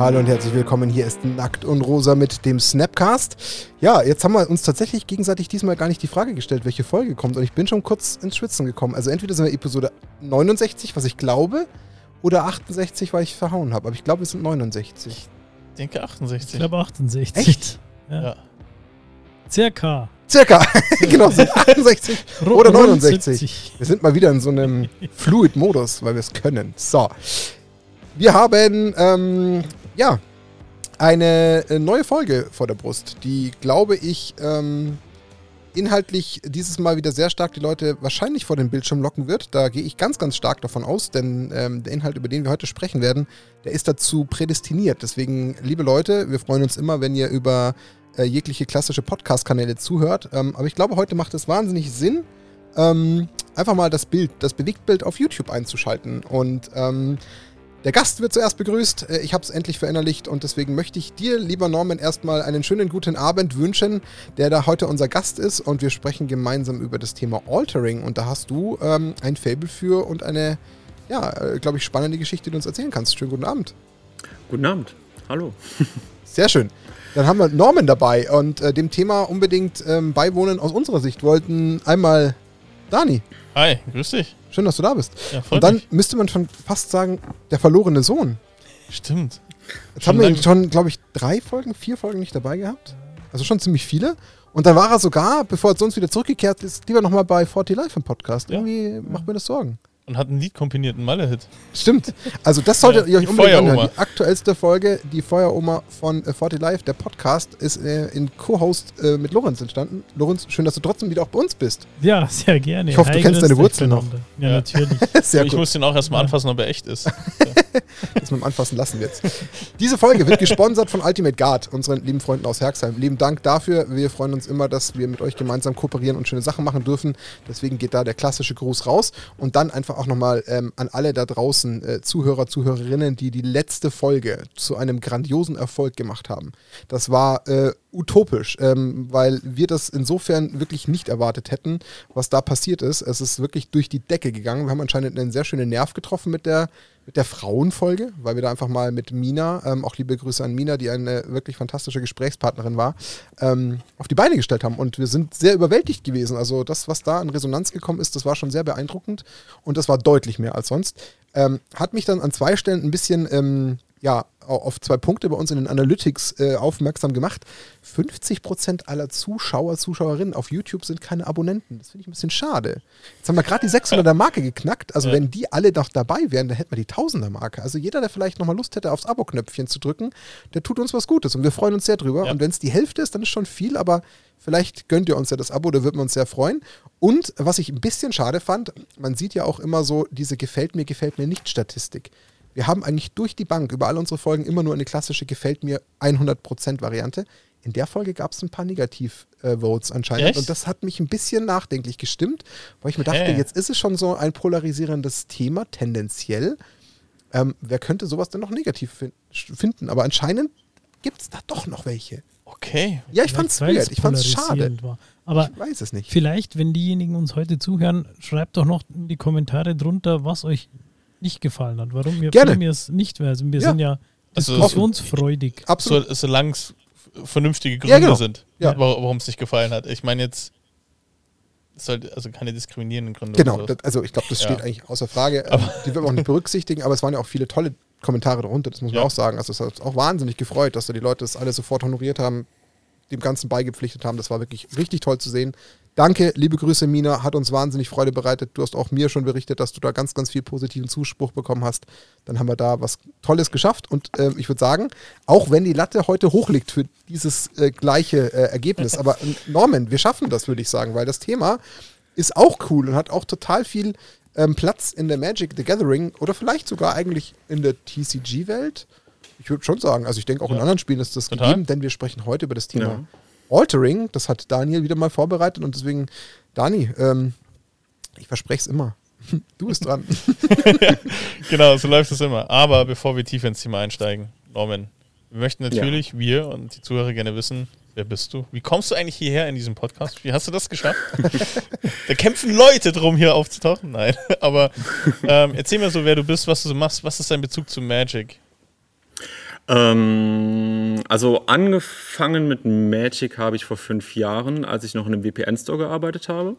Hallo und herzlich willkommen. Hier ist Nackt und Rosa mit dem Snapcast. Ja, jetzt haben wir uns tatsächlich gegenseitig diesmal gar nicht die Frage gestellt, welche Folge kommt. Und ich bin schon kurz ins Schwitzen gekommen. Also entweder sind wir Episode 69, was ich glaube, oder 68, weil ich verhauen habe. Aber ich glaube, wir sind 69. Ich denke 68. Ich glaube 68. Echt? Ja. Ja. Circa. Circa. genau, sind 68 oder Rund 69. 70. Wir sind mal wieder in so einem Fluid-Modus, weil wir es können. So. Wir haben, ähm, ja, eine äh, neue Folge vor der Brust, die, glaube ich, ähm, inhaltlich dieses Mal wieder sehr stark die Leute wahrscheinlich vor den Bildschirm locken wird. Da gehe ich ganz, ganz stark davon aus, denn ähm, der Inhalt, über den wir heute sprechen werden, der ist dazu prädestiniert. Deswegen, liebe Leute, wir freuen uns immer, wenn ihr über äh, jegliche klassische Podcast-Kanäle zuhört. Ähm, aber ich glaube, heute macht es wahnsinnig Sinn, ähm, einfach mal das Bild, das Bewegtbild auf YouTube einzuschalten. Und ähm, der Gast wird zuerst begrüßt. Äh, Ich habe es endlich verinnerlicht und deswegen möchte ich dir, lieber Norman, erstmal einen schönen guten Abend wünschen, der da heute unser Gast ist und wir sprechen gemeinsam über das Thema Altering. Und da hast du ähm, ein Fable für und eine, ja, äh, glaube ich, spannende Geschichte, die du uns erzählen kannst. Schönen guten Abend. Guten Abend. Hallo. Sehr schön. Dann haben wir Norman dabei und äh, dem Thema unbedingt ähm, beiwohnen aus unserer Sicht. Wollten einmal Dani. Hi, grüß dich. Schön, dass du da bist. Ja, Und dann mich. müsste man schon fast sagen, der verlorene Sohn. Stimmt. Jetzt Schon haben wir ihn schon, glaube ich, drei Folgen, vier Folgen nicht dabei gehabt. Also schon ziemlich viele. Und dann war er sogar, bevor er zu uns wieder zurückgekehrt ist, lieber nochmal bei 40 Live im Podcast. Ja. Irgendwie macht mir das Sorgen. Und hat ein Lied komponiert, einen Malle-Hit. Stimmt. Also das solltet Ja, ihr euch unbedingt anhören. Die aktuellste Folge, die Feueroma von äh, 40 Live, der Podcast, ist äh, in Co-Host äh, mit Lorenz entstanden. Lorenz, schön, dass du trotzdem wieder auch bei uns bist. Ja, sehr gerne. Ich hoffe, du kennst deine Wurzeln noch. Ja, Ja. natürlich. Sehr ich gut. muss den auch erstmal anfassen, ob er echt ist. das mit dem Anfassen lassen wir jetzt. Diese Folge wird gesponsert von Ultimate Guard, unseren lieben Freunden aus Herxheim. Lieben Dank dafür. Wir freuen uns immer, dass wir mit euch gemeinsam kooperieren und schöne Sachen machen dürfen. Deswegen geht da der klassische Gruß raus. Und dann einfach auch nochmal ähm, an alle da draußen, äh, Zuhörer, Zuhörerinnen, die die letzte Folge zu einem grandiosen Erfolg gemacht haben. Das war äh, utopisch, ähm, weil wir das insofern wirklich nicht erwartet hätten, was da passiert ist. Es ist wirklich durch die Decke gegangen. Wir haben anscheinend einen sehr schönen Nerv getroffen mit der, mit der Frauenfolge, weil wir da einfach mal mit Mina, ähm, auch liebe Grüße an Mina, die eine wirklich fantastische Gesprächspartnerin war, ähm, auf die Beine gestellt haben. Und wir sind sehr überwältigt gewesen. Also das, was da in Resonanz gekommen ist, das war schon sehr beeindruckend und das war deutlich mehr als sonst. Ähm, hat mich dann an zwei Stellen ein bisschen, ähm, ja, au- auf zwei Punkte bei uns in den Analytics äh, aufmerksam gemacht. 50% aller Zuschauer, Zuschauerinnen auf YouTube sind keine Abonnenten. Das finde ich ein bisschen schade. Jetzt haben wir gerade die 600er Marke geknackt. Also Ja. wenn die alle noch dabei wären, dann hätten wir die 1000er Marke. Also jeder, der vielleicht nochmal Lust hätte, aufs Abo-Knöpfchen zu drücken, der tut uns was Gutes und wir freuen uns sehr drüber. Ja. Und wenn es die Hälfte ist, dann ist schon viel, aber vielleicht gönnt ihr uns ja das Abo, da würden wir uns sehr freuen. Und was ich ein bisschen schade fand, man sieht ja auch immer so diese gefällt mir, gefällt mir nicht Statistik. Wir haben eigentlich durch die Bank über all unsere Folgen immer nur eine klassische gefällt mir 100% Variante. In der Folge gab es ein paar Negativ-Votes anscheinend Echt? und das hat mich ein bisschen nachdenklich gestimmt, weil ich mir dachte, Hä? jetzt ist es schon so ein polarisierendes Thema, tendenziell. Ähm, wer könnte sowas denn noch negativ fin finden? Aber anscheinend gibt es da doch noch welche. Okay. Ja, ich fand's Vielleicht, weil weird, ich fand's schade. polarisierend War. Aber Ich weiß es nicht. vielleicht, wenn diejenigen uns heute zuhören, schreibt doch noch in die Kommentare drunter, was euch nicht gefallen hat. Warum wir, Gerne. ihr es nicht wäre. Also wir Ja. sind ja Also- diskussionsfreudig. Absolut. So, solange es vernünftige Gründe Ja, genau. sind, Ja. wa- warum es nicht gefallen hat. Ich meine jetzt, es sollte also keine diskriminierenden Gründe. Genau, oder so. das, also ich glaube, das Ja. steht eigentlich außer Frage. Ähm, die wird man auch nicht berücksichtigen, aber es waren ja auch viele tolle Kommentare darunter, das muss man Ja. auch sagen. Also es hat uns auch wahnsinnig gefreut, dass da die Leute das alle sofort honoriert haben, dem Ganzen beigepflichtet haben. Das war wirklich richtig toll zu sehen. Danke, liebe Grüße, Mina, hat uns wahnsinnig Freude bereitet. Du hast auch mir schon berichtet, dass du da ganz, ganz viel positiven Zuspruch bekommen hast. Dann haben wir da was Tolles geschafft. Und ähm, ich würde sagen, auch wenn die Latte heute hoch liegt für dieses äh, gleiche äh, Ergebnis, aber äh, Norman, wir schaffen das, würde ich sagen, weil das Thema ist auch cool und hat auch total viel ähm, Platz in der Magic the Gathering oder vielleicht sogar eigentlich in der TCG-Welt. Ich würde schon sagen, also ich denke auch in Ja. anderen Spielen ist das Total. gegeben, denn wir sprechen heute über das Thema Ja. Altering. Das hat Daniel wieder mal vorbereitet und deswegen, Dani, ähm, ich verspreche es immer. Du bist dran. Genau, so läuft es immer. Aber bevor wir tief ins Thema einsteigen, Norman, wir möchten natürlich, wir und die Zuhörer gerne wissen, wer bist du? Wie kommst du eigentlich hierher in diesem Podcast? Wie hast du das geschafft? da kämpfen Leute drum, hier aufzutauchen. Nein, aber ähm, erzähl mir so, wer du bist, was du so machst, was ist dein Bezug zu Magic? Ähm, also angefangen mit Magic habe ich vor fünf Jahren, als ich noch in einem VPN-Store gearbeitet habe.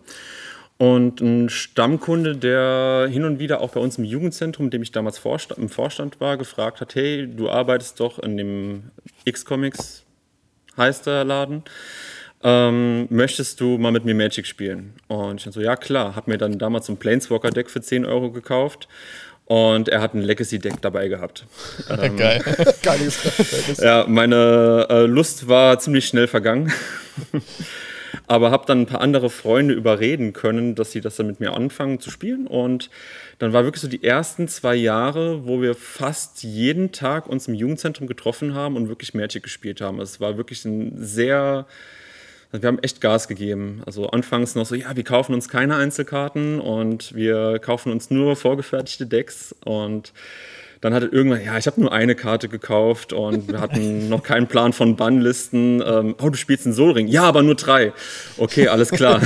Und ein Stammkunde, der hin und wieder auch bei uns im Jugendzentrum, dem ich damals Vorsta im Vorstand war, gefragt hat, hey, du arbeitest doch in dem X-Comics, heißt der Laden, ähm, möchtest du mal mit mir Magic spielen? Und ich dann so, ja klar, habe mir dann damals so ein Planeswalker-Deck für 10 Euro gekauft und er hat ein Legacy-Deck dabei gehabt. Ähm, Geil. Geiles Ja, meine äh, Lust war ziemlich schnell vergangen. Aber habe dann ein paar andere Freunde überreden können, dass sie das dann mit mir anfangen zu spielen. Und dann war wirklich so die ersten zwei Jahre, wo wir fast jeden Tag uns im Jugendzentrum getroffen haben und wirklich Magic gespielt haben. Es war wirklich ein sehr also wir haben echt Gas gegeben. Also anfangs noch so, ja, wir kaufen uns keine Einzelkarten und wir kaufen uns nur vorgefertigte Decks und dann hatte irgendwann, ja, ich habe nur eine Karte gekauft und wir hatten noch keinen Plan von Bannlisten. Ähm, oh, du spielst einen Solring? Ja, aber nur drei. Okay, alles klar.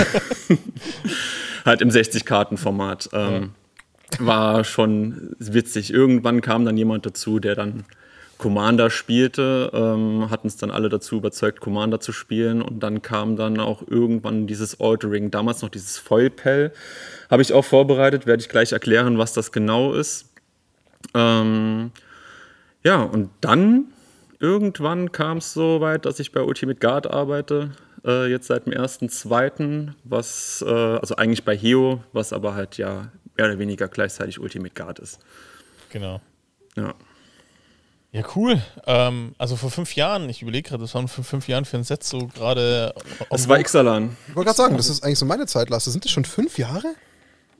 halt im 60-Karten-Format. Ähm, war schon witzig. Irgendwann kam dann jemand dazu, der dann Commander spielte, ähm, hat uns dann alle dazu überzeugt, Commander zu spielen. Und dann kam dann auch irgendwann dieses Altering, damals noch dieses Foilpell. Habe ich auch vorbereitet, werde ich gleich erklären, was das genau ist. Ähm, ja, und dann irgendwann kam es so weit, dass ich bei Ultimate Guard arbeite. Äh, jetzt seit dem 1.2., was, äh, also eigentlich bei Heo, was aber halt ja mehr oder weniger gleichzeitig Ultimate Guard ist. Genau. Ja. Ja, cool. Ähm, also vor fünf Jahren, ich überlege gerade, das waren vor fünf Jahren für ein Set so gerade. Das war Ixalan. Ich wollte gerade sagen, das ist eigentlich so meine Zeitlasse. Sind das schon fünf Jahre?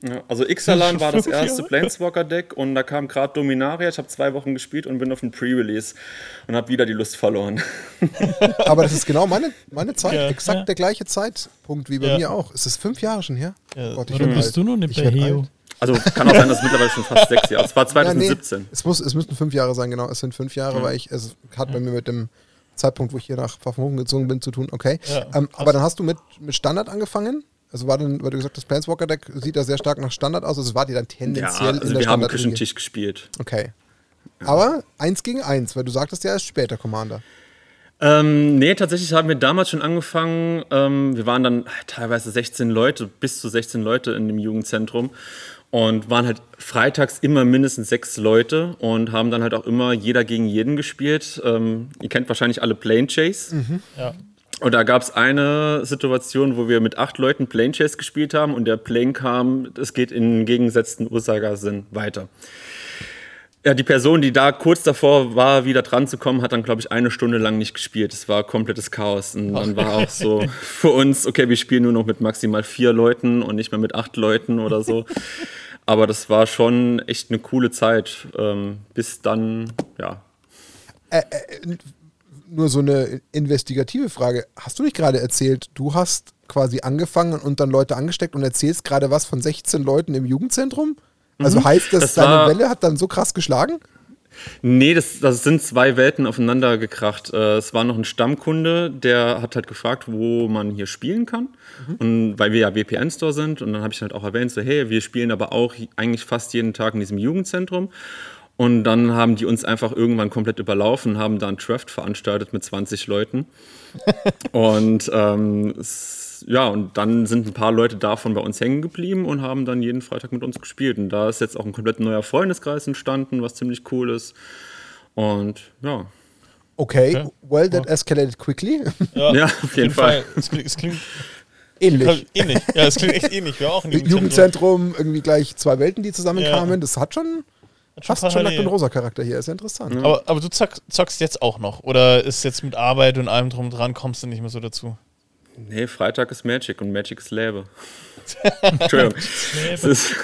Ja, also Ixalan war das erste Planeswalker-Deck und da kam gerade Dominaria. Ich habe zwei Wochen gespielt und bin auf dem Pre-Release und habe wieder die Lust verloren. Aber das ist genau meine, meine Zeit, Ja, exakt ja. der gleiche Zeitpunkt wie bei Ja. mir auch. Ist das fünf Jahre schon her? Ja, Gott, ich Warum werd bist alt. du noch nicht Ich Also kann auch sein, dass es mittlerweile schon fast sechs Jahre. Es war Ja, nee, 2017. es, muss, es müssten fünf Jahre sein, genau. Es sind fünf Jahre, weil ich, es hat bei mir mit dem Zeitpunkt, wo ich hier nach Pfaffenhofen gezogen bin, zu tun. Okay. Ja, ähm, aber dann hast du mit, mit Standard angefangen? Also war dann, weil du gesagt hast, Planeswalker-Deck sieht da sehr stark nach Standard aus. Also war die dann Ja, tendenziell in also der wir haben Küchentisch gespielt. Okay. Aber eins gegen eins, weil du sagtest ja erst später Commander. Ähm, nee, tatsächlich haben wir damals schon angefangen. Ähm, wir waren dann teilweise 16 Leute, bis zu 16 Leute in dem Jugendzentrum und waren halt freitags immer mindestens sechs Leute und haben dann halt auch immer jeder gegen jeden gespielt. Ähm, ihr kennt wahrscheinlich alle Plane Chase. Ja. Und da gab es eine Situation, wo wir mit acht Leuten Plane Chase gespielt haben und der Plane kam, es geht in gegengesetzten Ursagensinn weiter. Ja, die Person, die da kurz davor war, wieder dran zu kommen, hat dann, glaube ich, eine Stunde lang nicht gespielt. Es war komplettes Chaos. Und dann war auch so für uns, okay, wir spielen nur noch mit maximal vier Leuten und nicht mehr mit acht Leuten oder so. Aber das war schon echt eine coole Zeit. Ähm, bis dann, ja. Nur so eine investigative Frage. Hast du nicht gerade erzählt, du hast quasi angefangen und dann Leute angesteckt und erzählst gerade was von 16 Leuten im Jugendzentrum? Also heißt das, Das deine Welle hat dann so krass geschlagen? Nee, das, das sind zwei Welten aufeinander gekracht. Äh, es war noch ein Stammkunde, der hat halt gefragt, wo man hier spielen kann. Und weil wir ja VPN-Store sind. Und dann habe ich halt auch erwähnt, so, hey, wir spielen aber auch eigentlich fast jeden Tag in diesem Jugendzentrum. Und dann haben die uns einfach irgendwann komplett überlaufen, haben da einen Draft veranstaltet mit 20 Leuten. und ähm, es, ja, und dann sind ein paar Leute davon bei uns hängen geblieben und haben dann jeden Freitag mit uns gespielt. Und da ist jetzt auch ein komplett neuer Freundeskreis entstanden, was ziemlich cool ist. Und ja, Okay, Okay. well, that escalated quickly. Ja, Ja, auf jeden Fall. Es klingt, es klingt Ähnlich. ähnlich. Ja, es klingt echt ähnlich. Wir auch Jugendzentrum. Jugendzentrum, irgendwie gleich zwei Welten, die zusammenkamen. Ja. Das hat schon Hat schon fast schon. Nackt und Rosa Charakter hier. Ist ja interessant. Aber, aber du zock, zockst jetzt auch noch? Oder ist jetzt mit Arbeit und allem drum dran, kommst du nicht mehr so dazu? Nee, Freitag ist Magic und Magic ist Lebe. Entschuldigung. Es ist,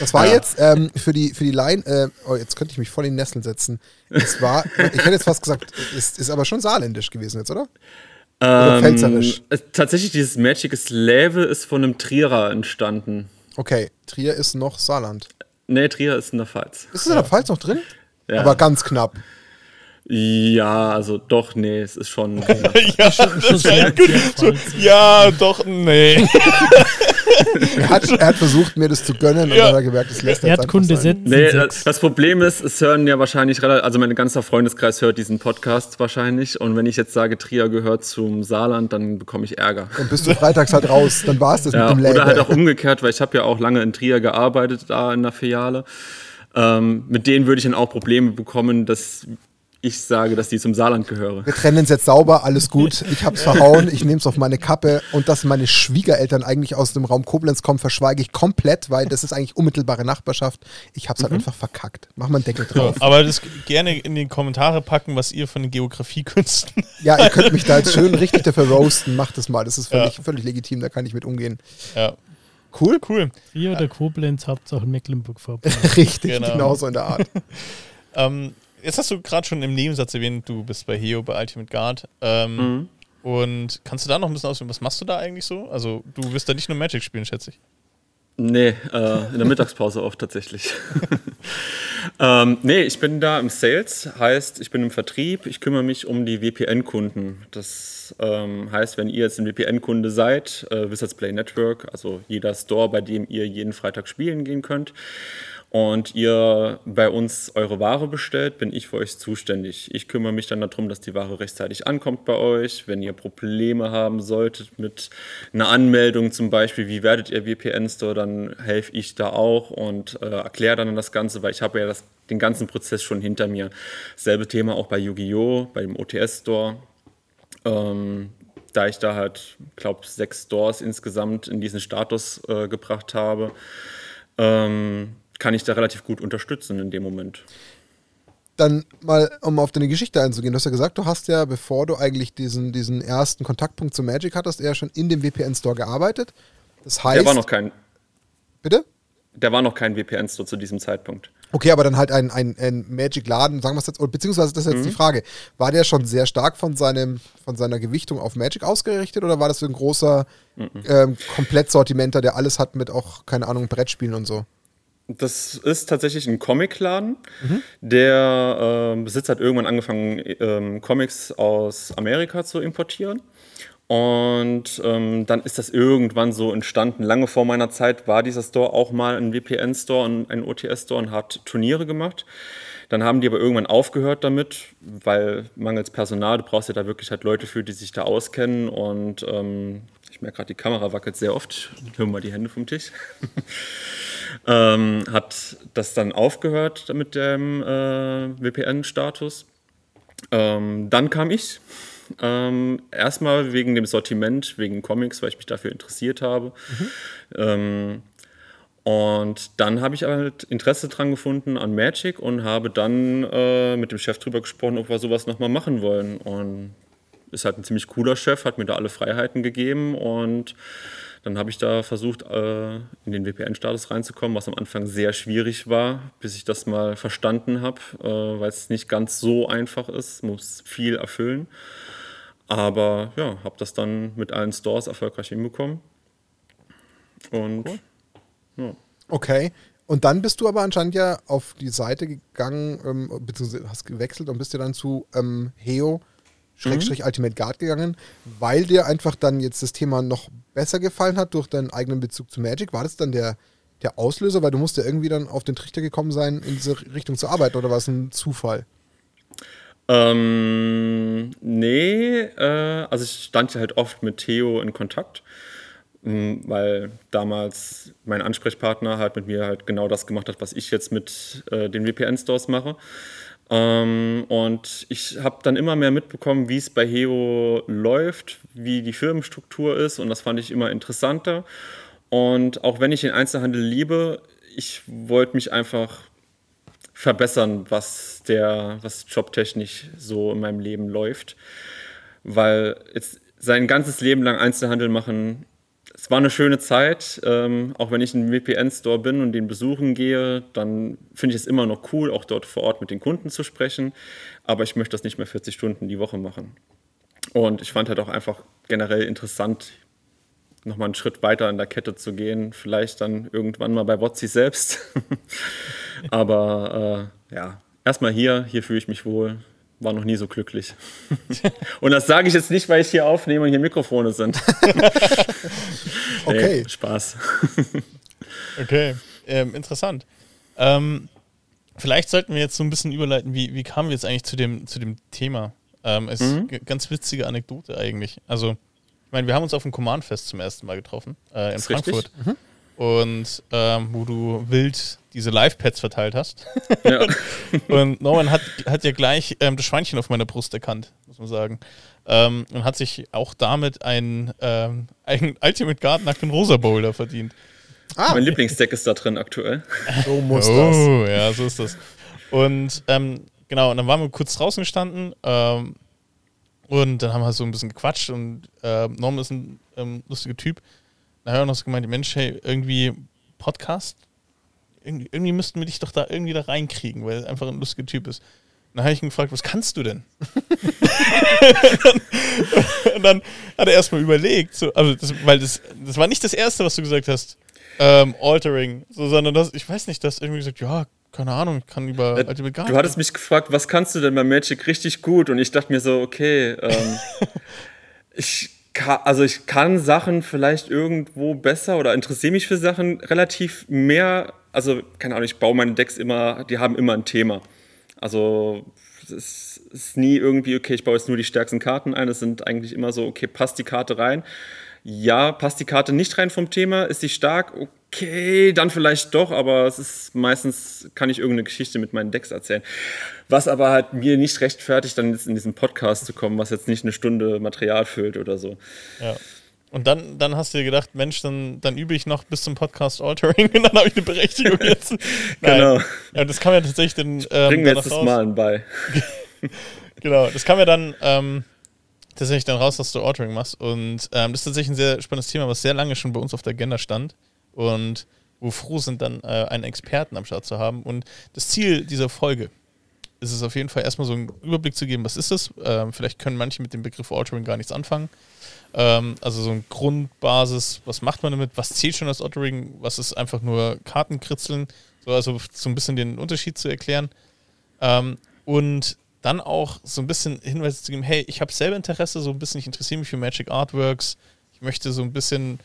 Das war Ja. jetzt ähm, für die für die Line, äh, oh, jetzt könnte ich mich voll in den Nessel setzen. Es war, ich hätte jetzt fast gesagt, ist, ist aber schon saarländisch gewesen jetzt, oder? Oder pfälzerisch? äh, tatsächlich, dieses Magic ist Lebe ist von einem Trierer entstanden. Okay, Trier ist noch Saarland. Nee, Trier ist in der Pfalz. Ist es in der Pfalz noch drin? Ja. Aber ganz knapp. Ja, also doch, nee, es ist schon. ja, Schon das sehr- ist gut. ja, doch, nee. Er hat, er hat versucht, mir das zu gönnen Ja. und dann hat er gemerkt, es lässt er Erdkunde einfach sein. Nee, das, das Problem ist, es hören ja wahrscheinlich relativ, also mein ganzer Freundeskreis hört diesen Podcast wahrscheinlich. Und wenn ich jetzt sage, Trier gehört zum Saarland, dann bekomme ich Ärger. Dann bist du freitags halt raus, dann war es das Ja, mit dem Label. oder halt auch umgekehrt, weil ich habe ja auch lange in Trier gearbeitet, da in der Filiale. Ähm, mit denen würde ich dann auch Probleme bekommen, dass ich sage, dass die zum Saarland gehöre. Wir trennen uns jetzt sauber, alles gut. Ich hab's verhauen, ich nehme es auf meine Kappe und dass meine Schwiegereltern eigentlich aus dem Raum Koblenz kommen, verschweige ich komplett, weil das ist eigentlich unmittelbare Nachbarschaft. Ich hab's halt einfach verkackt. Mach mal einen Deckel drauf. aber das gerne in die Kommentare packen, was ihr von den Geografiekünsten. Ja, ihr könnt mich da jetzt schön richtig dafür roasten. Macht das mal. Das ist völlig, völlig legitim, da kann ich mit umgehen. ja, Cool? cool. Trier oder Koblenz, Hauptsache Mecklenburg-Vorpommern. Richtig, Genau. genau. so in der Art. Ähm, jetzt hast du gerade schon im Nebensatz erwähnt, du bist bei Heo, bei Ultimate Guard. Ähm, Mhm. Und kannst du da noch ein bisschen ausführen, was machst du da eigentlich so? Also, du wirst da nicht nur Magic spielen, schätze ich. Nee, äh, in der Mittagspause oft tatsächlich. ähm, nee, ich bin da im Sales, heißt, ich bin im Vertrieb, ich kümmere mich um die VPN-Kunden. Das ähm, heißt, wenn ihr jetzt ein VPN-Kunde seid, äh, Wizards Play Network, also jeder Store, bei dem ihr jeden Freitag spielen gehen könnt, und ihr bei uns eure Ware bestellt, bin ich für euch zuständig. Ich kümmere mich dann darum, dass die Ware rechtzeitig ankommt bei euch. Wenn ihr Probleme haben solltet mit einer Anmeldung zum Beispiel, wie werdet ihr VPN-Store, dann helfe ich da auch und äh, erkläre dann das Ganze, weil ich habe ja das, den ganzen Prozess schon hinter mir. Selbe Thema auch bei Yu-Gi-Oh!, bei dem OTS-Store. Ähm, da ich da halt, glaube sechs Stores insgesamt in diesen Status äh, gebracht habe, ähm, kann ich da relativ gut unterstützen in dem Moment. Dann mal, um auf deine Geschichte einzugehen. Du hast ja gesagt, du hast ja, bevor du eigentlich diesen, diesen ersten Kontaktpunkt zu Magic hattest, eher schon in dem VPN-Store gearbeitet. Das heißt. Der war noch kein, bitte? der war noch kein VPN-Store zu diesem Zeitpunkt. Okay, aber dann halt ein, ein, ein Magic-Laden, sagen wir es jetzt, oder beziehungsweise das ist jetzt die Frage, war der schon sehr stark von, seinem, von seiner Gewichtung auf Magic ausgerichtet oder war das so ein großer ähm, Komplettsortimenter, der alles hat mit auch, keine Ahnung, Brettspielen und so? Das ist tatsächlich ein Comicladen. Der ähm, Besitzer hat irgendwann angefangen, ähm, Comics aus Amerika zu importieren. Und ähm, dann ist das irgendwann so entstanden. Lange vor meiner Zeit war dieser Store auch mal ein VPN-Store und ein OTS-Store und hat Turniere gemacht. Dann haben die aber irgendwann aufgehört damit, weil mangels Personal, du brauchst ja da wirklich halt Leute für, die sich da auskennen. Und ähm, ich merke gerade, die Kamera wackelt sehr oft. Hören mal die Hände vom Tisch. ähm, hat das dann aufgehört mit dem äh, VPN-Status. Ähm, dann kam ich. Ähm, erstmal wegen dem Sortiment, wegen Comics, weil ich mich dafür interessiert habe. Ähm, und dann habe ich halt Interesse dran gefunden an Magic und habe dann äh, mit dem Chef drüber gesprochen, ob wir sowas nochmal machen wollen. Und ist halt ein ziemlich cooler Chef, hat mir da alle Freiheiten gegeben und dann habe ich da versucht, äh, in den VPN-Status reinzukommen, was am Anfang sehr schwierig war, bis ich das mal verstanden habe, äh, weil es nicht ganz so einfach ist, muss viel erfüllen. Aber ja, habe das dann mit allen Stores erfolgreich hinbekommen. Und Okay. Und dann bist du aber anscheinend ja auf die Seite gegangen, ähm, beziehungsweise hast gewechselt und bist ja dann zu ähm, Heo, Schrägstrich Ultimate Guard gegangen, weil dir einfach dann jetzt das Thema noch besser gefallen hat durch deinen eigenen Bezug zu Magic. War das dann der, der Auslöser, weil du musst ja irgendwie dann auf den Trichter gekommen sein, in diese Richtung zu arbeiten oder war es ein Zufall? Ähm, nee, äh, also ich stand ja halt oft mit Theo in Kontakt, mh, weil damals mein Ansprechpartner halt mit mir halt genau das gemacht hat, was ich jetzt mit äh, den VPN-Stores mache. Ähm, und ich habe dann immer mehr mitbekommen, wie es bei Heo läuft, wie die Firmenstruktur ist und das fand ich immer interessanter. Und auch wenn ich den Einzelhandel liebe, ich wollte mich einfach verbessern, was der, was jobtechnisch so in meinem Leben läuft. Weil jetzt sein ganzes Leben lang Einzelhandel machen, es war eine schöne Zeit. Ähm, auch wenn ich in einem VPN-Store bin und den besuchen gehe, dann finde ich es immer noch cool, auch dort vor Ort mit den Kunden zu sprechen. Aber ich möchte das nicht mehr 40 Stunden die Woche machen. Und ich fand halt auch einfach generell interessant, nochmal einen Schritt weiter in der Kette zu gehen. Vielleicht dann irgendwann mal bei Wotzi selbst. Aber äh, ja, erstmal hier, hier fühle ich mich wohl. War noch nie so glücklich. und das sage ich jetzt nicht, weil ich hier aufnehme und hier Mikrofone sind. okay. Nee, Spaß. Okay, ähm, interessant. Ähm, vielleicht sollten wir jetzt so ein bisschen überleiten, wie, wie kamen wir jetzt eigentlich zu dem, zu dem Thema? Ähm, es Mhm. ist eine ganz witzige Anekdote eigentlich. Also, ich meine, wir haben uns auf dem Command-Fest zum ersten Mal getroffen, äh, in Ist richtig. Und ähm, wo du wild diese Live-Pads verteilt hast. Ja. Und Norman hat, hat ja gleich ähm, das Schweinchen auf meiner Brust erkannt, muss man sagen. Ähm, und hat sich auch damit einen, ähm, einen Ultimate Guard nach dem Rosa Boulder verdient. Ah, Mein Lieblingsdeck ist da drin aktuell. so muss das. Oh, ja, so ist das. Und ähm, genau, und dann waren wir kurz draußen gestanden ähm, und dann haben wir so ein bisschen gequatscht und äh, Norm ist ein ähm, lustiger Typ. Dann haben wir noch so gemeint, Mensch, hey, irgendwie Podcast, irgendwie, irgendwie müssten wir dich doch da irgendwie da reinkriegen, weil er einfach ein lustiger Typ ist. Dann habe ich ihn gefragt, was kannst du denn? und dann hat er erstmal überlegt, so, also das, weil das, das war nicht das Erste, was du gesagt hast, ähm, Altering, so, sondern das, ich weiß nicht, dass irgendwie gesagt, ja, keine Ahnung, ich kann über Äh, Ultimate Guard. Du hattest mich gefragt, was kannst du denn bei Magic richtig gut? Und ich dachte mir so, okay, ähm, ich kann, also ich kann Sachen vielleicht irgendwo besser oder interessiere mich für Sachen relativ mehr. Also, keine Ahnung, ich baue meine Decks immer, die haben immer ein Thema. Also, es ist nie irgendwie, okay, ich baue jetzt nur die stärksten Karten ein. Es sind eigentlich immer so, okay, passt die Karte rein? Ja, passt die Karte nicht rein vom Thema? Ist sie stark? Okay, dann vielleicht doch, aber es ist meistens, kann ich irgendeine Geschichte mit meinen Decks erzählen. Was aber halt mir nicht rechtfertigt, dann jetzt in diesen Podcast zu kommen, was jetzt nicht eine Stunde Material füllt oder so. Ja. Und dann, dann hast du dir gedacht, Mensch, dann, dann übe ich noch bis zum Podcast Altering und dann habe ich eine Berechtigung jetzt. Genau. Ja, das kam ja tatsächlich dann. Ähm, Bringen wir danach jetzt das raus. Malen bei. Genau, das kam ja dann ähm, tatsächlich dann raus, dass du Altering machst. Und ähm, das ist tatsächlich ein sehr spannendes Thema, was sehr lange schon bei uns auf der Agenda stand. Und wo froh sind, dann äh, einen Experten am Start zu haben. Und das Ziel dieser Folge ist es auf jeden Fall erstmal so einen Überblick zu geben, was ist es. Ähm, vielleicht können manche mit dem Begriff Altering gar nichts anfangen. Ähm, also so eine Grundbasis, was macht man damit, was zählt schon als Altering, was ist einfach nur Kartenkritzeln. So, also so ein bisschen den Unterschied zu erklären. Ähm, und dann auch so ein bisschen Hinweise zu geben, hey, ich habe selber Interesse, so ein bisschen, ich interessiere mich für Magic Artworks, ich möchte so ein bisschen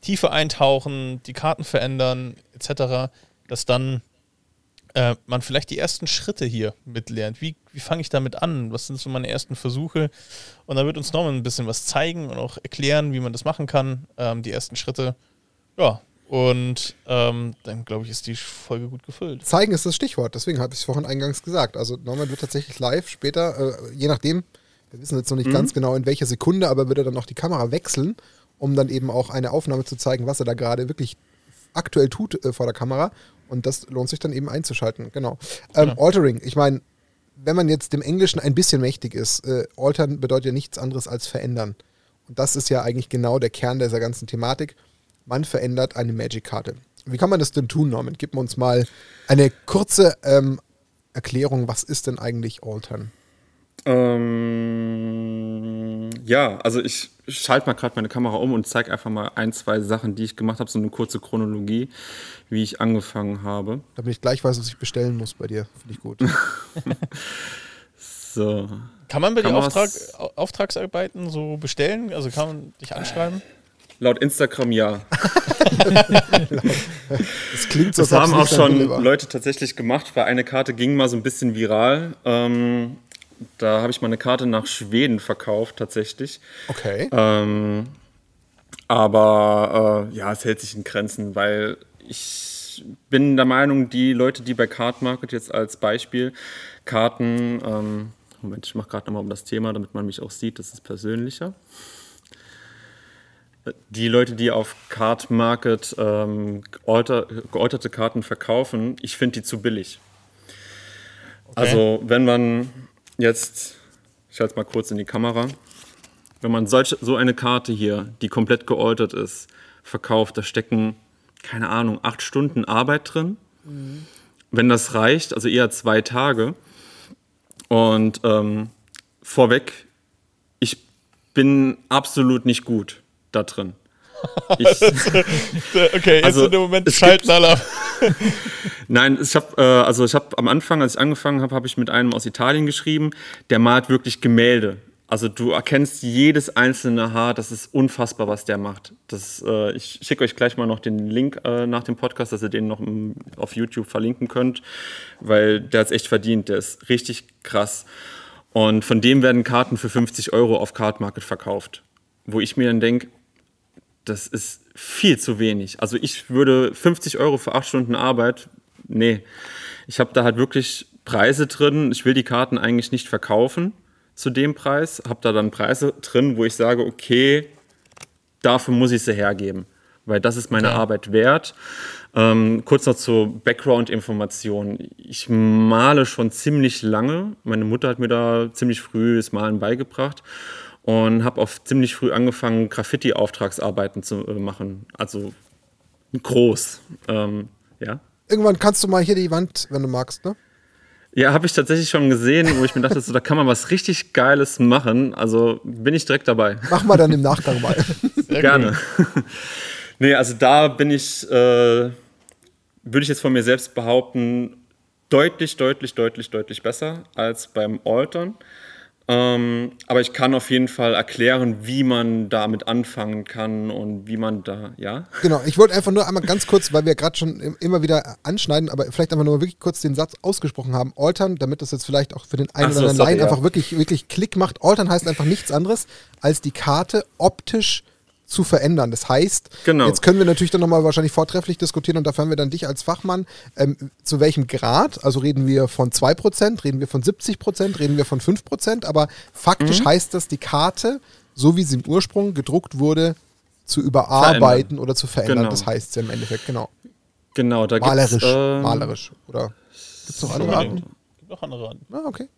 tiefer eintauchen, die Karten verändern, etc., dass dann äh, man vielleicht die ersten Schritte hier mitlernt. Wie, wie fange ich damit an? Was sind so meine ersten Versuche? Und dann wird uns Norman ein bisschen was zeigen und auch erklären, wie man das machen kann, ähm, die ersten Schritte. Ja, und ähm, dann glaube ich, ist die Folge gut gefüllt. Zeigen ist das Stichwort, deswegen habe ich es vorhin eingangs gesagt. Also Norman wird tatsächlich live später, äh, je nachdem, wir wissen jetzt noch nicht ganz genau in welcher Sekunde, aber wird er dann auch die Kamera wechseln, um dann eben auch eine Aufnahme zu zeigen, was er da gerade wirklich aktuell tut äh, vor der Kamera. Und das lohnt sich dann eben einzuschalten, genau. Ähm, Genau. Altering, ich meine, wenn man jetzt dem Englischen ein bisschen mächtig ist, äh, altern bedeutet ja nichts anderes als verändern. Und das ist ja eigentlich genau der Kern dieser ganzen Thematik. Man verändert eine Magic-Karte. Wie kann man das denn tun, Norman? Gib uns mal eine kurze ähm, Erklärung, was ist denn eigentlich Altern? Ähm, ja, also ich schalte mal gerade meine Kamera um und zeige einfach mal ein, zwei Sachen, die ich gemacht habe, so eine kurze Chronologie, wie ich angefangen habe. Damit ich gleich weiß, was ich bestellen muss bei dir. Finde ich gut. So. Kann man bei dir Auftrag, Auftragsarbeiten so bestellen? Also kann man dich anschreiben? Laut Instagram ja. Das klingt so, Das haben auch schon. Leute tatsächlich gemacht, weil eine Karte ging mal so ein bisschen viral. Ähm, da habe ich mal eine Karte nach Schweden verkauft, tatsächlich. Okay. Ähm, aber äh, ja, es hält sich in Grenzen, weil ich bin der Meinung, die Leute, die bei Card Market jetzt als Beispiel Karten, ähm, Moment, ich mache gerade nochmal um das Thema, damit man mich auch sieht, das ist persönlicher. Die Leute, die auf Card Market ähm, gealter, gealterte Karten verkaufen, ich finde die zu billig. Also, wenn man jetzt, ich halte es mal kurz in die Kamera, wenn man solche, so eine Karte hier, die komplett gealtert ist, verkauft, da stecken, keine Ahnung, acht Stunden Arbeit drin. Wenn das reicht, also eher zwei Tage. Und ähm, vorweg, ich bin absolut nicht gut da drin. Ich, okay, jetzt Also, in dem Moment schalten alle ab. Nein, ich habe äh, also ich habe am Anfang, als ich angefangen habe, habe ich mit einem aus Italien geschrieben. Der malt wirklich Gemälde. Also du erkennst jedes einzelne Haar. Das ist unfassbar, was der macht. Das, äh, ich schicke euch gleich mal noch den Link äh, nach dem Podcast, dass ihr den noch im, auf YouTube verlinken könnt, weil der hat es echt verdient. Der ist richtig krass. Und von dem werden Karten für 50 Euro auf Card Market verkauft, wo ich mir dann denke, das ist viel zu wenig. Also ich würde 50 Euro für acht Stunden Arbeit, nee. Ich habe da halt wirklich Preise drin. Ich will die Karten eigentlich nicht verkaufen zu dem Preis. Habe da dann Preise drin, wo ich sage, okay, dafür muss ich sie hergeben, weil das ist meine Ja. Arbeit wert. Ähm, kurz noch zur Background-Information. Ich male schon ziemlich lange. Meine Mutter hat mir da ziemlich früh das Malen beigebracht und habe auch ziemlich früh angefangen, Graffiti-Auftragsarbeiten zu äh, machen. Also groß. Ähm, ja. Irgendwann kannst du mal hier die Wand, wenn du magst, ne? Ja, habe ich tatsächlich schon gesehen, wo ich mir dachte, so, da kann man was richtig Geiles machen. Also bin ich direkt dabei. Mach mal dann im Nachgang mal. Sehr Gerne. nee, also da bin ich, äh, würde ich jetzt von mir selbst behaupten, deutlich, deutlich, deutlich, deutlich besser als beim Altern. Ähm, aber ich kann auf jeden Fall erklären, wie man damit anfangen kann und wie man da, ja. Genau, ich wollte einfach nur einmal ganz kurz, weil wir gerade schon im- immer wieder anschneiden, aber vielleicht einfach nur wirklich kurz den Satz ausgesprochen haben. Altern, damit das jetzt vielleicht auch für den einen Ach so, oder anderen sorry, Laien ja. einfach wirklich, wirklich Klick macht. Altern heißt einfach nichts anderes, als die Karte optisch zu verändern. Das heißt, Genau. jetzt können wir natürlich dann nochmal wahrscheinlich vortrefflich diskutieren und dafür haben wir dann dich als Fachmann. Ähm, zu welchem Grad? Also reden wir von 2%, reden wir von 70%, reden wir von 5%, aber Mhm. faktisch heißt das, die Karte, so wie sie im Ursprung gedruckt wurde, zu überarbeiten oder zu verändern. Genau. Das heißt ja im Endeffekt, genau. Genau, da Malerisch. gibt's, ähm, malerisch. Oder gibt es noch andere. Arten? Gibt noch andere Arten. Ah, okay.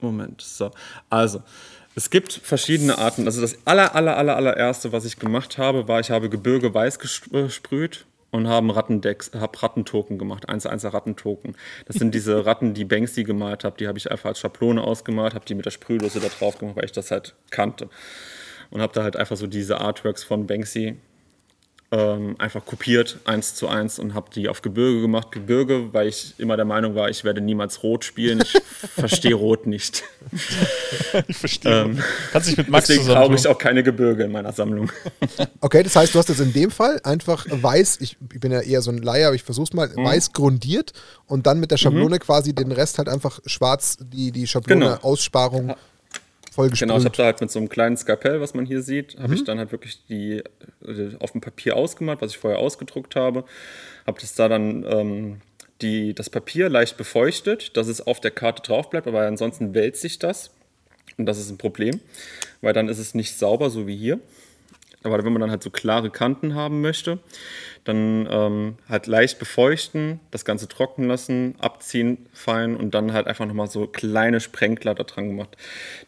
Moment, so. Also, es gibt verschiedene Arten. Also das aller, aller, aller, allererste, was ich gemacht habe, war, ich habe Gebirge weiß gesprüht und haben Rattendecks, habe Rattentoken gemacht, 1 1 Rattentoken. Das sind diese Ratten, die Banksy gemalt hat, die habe ich einfach als Schablone ausgemalt, habe die mit der Sprühdose da drauf gemacht, weil ich das halt kannte. Und habe da halt einfach so diese Artworks von Banksy ähm, einfach kopiert, eins zu eins, und habe die auf Gebirge gemacht. Gebirge, weil ich immer der Meinung war, ich werde niemals Rot spielen. Ich verstehe Rot nicht. Ich verstehe. Kannst dich mit Max Deswegen brauche ich auch keine Gebirge in meiner Sammlung. Okay, das heißt, du hast jetzt in dem Fall einfach weiß, ich, ich bin ja eher so ein Laie, aber ich versuch's mal, Mhm. weiß grundiert und dann mit der Schablone quasi den Rest halt einfach schwarz, die, die Schablone, Genau. Aussparung vollgesprüht. Genau, ich habe da halt mit so einem kleinen Skalpell, was man hier sieht, habe Mhm. ich dann halt wirklich die äh, auf dem Papier ausgemalt, was ich vorher ausgedruckt habe. Habe das da dann ähm, die, das Papier leicht befeuchtet, dass es auf der Karte drauf bleibt, aber ansonsten wälzt sich das. Und das ist ein Problem, weil dann ist es nicht sauber, so wie hier. Aber wenn man dann halt so klare Kanten haben möchte, dann ähm, halt leicht befeuchten, das Ganze trocknen lassen, abziehen fein und dann halt einfach nochmal so kleine Sprenkler da dran gemacht.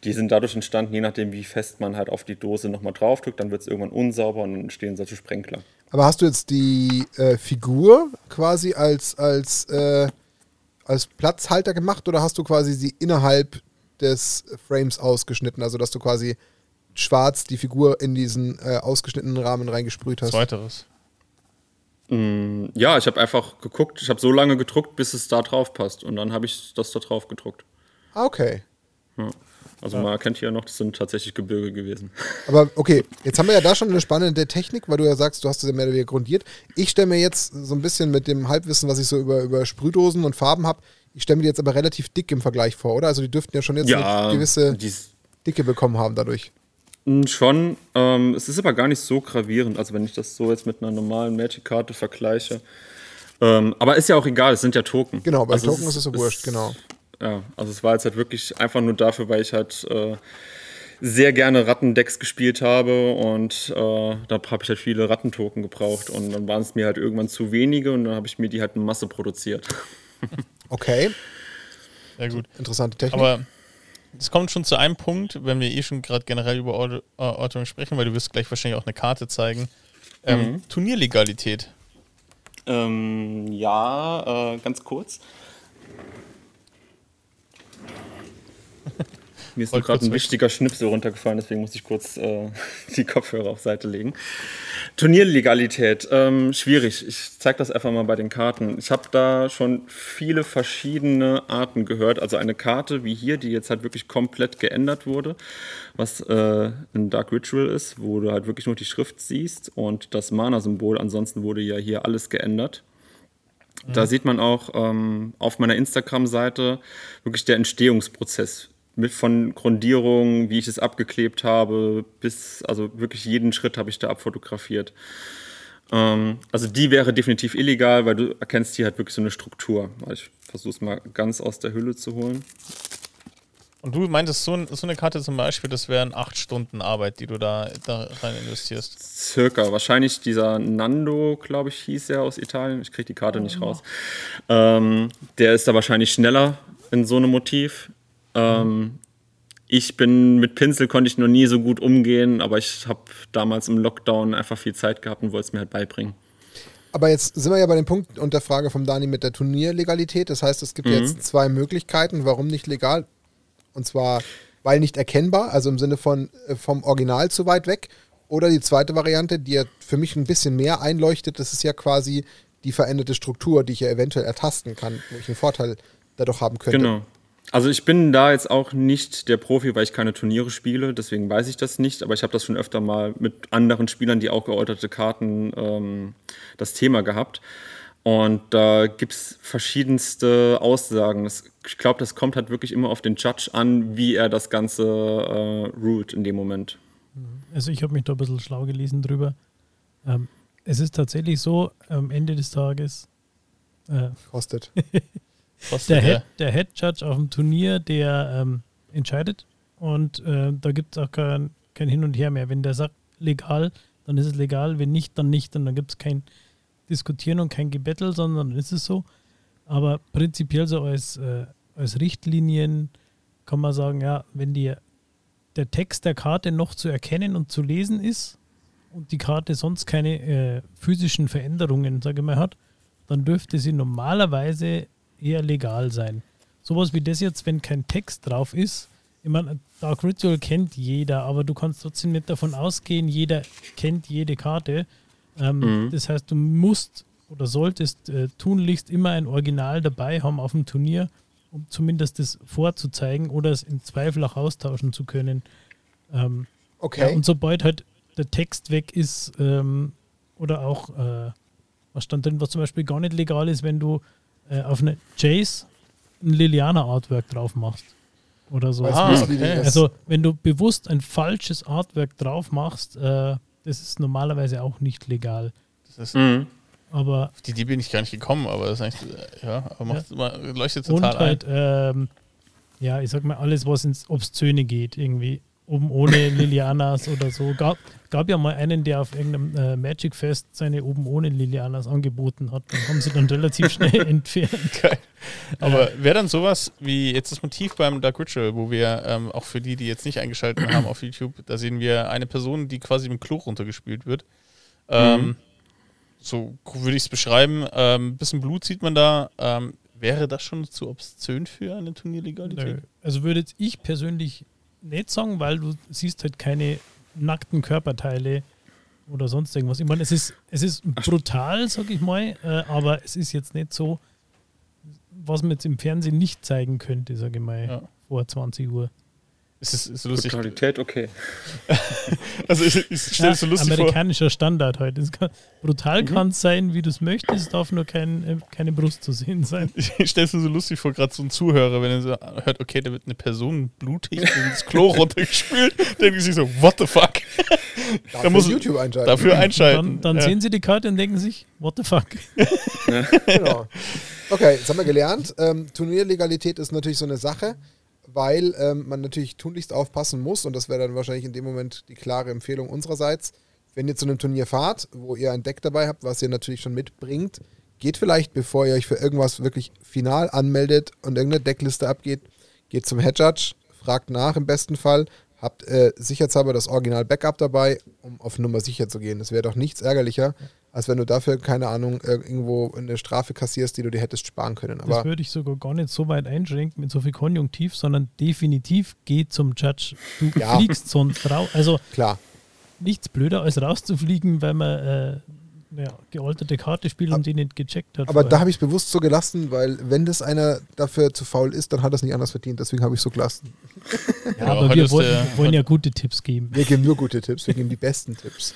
Die sind dadurch entstanden, je nachdem wie fest man halt auf die Dose nochmal draufdrückt, dann wird es irgendwann unsauber und dann entstehen solche Sprenkler. aber hast du jetzt die äh, Figur quasi als, als, äh, als Platzhalter gemacht oder hast du quasi sie innerhalb des Frames ausgeschnitten? Also, dass du quasi schwarz die Figur in diesen äh, ausgeschnittenen Rahmen reingesprüht hast? Zweiteres. Mm, Ja, ich habe einfach geguckt, ich habe so lange gedruckt, bis es da drauf passt und dann habe ich das da drauf gedruckt. Ah, okay. Ja. Also man erkennt hier noch, das sind tatsächlich Gebirge gewesen. Aber okay, jetzt haben wir ja da schon eine spannende Technik, weil du ja sagst, du hast es ja mehr oder weniger grundiert. Ich stelle mir jetzt so ein bisschen mit dem Halbwissen, was ich so über, über Sprühdosen und Farben habe, ich stelle mir die jetzt aber relativ dick im Vergleich vor, oder? Also die dürften ja schon jetzt eine gewisse Dicke bekommen haben dadurch. Schon. Ähm, es ist aber gar nicht so gravierend, also wenn ich das so jetzt mit einer normalen Magic-Karte vergleiche. Ähm, aber ist ja auch egal, es sind ja Token. Genau, bei Also Token ist es so wurscht, genau. Ja, also es war jetzt halt wirklich einfach nur dafür, weil ich halt äh, sehr gerne Rattendecks gespielt habe und äh, da habe ich halt viele Rattentoken gebraucht und dann waren es mir halt irgendwann zu wenige und dann habe ich mir die halt in Masse produziert. Okay, Sehr gut. interessante Technik. Aber es kommt schon zu einem Punkt, wenn wir eh schon gerade generell über Order- äh, Ordnung sprechen, weil du wirst gleich wahrscheinlich auch eine Karte zeigen. Ähm, Turnierlegalität. Ähm, ja, äh, ganz kurz. Mir ist gerade ein wichtiger Schnipsel runtergefallen, deswegen muss ich kurz äh, die Kopfhörer auf Seite legen. Turnierlegalität, ähm, schwierig. Ich zeige das einfach mal bei den Karten. Ich habe da schon viele verschiedene Arten gehört. Also eine Karte wie hier, die jetzt halt wirklich komplett geändert wurde, was äh, ein Dark Ritual ist, wo du halt wirklich nur die Schrift siehst und das Mana-Symbol. Ansonsten wurde ja hier alles geändert. Da mhm. sieht man auch ähm, auf meiner Instagram-Seite wirklich der Entstehungsprozess mit von Grundierung, wie ich es abgeklebt habe, bis, also wirklich jeden Schritt habe ich da abfotografiert. Ähm, also die wäre definitiv illegal, weil du erkennst hier halt wirklich so eine Struktur. Ich versuche es mal ganz aus der Hülle zu holen. Und du meintest, so, so eine Karte zum Beispiel, das wären acht Stunden Arbeit, die du da, da rein investierst. Circa. Wahrscheinlich dieser Nando, glaube ich, hieß er aus Italien. Ich kriege die Karte oh. nicht raus. Ähm, der ist da wahrscheinlich schneller in so einem Motiv. Ähm, ich bin mit Pinsel konnte ich noch nie so gut umgehen, aber ich habe damals im Lockdown einfach viel Zeit gehabt und wollte es mir halt beibringen. Aber jetzt sind wir ja bei dem Punkt und der Frage vom Dani mit der Turnierlegalität. Das heißt, es gibt mhm. jetzt zwei Möglichkeiten, warum nicht legal. Und zwar, weil nicht erkennbar, also im Sinne von äh, vom Original zu weit weg. Oder die zweite Variante, die ja für mich ein bisschen mehr einleuchtet, das ist ja quasi die veränderte Struktur, die ich ja eventuell ertasten kann, wo ich einen Vorteil dadurch haben könnte. Genau. Also ich bin da jetzt auch nicht der Profi, weil ich keine Turniere spiele, deswegen weiß ich das nicht, aber ich habe das schon öfter mal mit anderen Spielern, die auch georderte Karten, ähm, das Thema gehabt. Und da gibt es verschiedenste Aussagen. Das, ich glaube, das kommt halt wirklich immer auf den Judge an, wie er das Ganze äh, ruled in dem Moment. Also ich habe mich da ein bisschen schlau gelesen drüber. Ähm, es ist tatsächlich so, am Ende des Tages äh, kostet. der, Head, der Head Judge auf dem Turnier, der ähm, entscheidet und äh, da gibt es auch kein, kein Hin und Her mehr. Wenn der sagt legal, dann ist es legal, wenn nicht, dann nicht und dann gibt es kein Diskutieren und kein Gebettel, sondern ist es so. Aber prinzipiell so als, äh, als Richtlinien kann man sagen, ja, wenn die, der Text der Karte noch zu erkennen und zu lesen ist und die Karte sonst keine äh, physischen Veränderungen, sage ich mal, hat, dann dürfte sie normalerweise eher legal sein. Sowas wie das jetzt, wenn kein Text drauf ist, ich meine, Dark Ritual kennt jeder, aber du kannst trotzdem nicht davon ausgehen, jeder kennt jede Karte. Ähm, mhm. Das heißt, du musst oder solltest äh, tunlichst immer ein Original dabei haben auf dem Turnier, um zumindest das vorzuzeigen oder es im Zweifel auch austauschen zu können. Ähm, okay. Ja, und sobald halt der Text weg ist ähm, oder auch, äh, was stand drin, was zum Beispiel gar nicht legal ist, wenn du äh, auf eine Jace ein Liliana-Artwork drauf machst. Oder so. Ah, okay. Also, wenn du bewusst ein falsches Artwork drauf machst, äh, das ist normalerweise auch nicht legal. Das ist, mhm. aber Auf die Idee bin ich gar nicht gekommen, aber das ist eigentlich, ja, aber macht, ja. leuchtet total Und halt, ähm, ja, ich sag mal, alles, was ins Obszöne geht, irgendwie oben ohne Lilianas oder so. Gab, gab ja mal einen, der auf irgendeinem äh, Magic Fest seine oben ohne Lilianas angeboten hat. Dann haben sie dann relativ schnell entfernt. Geil. Aber äh, wäre dann sowas wie jetzt das Motiv beim Dark Ritual, wo wir ähm, auch für die, die jetzt nicht eingeschaltet haben auf YouTube, da sehen wir eine Person, die quasi mit Klo runtergespielt wird. Ähm, mhm. So würde ich es beschreiben. Ein ähm, bisschen Blut sieht man da. Ähm, wäre das schon zu obszön für eine Turnierlegalität? Also würde ich persönlich nicht sagen, weil du siehst halt keine nackten Körperteile oder sonst irgendwas. Ich meine, es ist, es ist brutal, sag ich mal, äh, aber es ist jetzt nicht so, was man jetzt im Fernsehen nicht zeigen könnte, sage ich mal, ja. vor 20 Uhr. Es ist, ist lustig. Qualität okay. also ich, ich stelle es so lustig Amerikanischer vor. Standard heute. Kann, brutal mhm. kann es sein, wie du es möchtest, darf nur kein, äh, keine Brust zu sehen sein. Ich stelle es mir so lustig vor, gerade so ein Zuhörer, wenn er so hört, okay, da wird eine Person blutig ins Klo runtergespült, denkt sich so, what the fuck? da muss YouTube einschalten. Dafür einschalten. Dann, dann ja. sehen sie die Karte und denken sich, what the fuck? genau. Okay, jetzt haben wir gelernt. Ähm, Turnierlegalität ist natürlich so eine Sache weil ähm, man natürlich tunlichst aufpassen muss und das wäre dann wahrscheinlich in dem Moment die klare Empfehlung unsererseits. Wenn ihr zu einem Turnier fahrt, wo ihr ein Deck dabei habt, was ihr natürlich schon mitbringt, geht vielleicht, bevor ihr euch für irgendwas wirklich final anmeldet und irgendeine Deckliste abgeht, geht zum Head Judge, fragt nach im besten Fall, habt äh, sicherheitshalber das Original Backup dabei, um auf Nummer sicher zu gehen. Es wäre doch nichts ärgerlicher, als wenn du dafür, keine Ahnung, irgendwo eine Strafe kassierst, die du dir hättest sparen können. Aber das würde ich sogar gar nicht so weit einschränken mit so viel Konjunktiv, sondern definitiv geh zum Judge. Du ja. fliegst sonst raus. Also klar. nichts blöder als rauszufliegen, weil man äh, ja, gealterte Karte spielt und die nicht gecheckt hat. Aber vorher. da habe ich es bewusst so gelassen, weil wenn das einer dafür zu faul ist, dann hat er es nicht anders verdient. Deswegen habe ich es so gelassen. Ja, aber wir wollen, wollen, ja gute Tipps geben. Wir geben nur gute Tipps, wir geben die besten Tipps.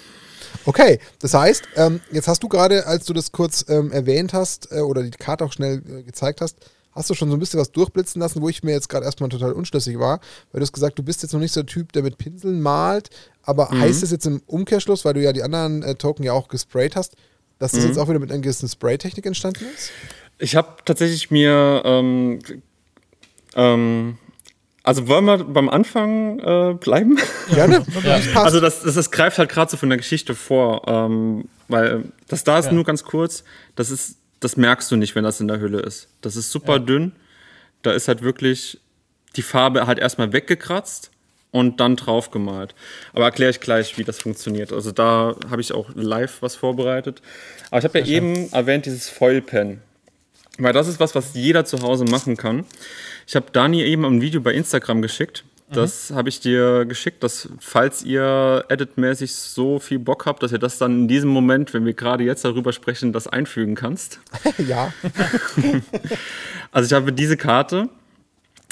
Okay, das heißt, ähm, jetzt hast du gerade, als du das kurz ähm, erwähnt hast äh, oder die Karte auch schnell äh, gezeigt hast, hast du schon so ein bisschen was durchblitzen lassen, wo ich mir jetzt gerade erstmal total unschlüssig war, weil du hast gesagt, du bist jetzt noch nicht so der Typ, der mit Pinseln malt, aber mhm. heißt es jetzt im Umkehrschluss, weil du ja die anderen äh, Token ja auch gesprayt hast, dass das mhm. jetzt auch wieder mit einer gewissen Spray-Technik entstanden ist? Ich habe tatsächlich mir ähm, ähm, also wollen wir beim Anfang äh, bleiben? Gerne. ja. Also das, das, das, greift halt gerade so von der Geschichte vor, ähm, weil das da ist ja. nur ganz kurz. Das ist, das merkst du nicht, wenn das in der Hülle ist. Das ist super ja. dünn. Da ist halt wirklich die Farbe halt erstmal weggekratzt und dann drauf gemalt. Aber erkläre ich gleich, wie das funktioniert. Also da habe ich auch live was vorbereitet. Aber ich habe ja eben erwähnt dieses Foil Pen. Weil das ist was, was jeder zu Hause machen kann. Ich habe Dani eben ein Video bei Instagram geschickt. Das mhm. habe ich dir geschickt, dass falls ihr editmäßig so viel Bock habt, dass ihr das dann in diesem Moment, wenn wir gerade jetzt darüber sprechen, das einfügen kannst. ja. also ich habe diese Karte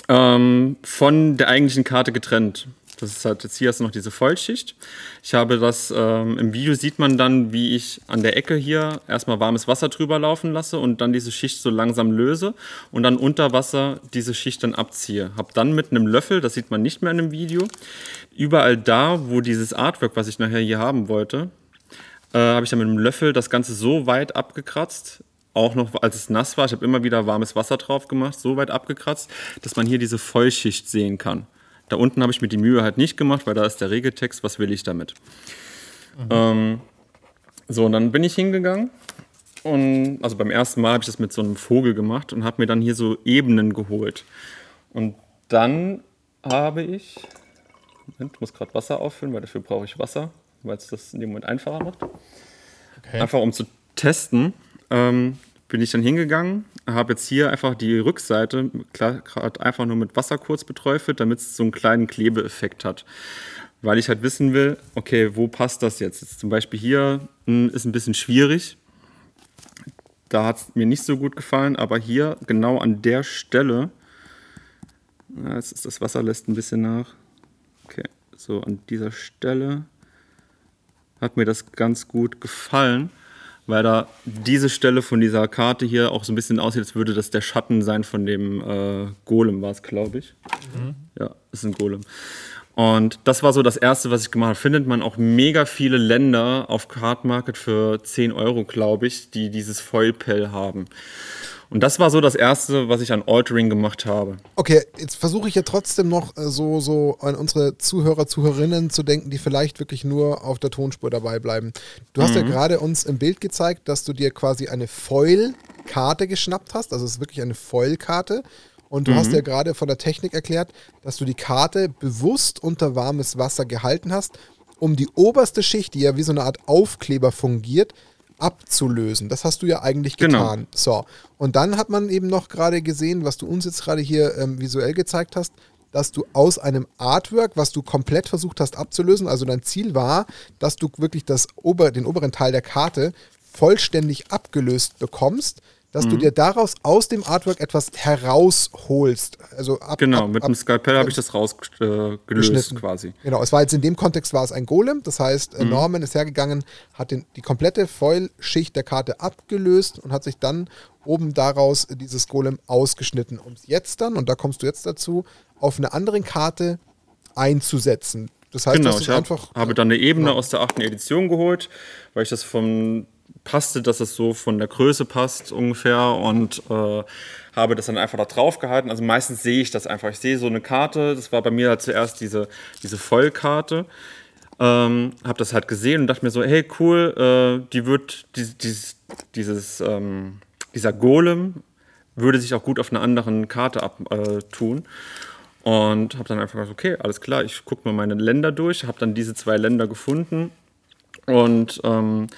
ähm, von der eigentlichen Karte getrennt. Das ist halt, jetzt hier hast noch diese Vollschicht. Ich habe das, ähm, im Video sieht man dann, wie ich an der Ecke hier erstmal warmes Wasser drüber laufen lasse und dann diese Schicht so langsam löse und dann unter Wasser diese Schicht dann abziehe. Hab dann mit einem Löffel, das sieht man nicht mehr in dem Video, überall da, wo dieses Artwork, was ich nachher hier haben wollte, äh, habe ich dann mit einem Löffel das Ganze so weit abgekratzt, auch noch als es nass war, ich habe immer wieder warmes Wasser drauf gemacht, so weit abgekratzt, dass man hier diese Vollschicht sehen kann. Da unten habe ich mir die Mühe halt nicht gemacht, weil da ist der Regeltext, was will ich damit? Mhm. Ähm, so, und dann bin ich hingegangen und also beim ersten Mal habe ich das mit so einem Vogel gemacht und habe mir dann hier so Ebenen geholt. Und dann habe ich, Moment, ich muss gerade Wasser auffüllen, weil dafür brauche ich Wasser, weil es das in dem Moment einfacher macht. Okay. Einfach um zu testen, ähm, bin ich dann hingegangen, habe jetzt hier einfach die Rückseite gerade einfach nur mit Wasser kurz beträufelt, damit es so einen kleinen Klebeeffekt hat. Weil ich halt wissen will, okay, wo passt das jetzt? jetzt zum Beispiel hier hm, ist ein bisschen schwierig. Da hat es mir nicht so gut gefallen, aber hier genau an der Stelle, ja, jetzt ist das Wasser lässt ein bisschen nach. Okay, so an dieser Stelle hat mir das ganz gut gefallen weil da diese Stelle von dieser Karte hier auch so ein bisschen aussieht, als würde das der Schatten sein von dem äh, Golem, war es, glaube ich. Mhm. Ja, ist ein Golem. Und das war so das Erste, was ich gemacht habe. Findet man auch mega viele Länder auf Card Market für 10 Euro, glaube ich, die dieses Foil-Pell haben. Und das war so das Erste, was ich an Altering gemacht habe. Okay, jetzt versuche ich ja trotzdem noch äh, so, so an unsere Zuhörer, Zuhörerinnen zu denken, die vielleicht wirklich nur auf der Tonspur dabei bleiben. Du hast mhm. ja gerade uns im Bild gezeigt, dass du dir quasi eine Foil-Karte geschnappt hast. Also es ist wirklich eine Foil-Karte. Und du mhm. hast ja gerade von der Technik erklärt, dass du die Karte bewusst unter warmes Wasser gehalten hast, um die oberste Schicht, die ja wie so eine Art Aufkleber fungiert, abzulösen. Das hast du ja eigentlich genau. getan. Genau. So. Und dann hat man eben noch gerade gesehen, was du uns jetzt gerade hier ähm, visuell gezeigt hast, dass du aus einem Artwork, was du komplett versucht hast abzulösen, also dein Ziel war, dass du wirklich das Ober, den oberen Teil der Karte vollständig abgelöst bekommst, dass mhm. du dir daraus aus dem Artwork etwas herausholst. Also ab, genau, ab, mit ab, dem Skalpell habe ich das rausgelöst äh, quasi. Genau, es war jetzt in dem Kontext war es ein Golem, das heißt, äh, mhm. Norman ist hergegangen, hat den, die komplette Foil-Schicht der Karte abgelöst und hat sich dann oben daraus dieses Golem ausgeschnitten, um es jetzt dann, und da kommst du jetzt dazu, auf einer anderen Karte einzusetzen. Das heißt, genau, ich hab, einfach, habe dann eine Ebene genau. aus der achten Edition geholt, weil ich das vom passte, dass es so von der Größe passt ungefähr und äh, habe das dann einfach da drauf gehalten. Also meistens sehe ich das einfach. Ich sehe so eine Karte, das war bei mir halt zuerst diese, diese Vollkarte. Ähm, habe das halt gesehen und dachte mir so, hey cool, äh, die wird die, dieses, dieses ähm, dieser Golem würde sich auch gut auf einer anderen Karte abtun. Äh, und habe dann einfach gesagt, okay, alles klar, ich gucke mal meine Länder durch, habe dann diese zwei Länder gefunden und ähm,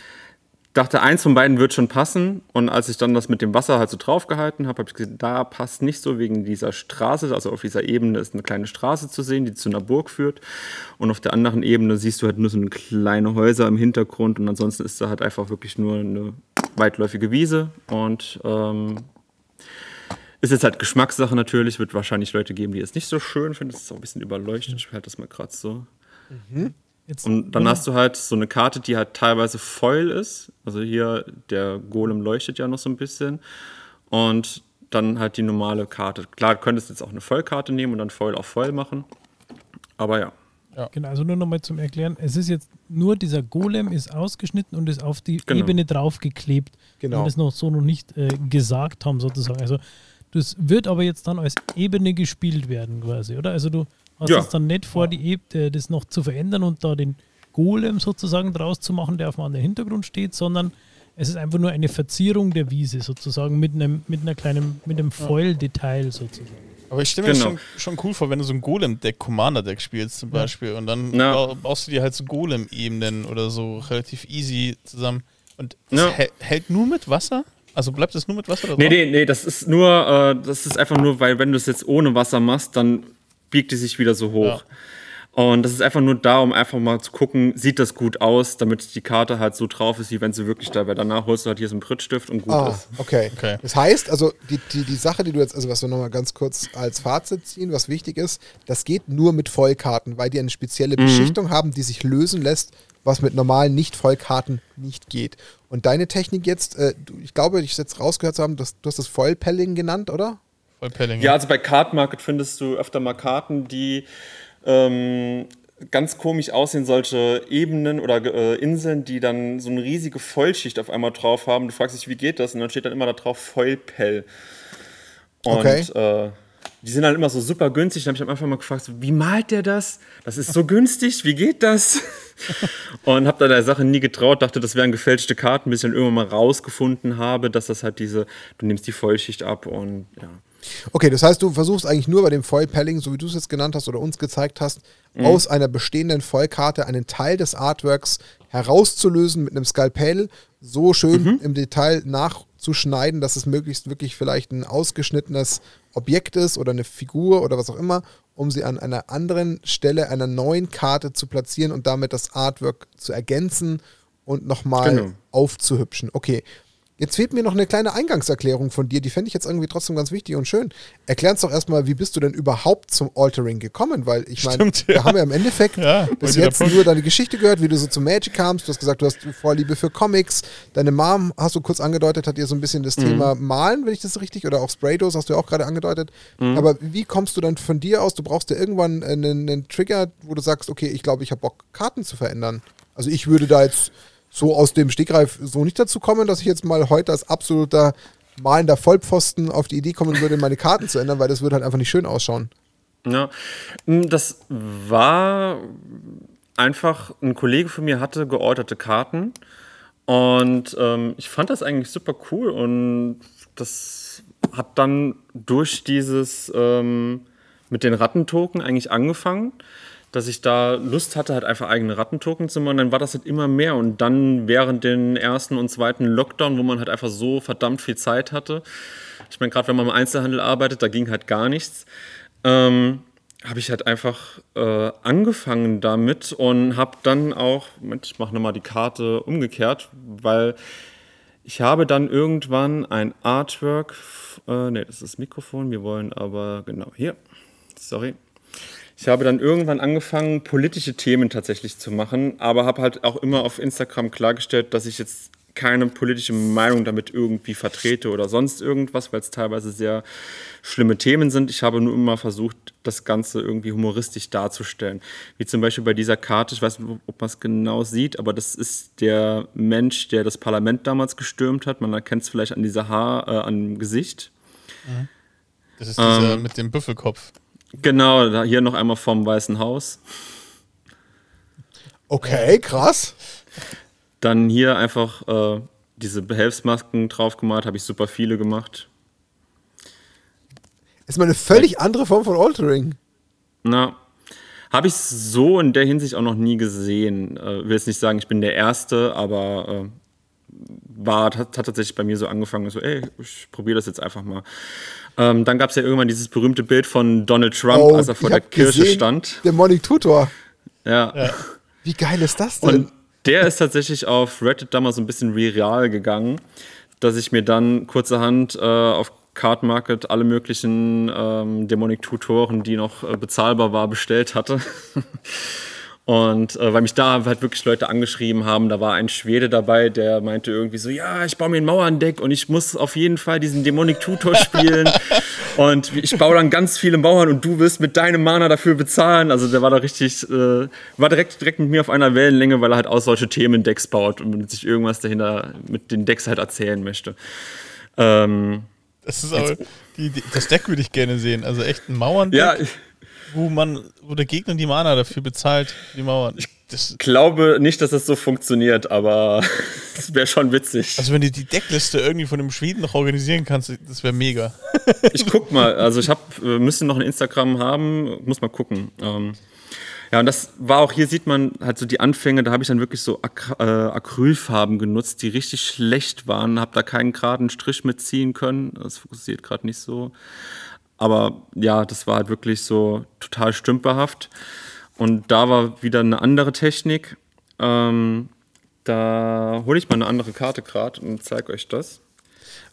dachte, eins von beiden wird schon passen. Und als ich dann das mit dem Wasser halt so draufgehalten habe, habe ich gesehen, da passt nicht so wegen dieser Straße. Also auf dieser Ebene ist eine kleine Straße zu sehen, die zu einer Burg führt. Und auf der anderen Ebene siehst du halt nur so eine kleine Häuser im Hintergrund. Und ansonsten ist da halt einfach wirklich nur eine weitläufige Wiese. Und ähm, ist jetzt halt Geschmackssache natürlich. Wird wahrscheinlich Leute geben, die es nicht so schön finden. Das ist auch ein bisschen überleuchtet. Ich halte das mal gerade so. Mhm. Jetzt, und dann hast du halt so eine Karte, die halt teilweise Foil ist. Also hier, der Golem leuchtet ja noch so ein bisschen. Und dann halt die normale Karte. Klar, du könntest jetzt auch eine Vollkarte nehmen und dann Foil auf Foil machen. Aber ja. ja. Genau, also nur nochmal zum Erklären. Es ist jetzt nur dieser Golem ist ausgeschnitten und ist auf die genau. Ebene draufgeklebt. Genau. Und das noch so noch nicht äh, gesagt haben, sozusagen. Also das wird aber jetzt dann als Ebene gespielt werden, quasi, oder? Also du Hast ja. es dann nicht vor, die Ebene das noch zu verändern und da den Golem sozusagen draus zu machen, der auf einem anderen Hintergrund steht, sondern es ist einfach nur eine Verzierung der Wiese sozusagen mit einem, mit einer kleinen, mit einem Foil-Detail sozusagen. Aber ich stelle mir genau. schon, schon cool vor, wenn du so ein Golem-Deck, Commander-Deck spielst zum Beispiel und dann ja. baust du dir halt so Golem-Ebenen oder so relativ easy zusammen. Und ja. hält nur mit Wasser? Also bleibt es nur mit Wasser? Nee, nee, nee, das ist nur, äh, das ist einfach nur, weil wenn du es jetzt ohne Wasser machst, dann biegt die sich wieder so hoch. Ja. Und das ist einfach nur da, um einfach mal zu gucken, sieht das gut aus, damit die Karte halt so drauf ist, wie wenn sie wirklich da wäre. Danach holst du halt hier so einen Prittstift und gut ah, ist. Okay. okay. Das heißt, also die, die, die Sache, die du jetzt, also was wir nochmal ganz kurz als Fazit ziehen, was wichtig ist, das geht nur mit Vollkarten, weil die eine spezielle mhm. Beschichtung haben, die sich lösen lässt, was mit normalen Nicht-Vollkarten nicht geht. Und deine Technik jetzt, äh, ich glaube, ich jetzt rausgehört zu haben, dass, du hast das Foil-Pelling genannt, oder? Vollpelling. Ja, also bei Card Market findest du öfter mal Karten, die ähm, ganz komisch aussehen, solche Ebenen oder äh, Inseln, die dann so eine riesige Vollschicht auf einmal drauf haben. Du fragst dich, wie geht das? Und dann steht dann immer da drauf Foilpell. Und okay. äh, die sind dann immer so super günstig. Da habe ich am Anfang mal gefragt, wie malt der das? Das ist so günstig, wie geht das? und habe da der Sache nie getraut, dachte, das wären gefälschte Karten, bis ich dann irgendwann mal rausgefunden habe, dass das halt diese, du nimmst die Vollschicht ab und ja. Okay, das heißt, du versuchst eigentlich nur bei dem Foil-Pelling, so wie du es jetzt genannt hast oder uns gezeigt hast, mhm. aus einer bestehenden Foilkarte einen Teil des Artworks herauszulösen mit einem Skalpell, so schön mhm. im Detail nachzuschneiden, dass es möglichst wirklich vielleicht ein ausgeschnittenes Objekt ist oder eine Figur oder was auch immer, um sie an einer anderen Stelle einer neuen Karte zu platzieren und damit das Artwork zu ergänzen und nochmal genau. aufzuhübschen. Okay, Jetzt fehlt mir noch eine kleine Eingangserklärung von dir, die fände ich jetzt irgendwie trotzdem ganz wichtig und schön. Erklär uns doch erstmal, wie bist du denn überhaupt zum Altering gekommen? Weil ich meine, ja. wir haben ja im Endeffekt ja, bis jetzt nur deine Geschichte gehört, wie du so zu Magic kamst. Du hast gesagt, du hast Vorliebe für Comics. Deine Mom, hast du kurz angedeutet, hat dir so ein bisschen das mhm. Thema Malen, wenn ich das richtig, oder auch Spraydos hast du ja auch gerade angedeutet. Mhm. Aber wie kommst du dann von dir aus? Du brauchst ja irgendwann einen, einen Trigger, wo du sagst, okay, ich glaube, ich habe Bock, Karten zu verändern. Also ich würde da jetzt so aus dem Stegreif so nicht dazu kommen, dass ich jetzt mal heute als absoluter malender Vollpfosten auf die Idee kommen würde, meine Karten zu ändern, weil das würde halt einfach nicht schön ausschauen. Ja, hm, das war einfach, ein Kollege von mir hatte georderte Karten und ähm, ich fand das eigentlich super cool und das hat dann durch dieses ähm, mit den Rattentoken eigentlich angefangen dass ich da Lust hatte, halt einfach eigene Rattentoken zu machen. Dann war das halt immer mehr. Und dann während den ersten und zweiten Lockdown, wo man halt einfach so verdammt viel Zeit hatte, ich meine, gerade wenn man im Einzelhandel arbeitet, da ging halt gar nichts, ähm, habe ich halt einfach äh, angefangen damit und habe dann auch, Moment, ich mache nochmal die Karte umgekehrt, weil ich habe dann irgendwann ein Artwork, äh, ne, das ist Mikrofon, wir wollen aber, genau, hier, sorry, ich habe dann irgendwann angefangen, politische Themen tatsächlich zu machen, aber habe halt auch immer auf Instagram klargestellt, dass ich jetzt keine politische Meinung damit irgendwie vertrete oder sonst irgendwas, weil es teilweise sehr schlimme Themen sind. Ich habe nur immer versucht, das Ganze irgendwie humoristisch darzustellen. Wie zum Beispiel bei dieser Karte, ich weiß nicht, ob man es genau sieht, aber das ist der Mensch, der das Parlament damals gestürmt hat. Man erkennt es vielleicht an dieser Haar, äh, am Gesicht. Das ist dieser ähm, mit dem Büffelkopf. Genau, hier noch einmal vom Weißen Haus. Okay, krass. Dann hier einfach äh, diese Behelfsmasken draufgemalt, habe ich super viele gemacht. Ist mal eine völlig andere Form von Altering. Na, habe ich so in der Hinsicht auch noch nie gesehen. Äh, will jetzt nicht sagen, ich bin der Erste, aber war, hat, hat, tatsächlich bei mir so angefangen, so, ey, ich probiere das jetzt einfach mal. Ähm, dann gab es ja irgendwann dieses berühmte Bild von Donald Trump, oh, als er vor der Kirche gesehen, stand. Der Monic Tutor. Ja. ja. Wie geil ist das denn? Und der ist tatsächlich auf Reddit damals so ein bisschen viral gegangen, dass ich mir dann kurzerhand äh, auf Card Market alle möglichen ähm, Demonic Tutoren, die noch äh, bezahlbar war, bestellt hatte. Und äh, weil mich da halt wirklich Leute angeschrieben haben, da war ein Schwede dabei, der meinte irgendwie so, ja, ich baue mir ein Mauerndeck und ich muss auf jeden Fall diesen Demonic Tutor spielen. und ich baue dann ganz viele Mauern und du wirst mit deinem Mana dafür bezahlen. Also der war da richtig, äh, war direkt, direkt mit mir auf einer Wellenlänge, weil er halt auch solche Themendecks baut und sich irgendwas dahinter mit den Decks halt erzählen möchte. Ähm, das ist aber, die, die, das Deck würde ich gerne sehen. Also echt ein Mauerndeck. Ja, wo man, wo der Gegner die Mana dafür bezahlt, die Mauern. Ich das glaube nicht, dass das so funktioniert, aber das wäre schon witzig. Also wenn du die Deckliste irgendwie von dem Schweden noch organisieren kannst, das wäre mega. ich guck mal, also ich hab, müssen noch ein Instagram haben, muss mal gucken. Ähm, ja, und das war auch, hier sieht man halt so die Anfänge, da habe ich dann wirklich so Ac äh, Acrylfarben genutzt, die richtig schlecht waren, habe da keinen geraden Strich mitziehen können, das fokussiert gerade nicht so. Aber ja, das war halt wirklich so total stümperhaft. Und da war wieder eine andere Technik. Ähm, da hole ich mal eine andere Karte gerade und zeige euch das.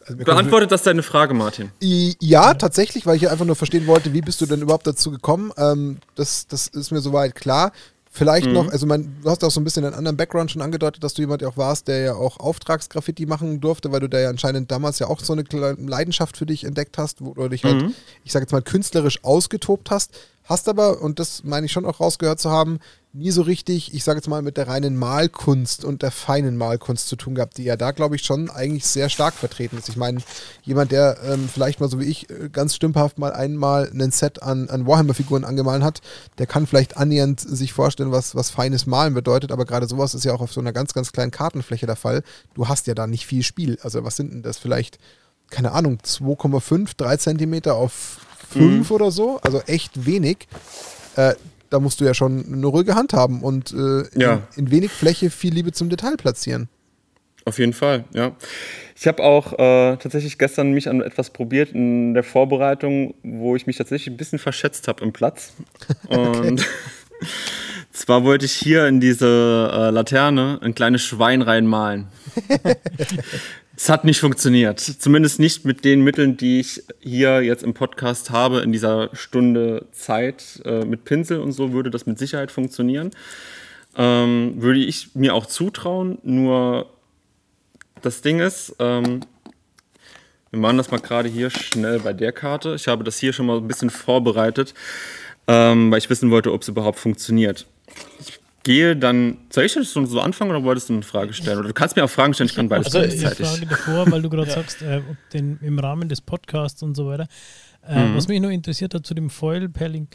Also Beantwortet das deine Frage, Martin? Ja, tatsächlich, weil ich einfach nur verstehen wollte, wie bist du denn überhaupt dazu gekommen? Ähm, das, das ist mir soweit klar. Vielleicht mhm. noch, also man, du hast auch so ein bisschen einen anderen Background schon angedeutet, dass du jemand auch warst, der ja auch Auftragsgraffiti machen durfte, weil du da ja anscheinend damals ja auch so eine Leidenschaft für dich entdeckt hast, wo du dich halt, mhm. ich sage jetzt mal, künstlerisch ausgetobt hast. Hast aber, und das meine ich schon auch rausgehört zu haben, nie so richtig, ich sage jetzt mal, mit der reinen Malkunst und der feinen Malkunst zu tun gehabt, die ja da, glaube ich, schon eigentlich sehr stark vertreten ist. Ich meine, jemand, der ähm, vielleicht mal so wie ich äh, ganz stümperhaft mal einmal ein Set an, an Warhammer-Figuren angemalt hat, der kann vielleicht annähernd sich vorstellen, was, was feines Malen bedeutet, aber gerade sowas ist ja auch auf so einer ganz, ganz kleinen Kartenfläche der Fall. Du hast ja da nicht viel Spiel. Also was sind denn das vielleicht, keine Ahnung, 2,5, 3 Zentimeter auf 5 mhm. oder so, also echt wenig. Äh, da musst du ja schon eine ruhige Hand haben und äh, ja. in, in, wenig Fläche viel Liebe zum Detail platzieren. Auf jeden Fall, ja. Ich habe auch äh, tatsächlich gestern mich an etwas probiert in der Vorbereitung, wo ich mich tatsächlich ein bisschen verschätzt habe im Platz. Und zwar wollte ich hier in diese äh, Laterne ein kleines Schwein reinmalen. Es hat nicht funktioniert. Zumindest nicht mit den Mitteln, die ich hier jetzt im Podcast habe, in dieser Stunde Zeit. Äh, mit Pinsel und so würde das mit Sicherheit funktionieren. Ähm, würde ich mir auch zutrauen. Nur das Ding ist, ähm, wir machen das mal gerade hier schnell bei der Karte. Ich habe das hier schon mal ein bisschen vorbereitet, ähm, weil ich wissen wollte, ob es überhaupt funktioniert. Ich gehe, dann. Soll ich das so anfangen oder wolltest du eine Frage stellen? Oder du kannst mir auch Fragen stellen, ich kann beides also, gleichzeitig. Ich frage davor, weil du gerade ja. sagst, äh, den, im Rahmen des Podcasts und so weiter. Äh, mhm. Was mich nur interessiert hat zu dem Foil-Pelling,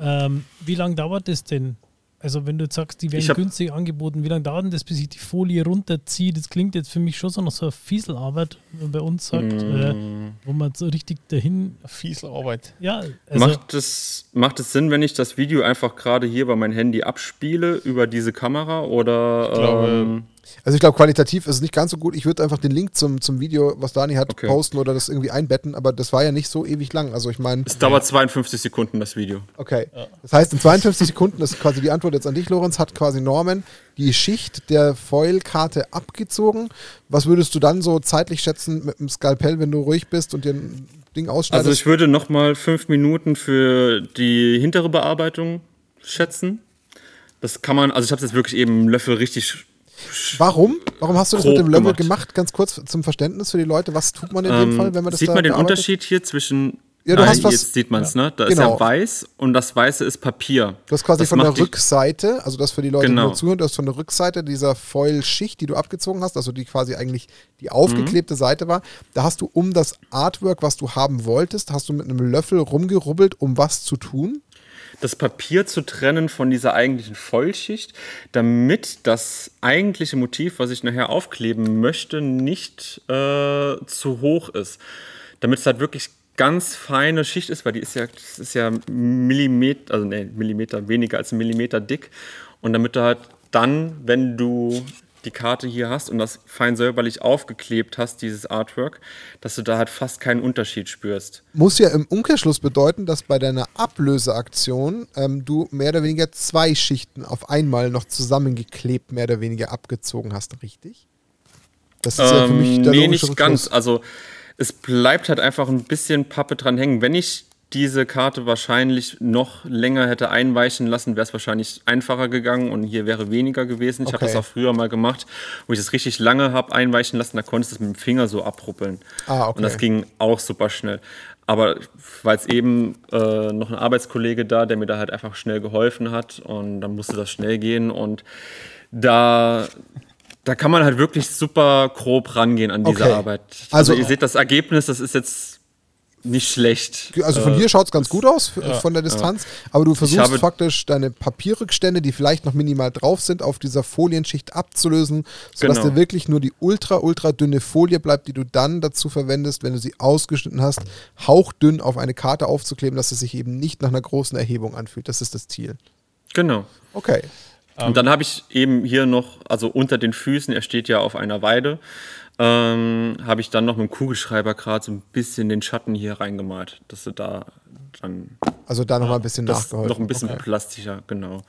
ähm, wie lange dauert das denn? Also wenn du jetzt sagst, die werden günstig angeboten, wie lange dauert denn das, bis ich die Folie runterziehe? Das klingt jetzt für mich schon so nach so einer Fieselarbeit, wenn man bei uns sagt, mm. äh, wo man so richtig dahin... Fieselarbeit. Ja. Also macht, es, macht es Sinn, wenn ich das Video einfach gerade hier bei meinem Handy abspiele über diese Kamera oder... Ich glaube, ähm, also ich glaube, qualitativ ist es nicht ganz so gut. Ich würde einfach den Link zum, zum Video, was Dani hat, okay. posten oder das irgendwie einbetten, aber das war ja nicht so ewig lang. Also ich meine. Es dauert 52 Sekunden, das Video. Okay. Ja. Das heißt, in 52 Sekunden, das ist quasi die Antwort jetzt an dich, Lorenz, hat quasi Norman die Schicht der Foil-Karte abgezogen. Was würdest du dann so zeitlich schätzen mit dem Skalpell, wenn du ruhig bist und dir ein Ding ausschneidest? Also ich würde nochmal fünf Minuten für die hintere Bearbeitung schätzen. Das kann man, also ich habe es jetzt wirklich eben Löffel richtig Warum? Warum hast du das mit dem Level gemacht. gemacht? Ganz kurz zum Verständnis für die Leute. Was tut man in ähm, dem Fall, wenn man das Sieht da man den Unterschied hier zwischen ja, du Nein, hast was, jetzt sieht man es, ja. ne? Da genau. ist ja genau. weiß und das Weiße ist Papier. Du hast quasi das von der Rückseite, also das für die Leute, genau. die nur zuhören, du hast von der Rückseite dieser Foil-Schicht, die du abgezogen hast, also die quasi eigentlich die aufgeklebte mhm. Seite war, da hast du um das Artwork, was du haben wolltest, hast du mit einem Löffel rumgerubbelt, um was zu tun? Das Papier zu trennen von dieser eigentlichen Vollschicht, damit das eigentliche Motiv, was ich nachher aufkleben möchte, nicht äh, zu hoch ist. Damit es halt wirklich ganz feine Schicht ist, weil die ist ja, das ist ja Millimeter, also nee, Millimeter weniger als ein Millimeter dick. Und damit du halt dann, wenn du die Karte hier hast und das fein säuberlich aufgeklebt hast, dieses Artwork, dass du da halt fast keinen Unterschied spürst. Muss ja im Umkehrschluss bedeuten, dass bei deiner Ablöseaktion ähm, du mehr oder weniger zwei Schichten auf einmal noch zusammengeklebt, mehr oder weniger abgezogen hast, richtig? Das ist ähm, ja für mich ähm, der Nee, nicht ganz. Also es bleibt halt einfach ein bisschen Pappe dran hängen. Wenn ich diese Karte wahrscheinlich noch länger hätte einweichen lassen, wäre es wahrscheinlich einfacher gegangen und hier wäre weniger gewesen. Ich okay. habe das auch früher mal gemacht, wo ich es richtig lange habe einweichen lassen, da konntest du es mit dem Finger so abruppeln. Ah, okay. Und das ging auch super schnell. Aber war jetzt eben äh, noch ein Arbeitskollege da, der mir da halt einfach schnell geholfen hat und dann musste das schnell gehen und da da kann man halt wirklich super grob rangehen an diese okay. Arbeit. Also, also, ihr seht das Ergebnis, das ist jetzt nicht schlecht. Also von äh, hier schaut es ganz gut aus, ja, von der Distanz. Ja. Aber du versuchst faktisch deine Papierrückstände, die vielleicht noch minimal drauf sind, auf dieser Folienschicht abzulösen, sodass genau. dir wirklich nur die ultra, ultra dünne Folie bleibt, die du dann dazu verwendest, wenn du sie ausgeschnitten hast, hauchdünn auf eine Karte aufzukleben, dass es sich eben nicht nach einer großen Erhebung anfühlt. Das ist das Ziel. Genau. Okay. Und dann habe ich eben hier noch, also unter den Füßen, er steht ja auf einer Weide, ähm, habe ich dann noch mit dem Kugelschreiber gerade so ein bisschen den Schatten hier reingemalt, dass du da dann. Also da noch mal ein bisschen nachgeholfen. Noch ein bisschen okay. plastischer, genau.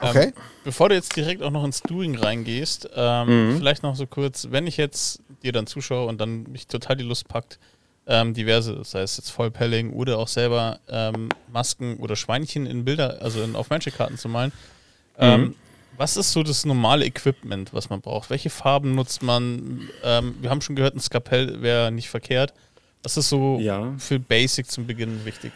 Okay. Ähm, bevor du jetzt direkt auch noch ins Doing reingehst, ähm, mhm. vielleicht noch so kurz, wenn ich jetzt dir dann zuschaue und dann mich total die Lust packt, ähm, diverse, sei es jetzt Vollpelling oder auch selber ähm, Masken oder Schweinchen in Bilder, also in, auf Magic-Karten zu malen. Ähm, mhm. Was ist so das normale Equipment, was man braucht? Welche Farben nutzt man? Ähm, wir haben schon gehört, ein Skapell wäre nicht verkehrt. Was ist so ja. für Basic zum Beginn wichtig?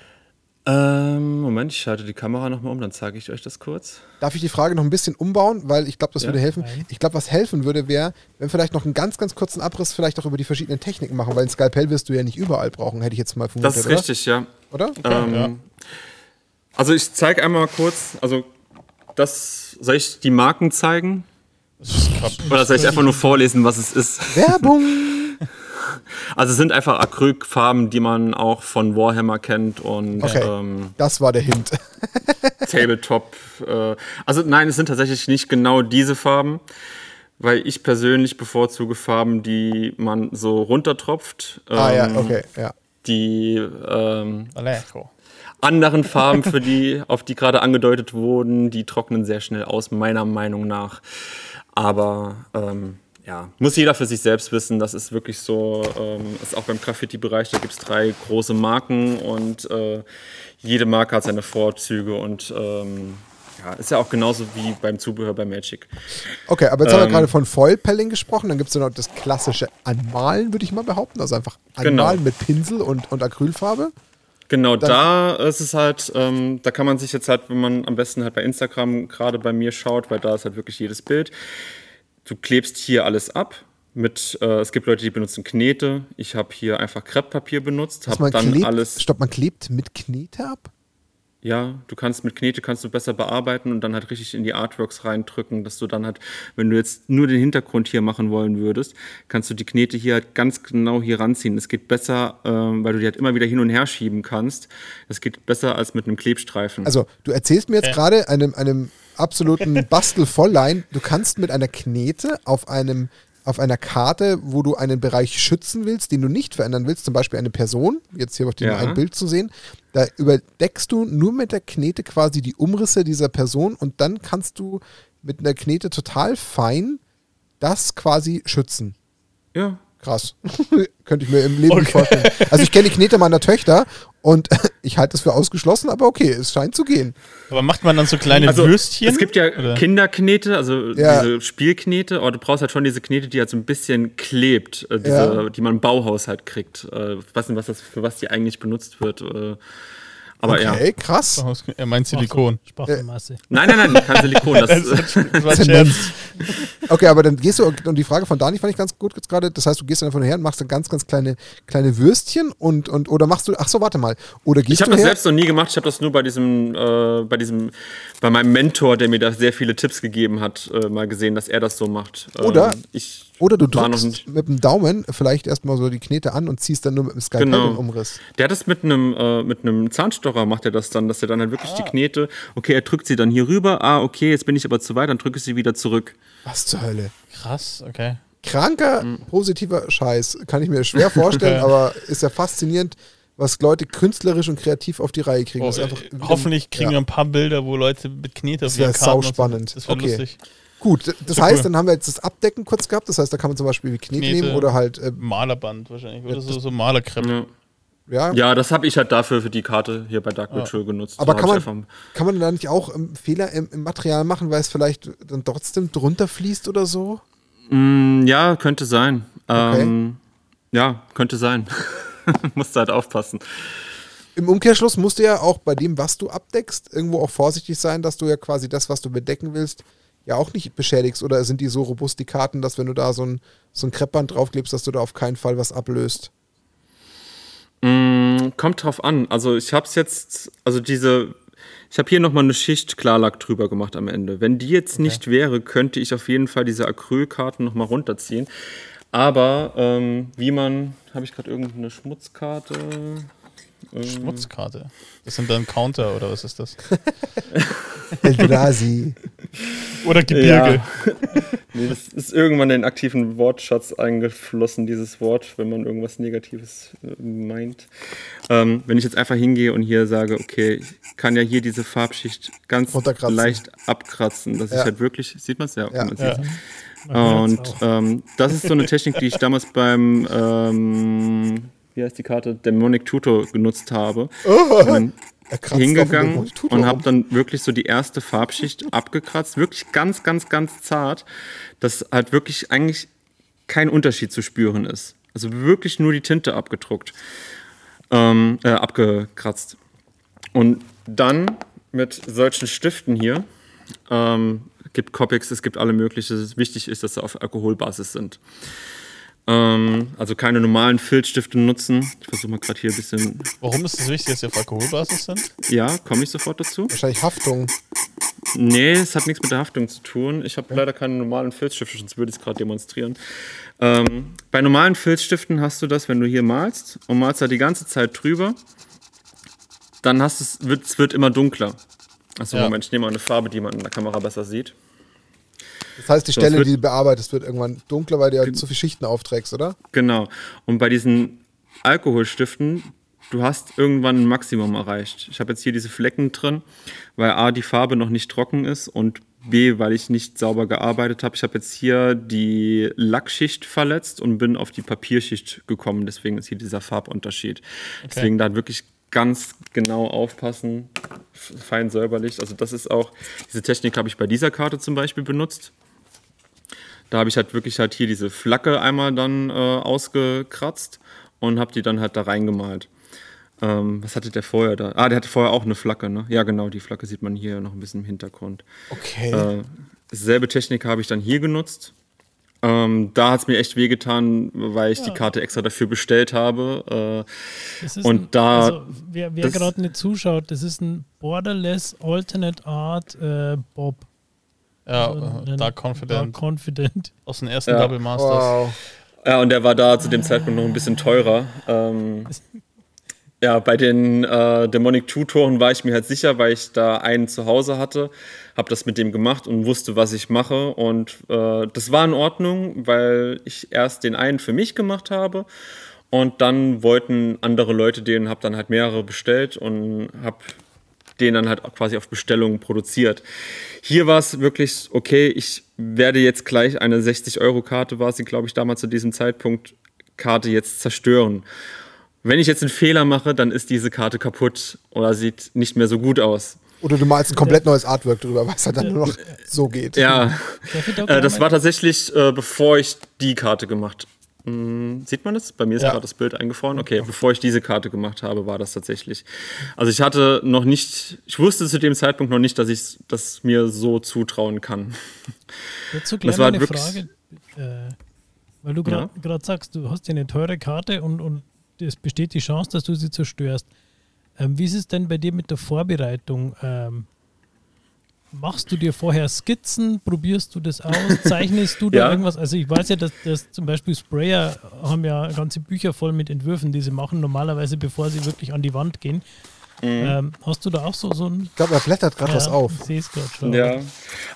Ähm, Moment, ich schalte die Kamera nochmal um, dann zeige ich euch das kurz. Darf ich die Frage noch ein bisschen umbauen? Weil ich glaube, das ja. würde helfen. Ich glaube, was helfen würde, wäre, wenn wir vielleicht noch einen ganz, ganz kurzen Abriss vielleicht auch über die verschiedenen Techniken machen, weil ein Skalpell wirst du ja nicht überall brauchen, hätte ich jetzt mal vermutet. Das ist oder? richtig, ja. Oder? Okay, ähm, ja. Also ich zeige einmal kurz, also das, soll ich die Marken zeigen? Oder soll ich einfach nur vorlesen, was es ist? Werbung! Also es sind einfach Acrylfarben, die man auch von Warhammer kennt und okay, ähm, das war der Hint. Tabletop. Äh, also nein, es sind tatsächlich nicht genau diese Farben, weil ich persönlich bevorzuge Farben, die man so runtertropft. Ah ähm, ja, okay, ja. Die ähm, anderen Farben, für die, auf die gerade angedeutet wurden, die trocknen sehr schnell aus, meiner Meinung nach. Aber ähm, ja, muss jeder für sich selbst wissen. Das ist wirklich so, ähm, ist auch beim Graffiti-Bereich, da gibt es drei große Marken und äh, jede Marke hat seine Vorzüge und ähm, ja, ist ja auch genauso wie beim Zubehör bei Magic. Okay, aber jetzt ähm, haben wir ähm, gerade von Foil-Pelling gesprochen, dann gibt es ja noch das klassische Anmalen, würde ich mal behaupten. Also einfach Anmalen genau. mit Pinsel und, und Acrylfarbe. Genau, da ist es halt, ähm, da kann man sich jetzt halt, wenn man am besten halt bei Instagram gerade bei mir schaut, weil da ist halt wirklich jedes Bild. Du klebst hier alles ab. Mit, äh, es gibt Leute, die benutzen Knete. Ich habe hier einfach Krepppapier benutzt. Hab dann klebt, alles. Stopp, man klebt mit Knete ab? Ja, du kannst mit Knete kannst du besser bearbeiten und dann halt richtig in die Artworks reindrücken, dass du dann halt, wenn du jetzt nur den Hintergrund hier machen wollen würdest, kannst du die Knete hier halt ganz genau hier ranziehen. Es geht besser, ähm, weil du die halt immer wieder hin und her schieben kannst. Es geht besser als mit einem Klebstreifen. Also du erzählst mir jetzt ja. gerade einem, einem absoluten Bastelvolllein, du kannst mit einer Knete auf einem auf einer Karte, wo du einen Bereich schützen willst, den du nicht verändern willst, zum Beispiel eine Person, jetzt hier auf dem ja. ein Bild zu sehen, da überdeckst du nur mit der Knete quasi die Umrisse dieser Person und dann kannst du mit einer Knete total fein das quasi schützen. Ja, Krass. Könnte ich mir im Leben okay. nicht vorstellen. Also ich kenne die Knete meiner Töchter und ich halte es für ausgeschlossen, aber okay, es scheint zu gehen. Aber macht man dann so kleine also, Würstchen? Es gibt ja oder? Kinderknete, also ja. diese Spielknete, aber du brauchst halt schon diese Knete, die halt so ein bisschen klebt, äh, diese, ja. die man im Bauhaus halt kriegt. Äh, ich weiß nicht, was das, für was die eigentlich benutzt wird. Aber okay, ja. krass. Er meint Silikon. Sprachmasse. Nein, nein, nein, kein Silikon. Das, das war Scherz. Okay, aber dann gehst du, und die Frage von Dani fand ich ganz gut jetzt gerade, das heißt, du gehst dann von her und machst dann ganz, ganz kleine, kleine Würstchen und, und, oder machst du, ach so, warte mal, oder gehst Ich habe das selbst noch nie gemacht, ich habe das nur bei diesem, äh, bei diesem, bei meinem Mentor, der mir da sehr viele Tipps gegeben hat, äh, mal gesehen, dass er das so macht. Oder? Ähm, ich Oder du drückst mit dem Daumen vielleicht erstmal so die Knete an und ziehst dann nur mit dem Skalpell genau. den Umriss. Der hat das mit einem, äh, mit einem Zahnstocher, macht er das dann, dass er dann halt wirklich ah. die Knete, okay, er drückt sie dann hier rüber, ah, okay, jetzt bin ich aber zu weit, dann drücke ich sie wieder zurück. Was zur Hölle? Krass, okay. Kranker, mhm. positiver Scheiß. Kann ich mir schwer vorstellen, aber ist ja faszinierend, was Leute künstlerisch und kreativ auf die Reihe kriegen. Oh, hoffentlich kriegen ja. wir ein paar Bilder, wo Leute mit Knete auf ihren Karten... Das wäre spannend. Das wäre okay. lustig. Gut, das Super. heißt, dann haben wir jetzt das Abdecken kurz gehabt. Das heißt, da kann man zum Beispiel wie Knete, Knete nehmen oder halt. Äh, Malerband wahrscheinlich. Oder so, so Malerkreppe. Ja. ja, das habe ich halt dafür für die Karte hier bei Dark Ritual ja. genutzt. Aber kann man, kann man da nicht auch ähm, Fehler im, im, Material machen, weil es vielleicht dann trotzdem drunter fließt oder so? Mm, ja, könnte sein. Okay. Ähm, ja, könnte sein. musst halt aufpassen. Im Umkehrschluss musst du ja auch bei dem, was du abdeckst, irgendwo auch vorsichtig sein, dass du ja quasi das, was du bedecken willst, ja auch nicht beschädigst. Oder sind die so robust, die Karten, dass wenn du da so ein, so ein Kreppband draufklebst, dass du da auf keinen Fall was ablöst? Mm, kommt drauf an. Also ich habe es jetzt, also diese, ich habe hier nochmal eine Schicht Klarlack drüber gemacht am Ende. Wenn die jetzt okay. nicht wäre, könnte ich auf jeden Fall diese Acrylkarten nochmal runterziehen. Aber ähm, wie man, habe ich gerade irgendeine Schmutzkarte? Ähm, Schmutzkarte? Das sind dann Counter oder was ist das? Eldrazi. oder Gebirge. Ja. nee, das ist irgendwann in den aktiven Wortschatz eingeflossen, dieses Wort, wenn man irgendwas Negatives äh, meint. Ähm, wenn ich jetzt einfach hingehe und hier sage, okay, ich kann ja hier diese Farbschicht ganz leicht abkratzen, dass ja. ich halt wirklich, sieht man es ja, ja. man ja. Und ähm, das ist so eine Technik, die ich damals beim, ähm, wie heißt die Karte, Demonic Tutor genutzt habe. Oh, hingegangen und habe dann wirklich so die erste Farbschicht abgekratzt, wirklich ganz, ganz, ganz zart, dass halt wirklich eigentlich kein Unterschied zu spüren ist. Also wirklich nur die Tinte abgedruckt, ähm, äh, abgekratzt. Und dann mit solchen Stiften hier ähm, gibt Copics, es gibt alle möglichen. Wichtig ist, dass sie auf Alkoholbasis sind. Ähm, also keine normalen Filzstifte nutzen. Ich versuche mal gerade hier ein bisschen. Warum ist es wichtig, dass sie auf Alkoholbasis sind? Ja, komme ich sofort dazu. Wahrscheinlich Haftung. Nee, es hat nichts mit der Haftung zu tun. Ich habe ja. leider keine normalen Filzstifte, sonst würde ich es gerade demonstrieren. Ähm, bei normalen Filzstiften hast du das, wenn du hier malst und malst da die ganze Zeit drüber, dann hast es, wird, es wird immer dunkler. Achso, ja. Moment, ich nehme mal eine Farbe, die man in der Kamera besser sieht. Das heißt, die so, Stelle, die du bearbeitest, wird irgendwann dunkler, weil du halt zu viele Schichten aufträgst, oder? Genau. Und bei diesen Alkoholstiften, du hast irgendwann ein Maximum erreicht. Ich habe jetzt hier diese Flecken drin, weil A, die Farbe noch nicht trocken ist und B, weil ich nicht sauber gearbeitet habe. Ich habe jetzt hier die Lackschicht verletzt und bin auf die Papierschicht gekommen. Deswegen ist hier dieser Farbunterschied. Okay. Deswegen da wirklich ganz genau aufpassen, fein säuberlich. Also das ist auch, diese Technik habe ich bei dieser Karte zum Beispiel benutzt. Da habe ich halt wirklich halt hier diese Flagge einmal dann äh, ausgekratzt und habe die dann halt da reingemalt. Ähm, was hatte der vorher da? Ah, der hatte vorher auch eine Flagge, ne? Ja, genau, die Flagge sieht man hier noch ein bisschen im Hintergrund. Okay. Äh, selbe Technik habe ich dann hier genutzt. Ähm, da hat es mir echt wehgetan, weil ich ja. die Karte extra dafür bestellt habe. Äh, und ein, da. Also, wer, wer gerade nicht zuschaut, das ist ein Borderless Alternate Art äh, Bob. Ja, also Dark Confident. Dark Confident. Aus den ersten ja. Double Masters. Wow. Ja, und der war da zu dem Zeitpunkt noch ein bisschen teurer. Ähm, ja, bei den äh, Demonic Tutoren war ich mir halt sicher, weil ich da einen zu Hause hatte, habe das mit dem gemacht und wusste, was ich mache. Und äh, das war in Ordnung, weil ich erst den einen für mich gemacht habe und dann wollten andere Leute den, habe dann halt mehrere bestellt und habe den dann halt quasi auf Bestellung produziert. Hier war es wirklich, okay, ich werde jetzt gleich eine 60-Euro-Karte, war sie, glaube ich, damals zu diesem Zeitpunkt, Karte jetzt zerstören. Wenn ich jetzt einen Fehler mache, dann ist diese Karte kaputt oder sieht nicht mehr so gut aus. Oder du malst ein komplett neues Artwork drüber, was halt dann nur noch so geht. Ja, äh, das war tatsächlich, äh, bevor ich die Karte gemacht hm, Sieht man das? Bei mir ist ja. gerade das Bild eingefroren. Okay, bevor ich diese Karte gemacht habe, war das tatsächlich. Also ich hatte noch nicht, ich wusste zu dem Zeitpunkt noch nicht, dass ich das mir so zutrauen kann. Dazu gleich das war eine Frage, äh, weil du gerade ja. sagst, du hast ja eine teure Karte und, und es besteht die Chance, dass du sie zerstörst. Ähm, wie ist es denn bei dir mit der Vorbereitung? Ähm, machst du dir vorher Skizzen, probierst du das aus, zeichnest du da ja. irgendwas? Also ich weiß ja, dass, dass zum Beispiel Sprayer haben ja ganze Bücher voll mit Entwürfen, die sie machen, normalerweise bevor sie wirklich an die Wand gehen. Mhm. Ähm, hast du da auch so, so ein. Ich glaube, er blättert gerade ja, was auf. Ich sehe es gerade schon. Ja.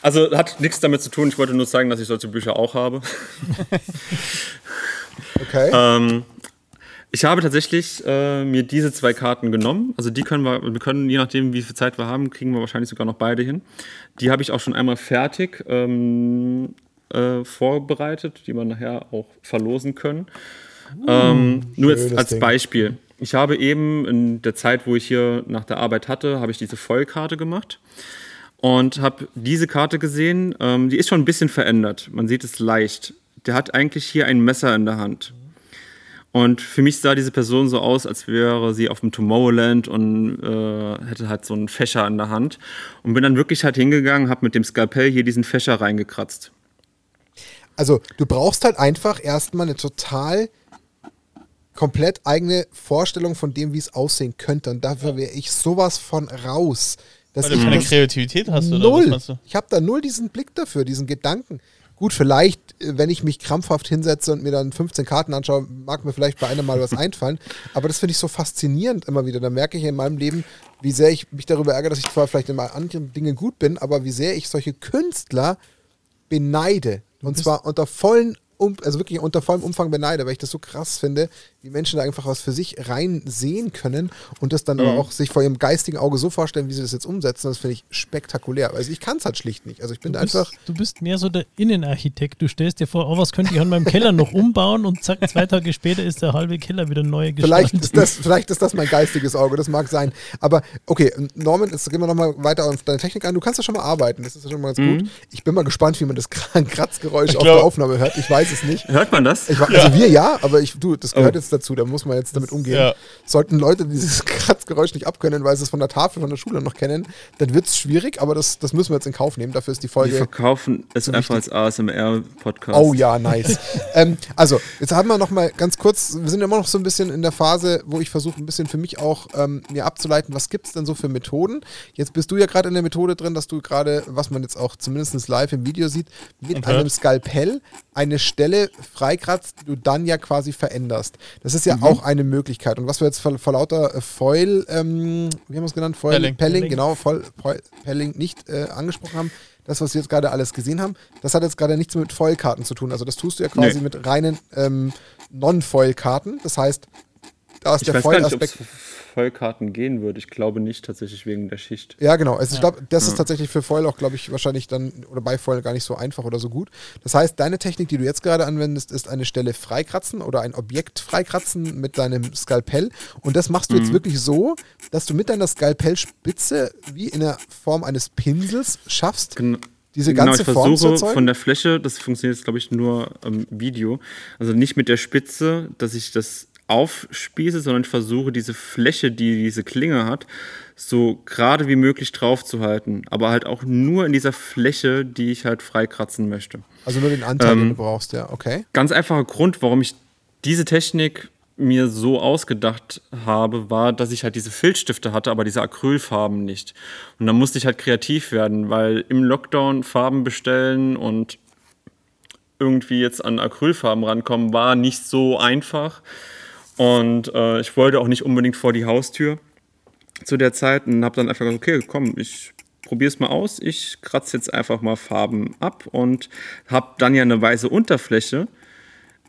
Also hat nichts damit zu tun. Ich wollte nur zeigen, dass ich solche Bücher auch habe. okay. Ähm, ich habe tatsächlich äh, mir diese zwei Karten genommen. Also die können wir, wir können, je nachdem, wie viel Zeit wir haben, kriegen wir wahrscheinlich sogar noch beide hin. Die habe ich auch schon einmal fertig ähm, äh, vorbereitet, die wir nachher auch verlosen können. Uh, ähm, nur jetzt als Ding. Beispiel. Ich habe eben in der Zeit, wo ich hier nach der Arbeit hatte, habe ich diese Vollkarte gemacht und habe diese Karte gesehen. Ähm, die ist schon ein bisschen verändert. Man sieht es leicht. Der hat eigentlich hier ein Messer in der Hand. Und für mich sah diese Person so aus, als wäre sie auf dem Tomorrowland und äh, hätte halt so einen Fächer in der Hand. Und bin dann wirklich halt hingegangen, habe mit dem Skalpell hier diesen Fächer reingekratzt. Also du brauchst halt einfach erstmal eine total komplett eigene Vorstellung von dem, wie es aussehen könnte. Und dafür wäre ich sowas von raus. Weil du keine Kreativität hast, oder? Null. Ich habe da null diesen Blick dafür, diesen Gedanken. Gut, vielleicht, äh, wenn ich mich krampfhaft hinsetze und mir dann 15 Karten anschaue, mag mir vielleicht bei einem mal was einfallen. Aber das finde ich so faszinierend immer wieder. Da merke ich in meinem Leben, wie sehr ich mich darüber ärgere, dass ich zwar vielleicht in anderen Dingen gut bin, aber wie sehr ich solche Künstler beneide. Und zwar unter vollen um, also wirklich unter vollem Umfang beneide, weil ich das so krass finde, wie Menschen da einfach was für sich rein sehen können und das dann mhm. aber auch sich vor ihrem geistigen Auge so vorstellen, wie sie das jetzt umsetzen. Das finde ich spektakulär. Also ich kann es halt schlicht nicht. Also ich bin du bist, einfach. Du bist mehr so der Innenarchitekt. Du stellst dir vor, oh, was könnte ich an meinem Keller noch umbauen und zack, zwei Tage später ist der halbe Keller wieder neu gestaltet. Vielleicht ist das, vielleicht ist das mein geistiges Auge, das mag sein. Aber okay, Norman, jetzt gehen wir nochmal weiter auf deine Technik ein. Du kannst ja schon mal arbeiten, das ist ja schon mal ganz mhm. gut. Ich bin mal gespannt, wie man das Kratzgeräusch auf der Aufnahme hört. Ich weiß es nicht. Hört man das? Ich, also ja. wir ja, aber ich, du, das gehört oh. jetzt dazu, da muss man jetzt damit umgehen. Ja. Sollten Leute dieses Kratzgeräusch nicht abkönnen, weil sie es von der Tafel von der Schule noch kennen, dann wird es schwierig, aber das, das müssen wir jetzt in Kauf nehmen. Dafür ist die Folge. Wir verkaufen es einfach als ASMR-Podcast. Oh ja, nice. ähm, also, jetzt haben wir noch mal ganz kurz, wir sind immer noch so ein bisschen in der Phase, wo ich versuche, ein bisschen für mich auch ähm, mir abzuleiten, was gibt es denn so für Methoden. Jetzt bist du ja gerade in der Methode drin, dass du gerade, was man jetzt auch zumindest live im Video sieht, mit okay. einem Skalpell eine Stelle freikratzt, die du dann ja quasi veränderst. Das ist ja mhm. auch eine Möglichkeit. Und was wir jetzt vor, vor lauter äh, Foil, ähm, wie haben wir es genannt? Foil Pelling, Pelling genau, Foil, Foil Pelling nicht äh, angesprochen haben, das, was wir jetzt gerade alles gesehen haben, das hat jetzt gerade nichts mit Foil-Karten zu tun. Also das tust du ja quasi nee. mit reinen ähm, Non-Foil-Karten. Das heißt, da ist ich der Foil-Aspekt. Vollkarten gehen würde. Ich glaube nicht tatsächlich wegen der Schicht. Ja, genau. Also ja. ich glaube, das ja. ist tatsächlich für Foil auch, glaube ich, wahrscheinlich dann oder bei Foil gar nicht so einfach oder so gut. Das heißt, deine Technik, die du jetzt gerade anwendest, ist eine Stelle freikratzen oder ein Objekt freikratzen mit deinem Skalpell. Und das machst du mhm. jetzt wirklich so, dass du mit deiner Skalpellspitze wie in der Form eines Pinsels schaffst. Genau diese ganze genau, ich versuche von der Fläche, das funktioniert jetzt glaube ich nur im Video, also nicht mit der Spitze, dass ich das aufspieße, sondern ich versuche diese Fläche, die diese Klinge hat, so gerade wie möglich drauf zu halten. Aber halt auch nur in dieser Fläche, die ich halt freikratzen möchte. Also nur den Anteil, ähm, den du brauchst, ja, okay. Ganz einfacher Grund, warum ich diese Technik mir so ausgedacht habe, war, dass ich halt diese Filzstifte hatte, aber diese Acrylfarben nicht. Und dann musste ich halt kreativ werden, weil im Lockdown Farben bestellen und irgendwie jetzt an Acrylfarben rankommen, war nicht so einfach. Und äh, ich wollte auch nicht unbedingt vor die Haustür zu der Zeit und habe dann einfach gesagt, okay, komm, ich probiere es mal aus. Ich kratze jetzt einfach mal Farben ab und habe dann ja eine weiße Unterfläche.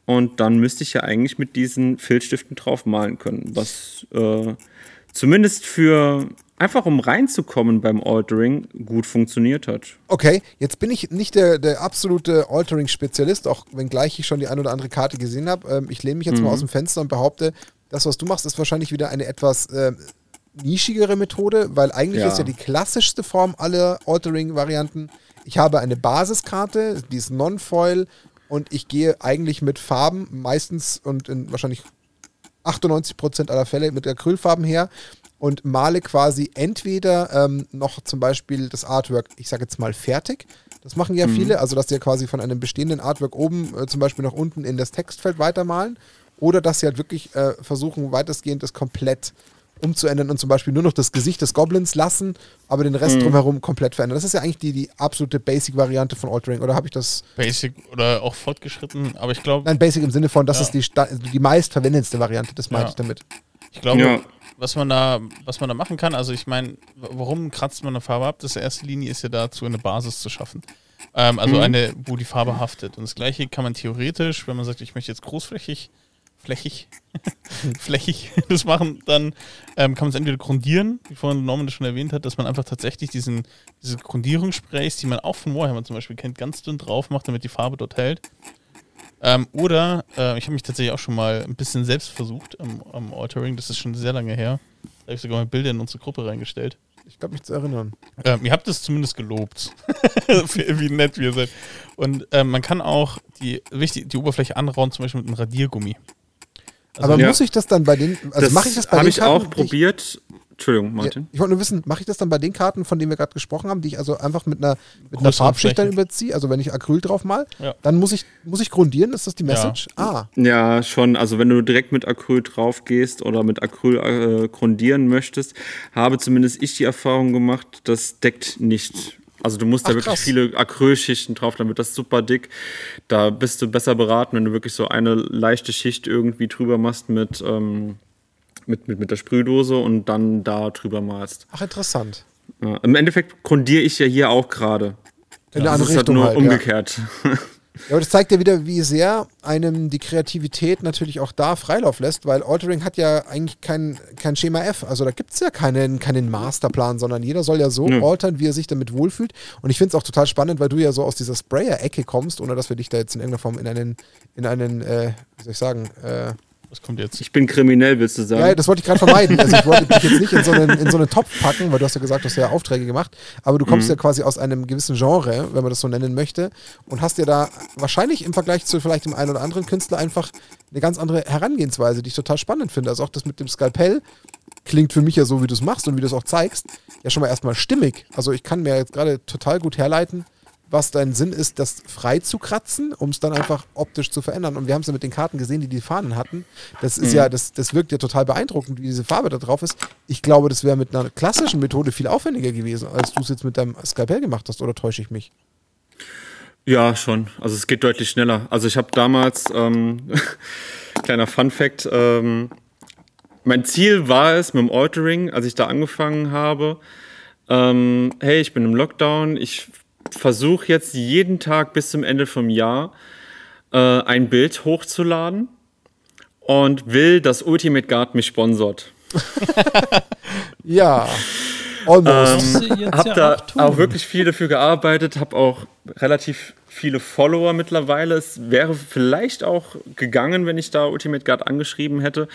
Und dann müsste ich ja eigentlich mit diesen Filzstiften drauf malen können, was äh, zumindest für einfach um reinzukommen beim Altering gut funktioniert hat. Okay, jetzt bin ich nicht der, der absolute Altering-Spezialist, auch wenngleich ich schon die ein oder andere Karte gesehen habe. Ähm, ich lehne mich jetzt mhm. mal aus dem Fenster und behaupte, das, was du machst, ist wahrscheinlich wieder eine etwas äh, nischigere Methode, weil eigentlich ja. ist ja die klassischste Form aller Altering-Varianten. Ich habe eine Basiskarte, die ist Non-Foil und ich gehe eigentlich mit Farben meistens und in wahrscheinlich 98% aller Fälle mit Acrylfarben her und male quasi entweder ähm, noch zum Beispiel das Artwork, ich sage jetzt mal fertig. Das machen ja mhm. viele, also dass sie ja quasi von einem bestehenden Artwork oben äh, zum Beispiel nach unten in das Textfeld weitermalen. Oder dass sie halt wirklich äh, versuchen, weitestgehend das komplett umzuändern und zum Beispiel nur noch das Gesicht des Goblins lassen, aber den Rest mhm. drumherum komplett verändern. Das ist ja eigentlich die, die absolute Basic-Variante von Altering, oder habe ich das? Basic oder auch fortgeschritten, aber ich glaube. Nein, Basic im Sinne von, das ja. ist die, die meistverwendetste Variante, das meinte ja. ich damit. Ich glaube, ja. Was man da, was man da machen kann, also ich meine, warum kratzt man eine Farbe ab? Das erste Linie ist ja dazu, eine Basis zu schaffen. Ähm, also mhm. eine, wo die Farbe haftet. Und das gleiche kann man theoretisch, wenn man sagt, ich möchte jetzt großflächig flächig, flächig das machen, dann ähm, kann man es entweder grundieren, wie vorhin Norman das schon erwähnt hat, dass man einfach tatsächlich diesen, diese Grundierungssprays, die man auch von Warhammer zum Beispiel kennt, ganz dünn drauf macht, damit die Farbe dort hält. Ähm, oder, äh, ich habe mich tatsächlich auch schon mal ein bisschen selbst versucht am, am Altering, das ist schon sehr lange her. Da habe ich sogar mal Bilder in unsere Gruppe reingestellt. Ich glaube mich zu erinnern. Ähm, ihr habt es zumindest gelobt. wie nett wir sind. Und ähm, man kann auch die, wichtig, die Oberfläche anrauen, zum Beispiel mit einem Radiergummi. Also Aber ja. muss ich das dann bei den, also mache ich das bei den Karten? Habe ich auch probiert. Entschuldigung, Martin. Ja, ich wollte nur wissen, mache ich das dann bei den Karten, von denen wir gerade gesprochen haben, die ich also einfach mit einer, mit einer Farbschicht dann überziehe, also wenn ich Acryl drauf mal, ja. dann muss ich, muss ich grundieren, ist das die Message? Ja. Ah. Ja, schon. Also wenn du direkt mit Acryl drauf gehst oder mit Acryl äh, grundieren möchtest, habe zumindest ich die Erfahrung gemacht, das deckt nicht also du musst Ach, da wirklich krass. viele Acrylschichten drauf, dann wird das super dick. Da bist du besser beraten, wenn du wirklich so eine leichte Schicht irgendwie drüber machst mit, ähm, mit, mit, mit der Sprühdose und dann da drüber malst. Ach, interessant. Ja, Im Endeffekt grundiere ich ja hier auch gerade. In ja, eine andere Richtung halt nur halt, umgekehrt. Ja. Ja, aber das zeigt ja wieder, wie sehr einem die Kreativität natürlich auch da Freilauf lässt, weil Altering hat ja eigentlich kein, kein Schema F. Also da gibt es ja keinen, keinen Masterplan, sondern jeder soll ja so ja. altern, wie er sich damit wohlfühlt. Und ich finde es auch total spannend, weil du ja so aus dieser Sprayer-Ecke kommst, ohne dass wir dich da jetzt in irgendeiner Form in einen, in einen, äh, wie soll ich sagen, äh, was kommt jetzt? Ich bin kriminell, willst du sagen? Ja, das wollte ich gerade vermeiden. Also ich wollte dich jetzt nicht in so, einen, in so einen Topf packen, weil du hast ja gesagt, du hast ja Aufträge gemacht. Aber du kommst mhm. ja quasi aus einem gewissen Genre, wenn man das so nennen möchte, und hast ja da wahrscheinlich im Vergleich zu vielleicht dem einen oder anderen Künstler einfach eine ganz andere Herangehensweise, die ich total spannend finde. Also auch das mit dem Skalpell klingt für mich ja so, wie du es machst und wie du es auch zeigst, ja schon mal erstmal stimmig. Also ich kann mir jetzt gerade total gut herleiten, was dein Sinn ist, das frei zu kratzen, um es dann einfach optisch zu verändern. Und wir haben es ja mit den Karten gesehen, die die Fahnen hatten. Das ist mhm. ja, das, das wirkt ja total beeindruckend, wie diese Farbe da drauf ist. Ich glaube, das wäre mit einer klassischen Methode viel aufwendiger gewesen, als du es jetzt mit deinem Skalpell gemacht hast, oder täusche ich mich? Ja, schon. Also es geht deutlich schneller. Also ich habe damals, ähm, kleiner Fun Fact, ähm, mein Ziel war es mit dem Altering, als ich da angefangen habe, ähm, hey, ich bin im Lockdown, ich versuche jetzt jeden Tag bis zum Ende vom Jahr äh, ein Bild hochzuladen und will, dass Ultimate Guard mich sponsort. ja. Almost. Ähm, hab ja da auch, auch, wirklich viel dafür gearbeitet, habe auch relativ viele Follower mittlerweile. Es wäre vielleicht auch gegangen, wenn ich da Ultimate Guard angeschrieben hätte.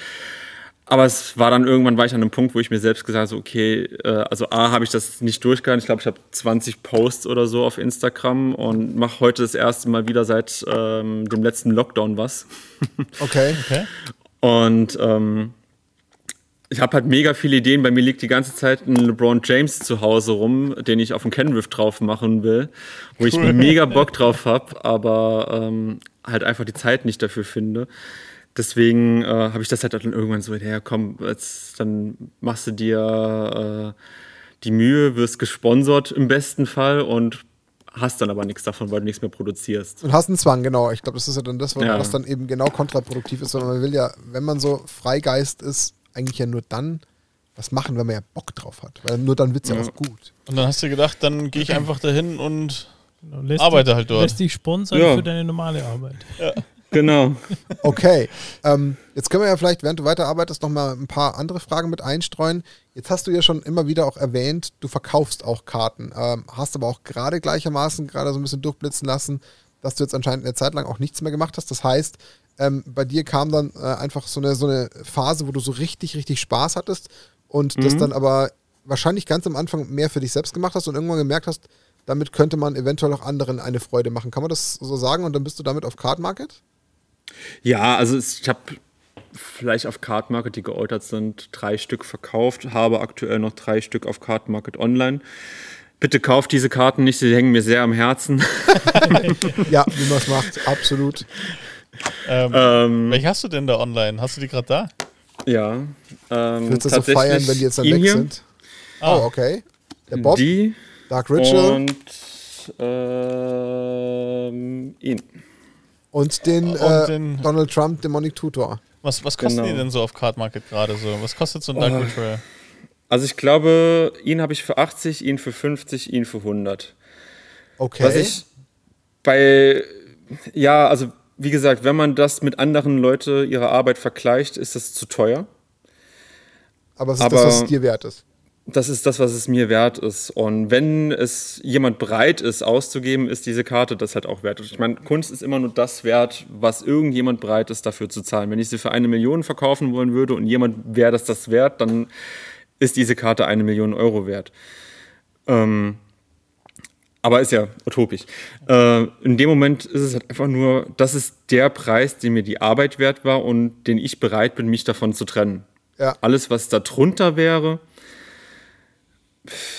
Aber es war dann irgendwann, war ich an einem Punkt, wo ich mir selbst gesagt habe, okay, äh, also A, habe ich das nicht durchgehalten. Ich glaube, ich habe 20 Posts oder so auf Instagram und mache heute das erste Mal wieder seit ähm, dem letzten Lockdown was. Okay, okay. Und ähm, ich habe halt mega viele Ideen. Bei mir liegt die ganze Zeit ein LeBron James zu Hause rum, den ich auf dem Kenriff drauf machen will, wo ich mega Bock drauf habe, aber ähm, halt einfach die Zeit nicht dafür finde. Deswegen äh, habe ich das halt dann irgendwann so, ja komm, jetzt, dann machst du dir äh, die Mühe, wirst gesponsert im besten Fall und hast dann aber nichts davon, weil du nichts mehr produzierst. Und hast einen Zwang, genau. Ich glaube, das ist ja dann das, was ja. dann eben genau kontraproduktiv ist, sondern man will ja, wenn man so Freigeist ist, eigentlich ja nur dann was machen, wenn man ja Bock drauf hat. Weil nur dann wird es ja. ja auch gut. Und dann hast du gedacht, dann gehe ich einfach dahin und genau, arbeite dich, halt dort. Lässt dich sponsern ja. für deine normale Arbeit. Ja. Genau. Okay. Ähm, jetzt können wir ja vielleicht, während du weiterarbeitest, noch mal ein paar andere Fragen mit einstreuen. Jetzt hast du ja schon immer wieder auch erwähnt, du verkaufst auch Karten. Ähm, hast aber auch gerade gleichermaßen gerade so ein bisschen durchblitzen lassen, dass du jetzt anscheinend eine Zeit lang auch nichts mehr gemacht hast. Das heißt, ähm, bei dir kam dann äh, einfach so eine, so eine Phase, wo du so richtig, richtig Spaß hattest und mhm. das dann aber wahrscheinlich ganz am Anfang mehr für dich selbst gemacht hast und irgendwann gemerkt hast, damit könnte man eventuell auch anderen eine Freude machen. Kann man das so sagen? Und dann bist du damit auf Card Market? Ja, also ich habe vielleicht auf Card Market, die gealtert sind, drei Stück verkauft, habe aktuell noch drei Stück auf Card Market online. Bitte kauft diese Karten nicht, sie hängen mir sehr am Herzen. ja, wie man es macht, absolut. Ähm, ähm, welche hast du denn da online? Hast du die gerade da? Ja. Ähm, Willst du so feiern, wenn die jetzt dann weg hier? sind? Oh, okay. Der Bob, die Dark Ritual und ähm, ihn. Und den, und äh, den Donald Trump Demonic Tutor. Was, was kosten genau. die denn so auf Card Market gerade so? Was kostet so ein Dark oh. Ritual? Also ich glaube, ihn habe ich für 80, ihn für 50, ihn für 100. Okay. Was ich bei, ja, also wie gesagt, wenn man das mit anderen Leuten ihre Arbeit vergleicht, ist das zu teuer. Aber es ist Aber das, was es dir wert ist. Das ist das, was es mir wert ist. Und wenn es jemand bereit ist, auszugeben, ist diese Karte das halt auch wert. Ich meine, Kunst ist immer nur das wert, was irgendjemand bereit ist, dafür zu zahlen. Wenn ich sie für eine Million verkaufen wollen würde und jemand wäre das das wert, dann ist diese Karte eine Million Euro wert. Ähm, aber ist ja utopisch. Äh, in dem Moment ist es halt einfach nur, das ist der Preis, den mir die Arbeit wert war und den ich bereit bin, mich davon zu trennen. Ja. Alles, was da drunter wäre,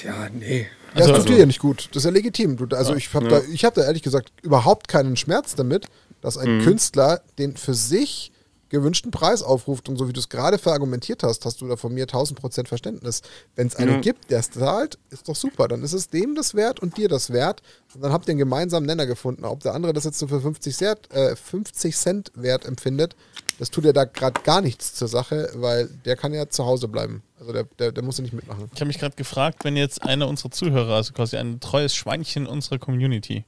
ja, nee. Also, das tut dir ja nicht gut. Das ist ja legitim. Also ja, ich habe ja. da, hab da ehrlich gesagt überhaupt keinen Schmerz damit, dass ein mhm. Künstler den für sich gewünschten Preis aufruft und so wie du es gerade verargumentiert hast, hast du da von mir 1000 Prozent Verständnis. Wenn es einen ja. gibt, der es zahlt, ist doch super. Dann ist es dem das wert und dir das wert. Und dann habt ihr einen gemeinsamen Nenner gefunden. Ob der andere das jetzt so für 50 Cent, äh, 50 Cent wert empfindet, das tut ja da gerade gar nichts zur Sache, weil der kann ja zu Hause bleiben. Also der, der, der muss ja nicht mitmachen. Ich habe mich gerade gefragt, wenn jetzt einer unserer Zuhörer, also quasi ein treues Schweinchen unserer Community,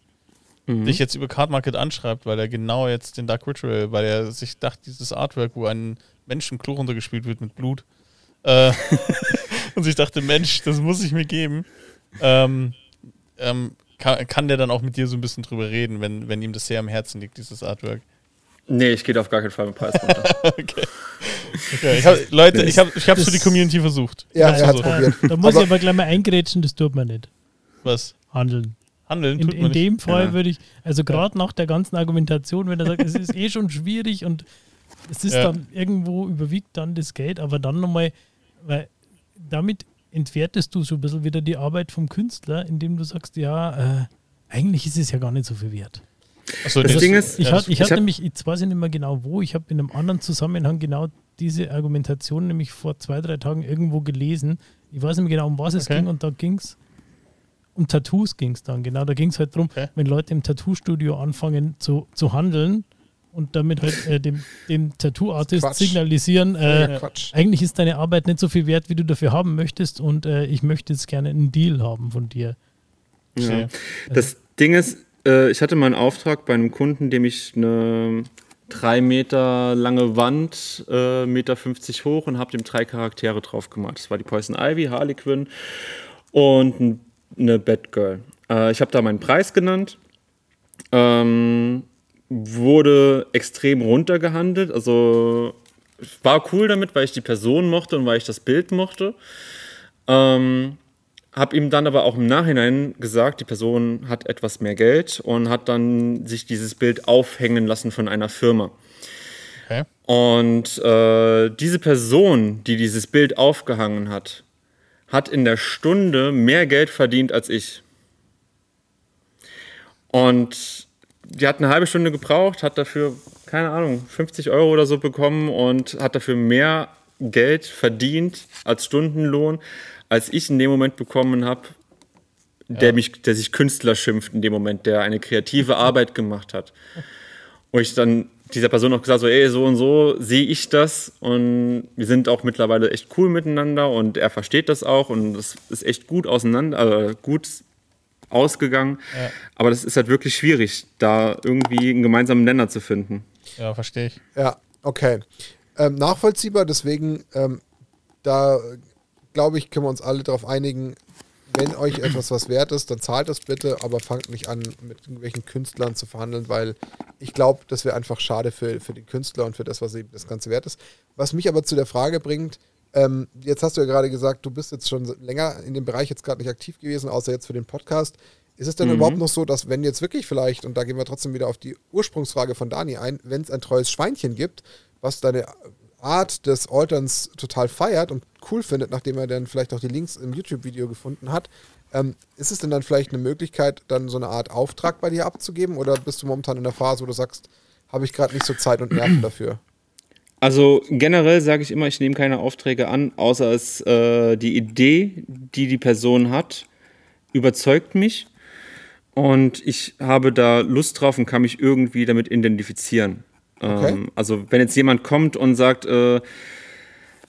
mhm. dich jetzt über Card Market anschreibt, weil er genau jetzt den Dark Ritual, weil er sich dachte, dieses Artwork, wo ein Menschenklo runtergespielt wird mit Blut, äh, und sich dachte, Mensch, das muss ich mir geben, ähm, ähm, kann, kann der dann auch mit dir so ein bisschen drüber reden, wenn, wenn ihm das sehr am Herzen liegt, dieses Artwork? Nee, ich gehe auf gar keinen Fall mit Preis runter. okay. okay. Ich hab, Leute, ich habe ich hab's für die Community versucht. Ja, er hat probiert. Da muss aber ich aber gleich mal eingrätschen, das tut man nicht. Was? Handeln. Handeln in, in dem Fall ja. würde ich, also gerade nach der ganzen Argumentation, wenn er sagt, es ist eh schon schwierig und es ist ja. dann irgendwo überwiegt dann das Geld, aber dann nochmal, weil damit entwertest du so ein bisschen wieder die Arbeit vom Künstler, indem du sagst, ja, äh, eigentlich ist es ja gar nicht so viel wert. Achso, das, das Ding ist, ich, hatte, ich, ich hatte nämlich, jetzt weiß ich nicht mehr genau wo, ich habe in einem anderen Zusammenhang genau diese Argumentation nämlich vor zwei, drei Tagen irgendwo gelesen. Ich weiß nicht mehr genau, um was es okay. ging und da ging es um Tattoos ging es dann, genau. Da ging es halt darum, okay. wenn Leute im Tattoo-Studio anfangen zu, zu handeln und damit halt äh, dem, dem Tattoo-Artist signalisieren, äh, ja, eigentlich ist deine Arbeit nicht so viel wert, wie du dafür haben möchtest und äh, ich möchte jetzt gerne einen Deal haben von dir. Ja. Das Ding ist, äh, ich hatte mal einen Auftrag bei einem Kunden, dem ich eine drei Meter lange Wand, äh, Meter 50 hoch und habe dem drei Charaktere drauf gemacht. Das war die Poison Ivy, Harley Quinn und ein eine Batgirl. Äh, ich habe da meinen Preis genannt. Ähm, wurde extrem runtergehandelt. Also war cool damit, weil ich die Person mochte und weil ich das Bild mochte. Ähm, habe ihm dann aber auch im Nachhinein gesagt, die Person hat etwas mehr Geld und hat dann sich dieses Bild aufhängen lassen von einer Firma. Okay. Und äh, diese Person, die dieses Bild aufgehangen hat, hat in der Stunde mehr Geld verdient als ich. Und die hat eine halbe Stunde gebraucht, hat dafür, keine Ahnung, 50 Euro oder so bekommen und hat dafür mehr Geld verdient als Stundenlohn, als ich in dem Moment bekommen habe, der, ja. der sich Künstler schimpft in dem Moment, der eine kreative Arbeit gemacht hat. Wo ich dann dieser Person auch gesagt, so, ey, so und so sehe ich das und wir sind auch mittlerweile echt cool miteinander und er versteht das auch und es ist echt gut auseinander, äh, gut ausgegangen. Ja. Aber das ist halt wirklich schwierig, da irgendwie einen gemeinsamen Nenner zu finden. Ja, verstehe ich. Ja, okay. Ähm, nachvollziehbar, deswegen, ähm, da glaube ich, können wir uns alle darauf einigen, wenn euch etwas was wert ist, dann zahlt es bitte, aber fangt nicht an, mit irgendwelchen Künstlern zu verhandeln, weil ich glaube, das wäre einfach schade für, für den Künstler und für das, was eben das Ganze wert ist. Was mich aber zu der Frage bringt, ähm, jetzt hast du ja gerade gesagt, du bist jetzt schon länger in dem Bereich jetzt gerade nicht aktiv gewesen, außer jetzt für den Podcast. Ist es denn mhm. überhaupt noch so, dass wenn jetzt wirklich vielleicht, und da gehen wir trotzdem wieder auf die Ursprungsfrage von Dani ein, wenn es ein treues Schweinchen gibt, was deine Art des Alterns total feiert und cool findet, nachdem er dann vielleicht auch die Links im YouTube-Video gefunden hat, ähm, ist es denn dann vielleicht eine Möglichkeit, dann so eine Art Auftrag bei dir abzugeben oder bist du momentan in der Phase, wo du sagst, habe ich gerade nicht so Zeit und Nerven dafür? Also generell sage ich immer, ich nehme keine Aufträge an, außer es äh, die Idee, die die Person hat, überzeugt mich und ich habe da Lust drauf und kann mich irgendwie damit identifizieren. Okay. Ähm, also wenn jetzt jemand kommt und sagt, äh,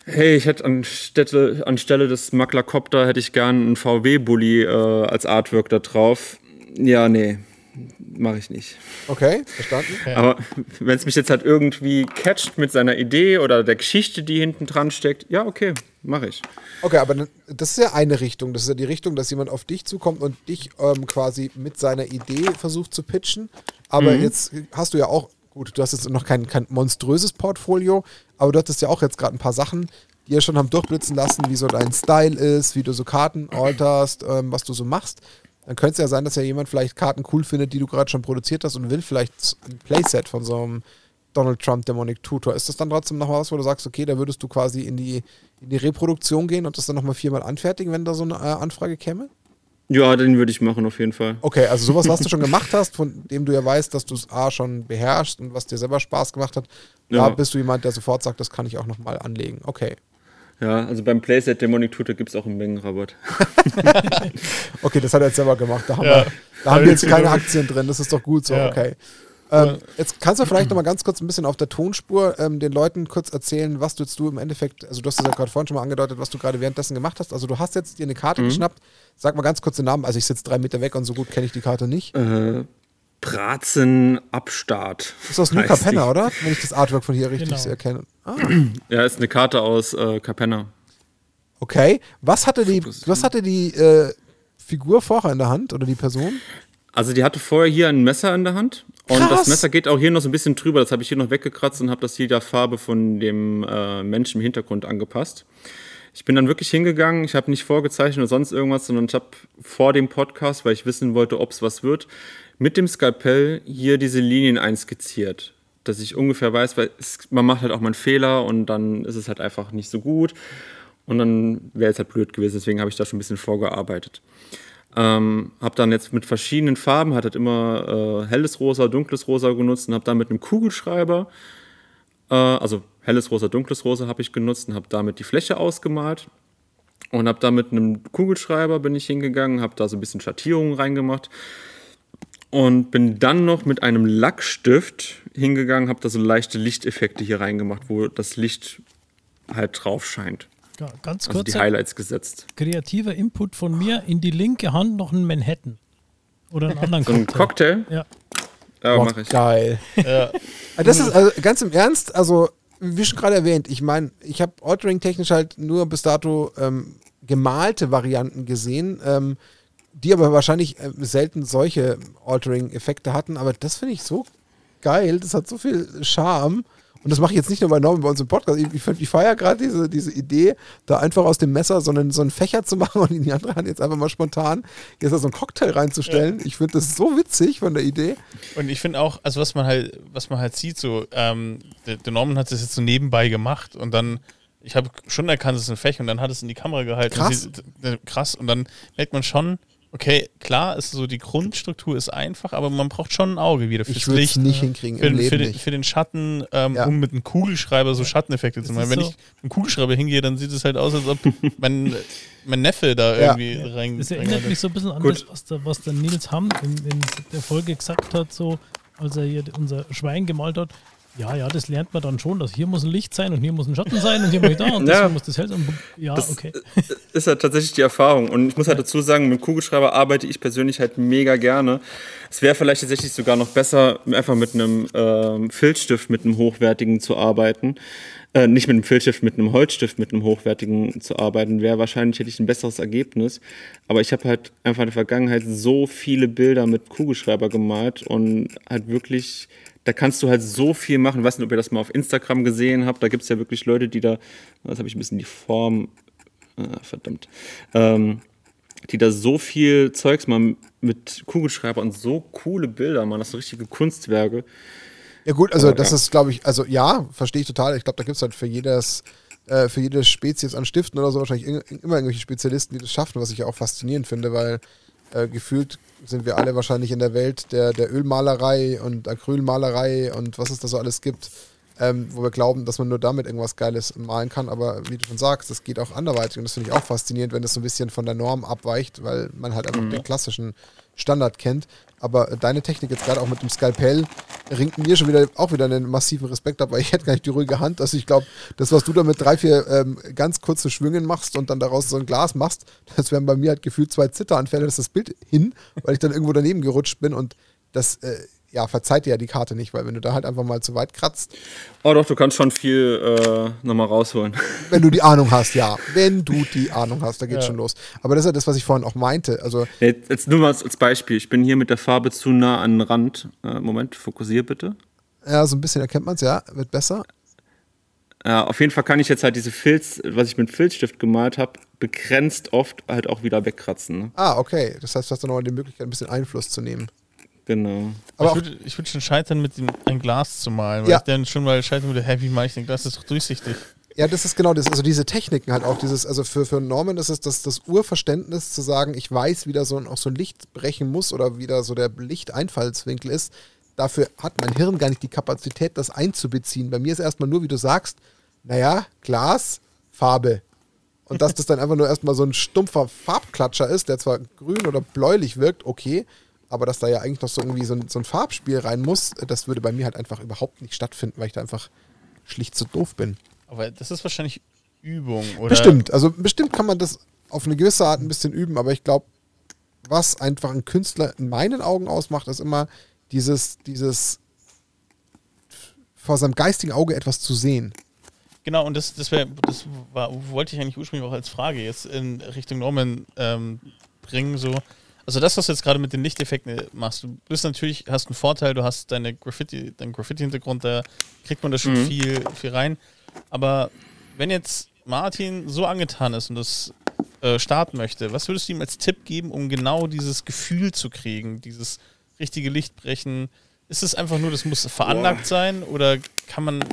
hey, ich hätte anstelle, anstelle des Maklercopter hätte ich gern einen VW-Bully äh, als Artwork da drauf. Ja, nee, mache ich nicht. Okay, verstanden. Aber wenn es mich jetzt halt irgendwie catcht mit seiner Idee oder der Geschichte, die hinten dran steckt, ja, okay, mache ich. Okay, aber das ist ja eine Richtung. Das ist ja die Richtung, dass jemand auf dich zukommt und dich ähm, quasi mit seiner Idee versucht zu pitchen. Aber mhm. jetzt hast du ja auch, gut, du hast jetzt noch kein, kein monströses Portfolio, aber du hattest ja auch jetzt gerade ein paar Sachen, die ja schon haben durchblitzen lassen, wie so dein Style ist, wie du so Karten alterst, ähm, was du so machst dann könnte es ja sein, dass ja jemand vielleicht Karten cool findet, die du gerade schon produziert hast und will vielleicht ein Playset von so einem Donald Trump Demonic Tutor. Ist das dann trotzdem noch was, wo du sagst, okay, da würdest du quasi in die, in die Reproduktion gehen und das dann nochmal viermal anfertigen, wenn da so eine äh, Anfrage käme? Ja, den würde ich machen auf jeden Fall. Okay, also sowas, was du schon gemacht hast, von dem du ja weißt, dass du es A schon beherrschst und was dir selber Spaß gemacht hat, ja. da bist du jemand, der sofort sagt, das kann ich auch nochmal anlegen. Okay. Ja, also beim Playset Demonic Tutor gibt es auch einen Mengenrabatt. okay, das hat er jetzt selber gemacht. Da haben, ja. wir, da haben wir jetzt keine Aktien drin. Das ist doch gut so, ja. okay. Ähm, jetzt kannst du vielleicht noch mal ganz kurz ein bisschen auf der Tonspur ähm, den Leuten kurz erzählen, was du jetzt du im Endeffekt, also du hast es ja gerade vorhin schon mal angedeutet, was du gerade währenddessen gemacht hast. Also du hast jetzt dir eine Karte mhm. geschnappt. Sag mal ganz kurz den Namen. Also ich sitze drei Meter weg und so gut kenne ich die Karte nicht. Äh, Bratzen Abstart. Ist aus New Capenna, oder? Wenn ich das Artwork von hier richtig genau. erkenne. Ah. Ja, ist eine Karte aus äh, Capenna. Okay. Was hatte die, was hatte die äh, Figur vorher in der Hand oder die Person? Also die hatte vorher hier ein Messer in der Hand und Krass. das Messer geht auch hier noch so ein bisschen drüber. Das habe ich hier noch weggekratzt und habe das hier der Farbe von dem äh, Menschen im Hintergrund angepasst. Ich bin dann wirklich hingegangen, ich habe nicht vorgezeichnet oder sonst irgendwas, sondern ich habe vor dem Podcast, weil ich wissen wollte, ob es was wird, mit dem Skalpell hier diese Linien einskizziert. Dass ich ungefähr weiß, weil es, man macht halt auch mal einen Fehler und dann ist es halt einfach nicht so gut. Und dann wäre es halt blöd gewesen, deswegen habe ich da schon ein bisschen vorgearbeitet. Ähm, habe dann jetzt mit verschiedenen Farben, hat halt immer äh, helles Rosa, dunkles Rosa genutzt und habe dann mit einem Kugelschreiber, äh, also helles Rosa, dunkles Rosa habe ich genutzt und habe damit die Fläche ausgemalt und habe da mit einem Kugelschreiber bin ich hingegangen, habe da so ein bisschen Schattierungen reingemacht und bin dann noch mit einem Lackstift hingegangen, habe da so leichte Lichteffekte hier reingemacht, wo das Licht halt drauf scheint. Ja, ganz kurz. Also die Highlights gesetzt. Kreativer Input von mir in die linke Hand noch ein Manhattan. Oder einen anderen so Cocktail. ein Cocktail? Ja. Ja, mach ich. Geil. ja. Das ist also ganz im Ernst, also wie schon gerade erwähnt, ich meine, ich habe Altering technisch halt nur bis dato ähm, gemalte Varianten gesehen. Ähm, die aber wahrscheinlich äh, selten solche Altering-Effekte hatten. Aber das finde ich so geil. Das hat so viel Charme. Und das mache ich jetzt nicht nur bei Norman bei uns im Podcast. Ich, ich, ich feiere gerade diese, diese Idee, da einfach aus dem Messer so einen, so einen Fächer zu machen und in die andere Hand jetzt einfach mal spontan jetzt da so einen Cocktail reinzustellen. Ja. Ich finde das so witzig von der Idee. Und ich finde auch, also was man halt, was man halt sieht, so, ähm, der, der Norman hat das jetzt so nebenbei gemacht und dann ich habe schon erkannt, es ist ein Fächer und dann hat es in die Kamera gehalten. Krass. Und sie, krass. Und dann merkt man schon, Okay, klar, ist so die Grundstruktur ist einfach, aber man braucht schon ein Auge wieder fürs ich Licht. nicht hinkriegen für, im Leben für, den, nicht. für den Schatten, ähm, ja. um mit einem Kugelschreiber so Schatteneffekte zu machen. Wenn so. ich mit einem Kugelschreiber hingehe, dann sieht es halt aus, als ob mein, mein Neffe da ja. irgendwie ja. rein. Das erinnert mich so ein bisschen an Gut. das, was der, was der Nils Hamm in, in der Folge gesagt hat, so als er hier unser Schwein gemalt hat. Ja, ja, das lernt man dann schon, dass hier muss ein Licht sein und hier muss ein Schatten sein und hier muss da und ja, muss das Hell sein. Ja, das okay. Ist halt tatsächlich die Erfahrung. Und ich muss halt dazu sagen, mit Kugelschreiber arbeite ich persönlich halt mega gerne. Es wäre vielleicht tatsächlich sogar noch besser, einfach mit einem äh, Filzstift, mit einem hochwertigen zu arbeiten. Äh, nicht mit einem Filzstift, mit einem Holzstift, mit einem hochwertigen zu arbeiten, wäre wahrscheinlich hätte ich ein besseres Ergebnis. Aber ich habe halt einfach in der Vergangenheit so viele Bilder mit Kugelschreiber gemalt und halt wirklich da kannst du halt so viel machen. Ich weiß nicht, ob ihr das mal auf Instagram gesehen habt. Da gibt es ja wirklich Leute, die da, das habe ich ein bisschen die Form, äh, verdammt, ähm, die da so viel Zeugs mal mit Kugelschreiber und so coole Bilder machen. Das sind richtige Kunstwerke. Ja gut, also Aber, das ja. ist, glaube ich, also ja, verstehe ich total. Ich glaube, da gibt es halt für jedes, äh, für jede Spezies an Stiften oder so wahrscheinlich immer irgendwelche Spezialisten, die das schaffen, was ich ja auch faszinierend finde, weil äh, gefühlt sind wir alle wahrscheinlich in der Welt der, der Ölmalerei und Acrylmalerei und was es da so alles gibt. ähm, wo wir glauben, dass man nur damit irgendwas Geiles malen kann. Aber wie du schon sagst, das geht auch anderweitig und das finde ich auch faszinierend, wenn das so ein bisschen von der Norm abweicht, weil man halt einfach mhm. den klassischen Standard kennt. Aber deine Technik jetzt gerade auch mit dem Skalpell ringt mir schon wieder auch wieder einen massiven Respekt ab, weil ich hätte gar nicht die ruhige Hand. Also ich glaube, das, was du da mit drei, vier ähm, ganz kurzen Schwüngen machst und dann daraus so ein Glas machst, das wären bei mir halt gefühlt zwei Zitteranfälle, das ist das Bild hin, weil ich dann irgendwo daneben gerutscht bin und das äh, ja, verzeiht dir ja die Karte nicht, weil wenn du da halt einfach mal zu weit kratzt. Oh doch, du kannst schon viel äh, nochmal rausholen. Wenn du die Ahnung hast, ja. Wenn du die Ahnung hast, da geht ja. schon los. Aber das ist ja das, was ich vorhin auch meinte. Also jetzt, jetzt nur mal als Beispiel. Ich bin hier mit der Farbe zu nah an den Rand. Äh, Moment, fokussier bitte. Ja, so ein bisschen erkennt man es, ja. Wird besser. Ja, auf jeden Fall kann ich jetzt halt diese Filz, was ich mit Filzstift gemalt habe, begrenzt oft halt auch wieder wegkratzen. Ne? Ah, okay. Das heißt, du hast dann nochmal die Möglichkeit, ein bisschen Einfluss zu nehmen. Genau. Aber ich würde würd schon scheitern, mit dem, ein Glas zu malen, weil ja. ich dann schon mal scheitern würde, hey, wie mache ich denn Glas? Das ist doch durchsichtig. Ja, das ist genau das. Also diese Techniken halt auch, dieses, also für, für Norman ist es das, das Urverständnis zu sagen, ich weiß, wie da so, auch so ein Licht brechen muss oder wie da so der Lichteinfallswinkel ist. Dafür hat mein Hirn gar nicht die Kapazität, das einzubeziehen. Bei mir ist erstmal nur, wie du sagst, naja, Glas, Farbe. Und dass das dann einfach nur erstmal so ein stumpfer Farbklatscher ist, der zwar grün oder bläulich wirkt, okay, aber dass da ja eigentlich noch so irgendwie so ein, so ein Farbspiel rein muss, das würde bei mir halt einfach überhaupt nicht stattfinden, weil ich da einfach schlicht zu doof bin. Aber das ist wahrscheinlich Übung, oder? Bestimmt. Also bestimmt kann man das auf eine gewisse Art ein bisschen üben, aber ich glaube, was einfach ein Künstler in meinen Augen ausmacht, ist immer dieses, dieses vor seinem geistigen Auge etwas zu sehen. Genau, und das, das, wär, das war, wollte ich eigentlich ursprünglich auch als Frage jetzt in Richtung Norman ähm, bringen, so also das, was du jetzt gerade mit den Lichteffekten machst, du bist natürlich, hast einen Vorteil, du hast deine Graffiti, deinen Graffiti-Hintergrund, da kriegt man da schon mhm. viel, viel rein. Aber wenn jetzt Martin so angetan ist und das äh, starten möchte, was würdest du ihm als Tipp geben, um genau dieses Gefühl zu kriegen, dieses richtige Lichtbrechen? Ist es einfach nur, das muss veranlagt Boah. sein oder kann man,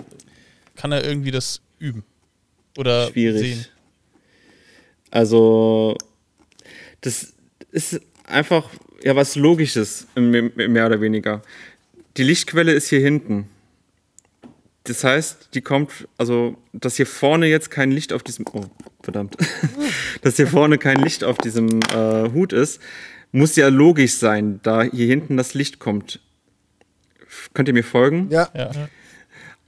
kann er irgendwie das üben? Oder Schwierig. sehen? Also, das ist einfach ja was Logisches, mehr oder weniger. Die Lichtquelle ist hier hinten. Das heißt, die kommt, also, dass hier vorne jetzt kein Licht auf diesem, oh, verdammt, dass hier vorne kein Licht auf diesem äh, Hut ist, muss ja logisch sein, da hier hinten das Licht kommt. Könnt ihr mir folgen? Ja. ja.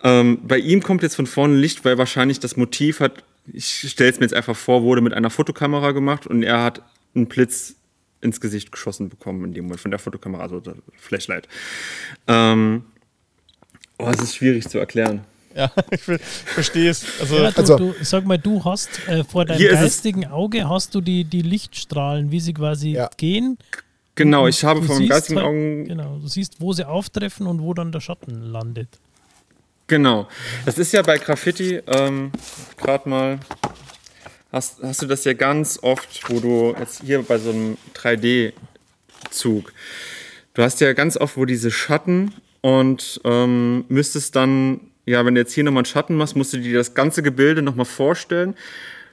Ähm, bei ihm kommt jetzt von vorne Licht, weil wahrscheinlich das Motiv hat, ich stelle es mir jetzt einfach vor, wurde mit einer Fotokamera gemacht und er hat einen Blitz ins Gesicht geschossen bekommen in dem Moment von der Fotokamera, also der Flashlight. Ähm, oh, es ist schwierig zu erklären. Ja, ich verstehe es. Also, ja, du, also du, sag mal, du hast äh, vor deinem geistigen Auge hast du die, die Lichtstrahlen, wie sie quasi ja. gehen. Genau, ich habe vor meinem geistigen halt, Augen. Genau, du siehst, wo sie auftreffen und wo dann der Schatten landet. Genau. Das ist ja bei Graffiti ähm, gerade mal hast, hast du das ja ganz oft, wo du jetzt hier bei so einem 3D-Zug, du hast ja ganz oft, wo diese Schatten und ähm, müsstest dann, ja, wenn du jetzt hier nochmal einen Schatten machst, musst du dir das ganze Gebilde nochmal vorstellen,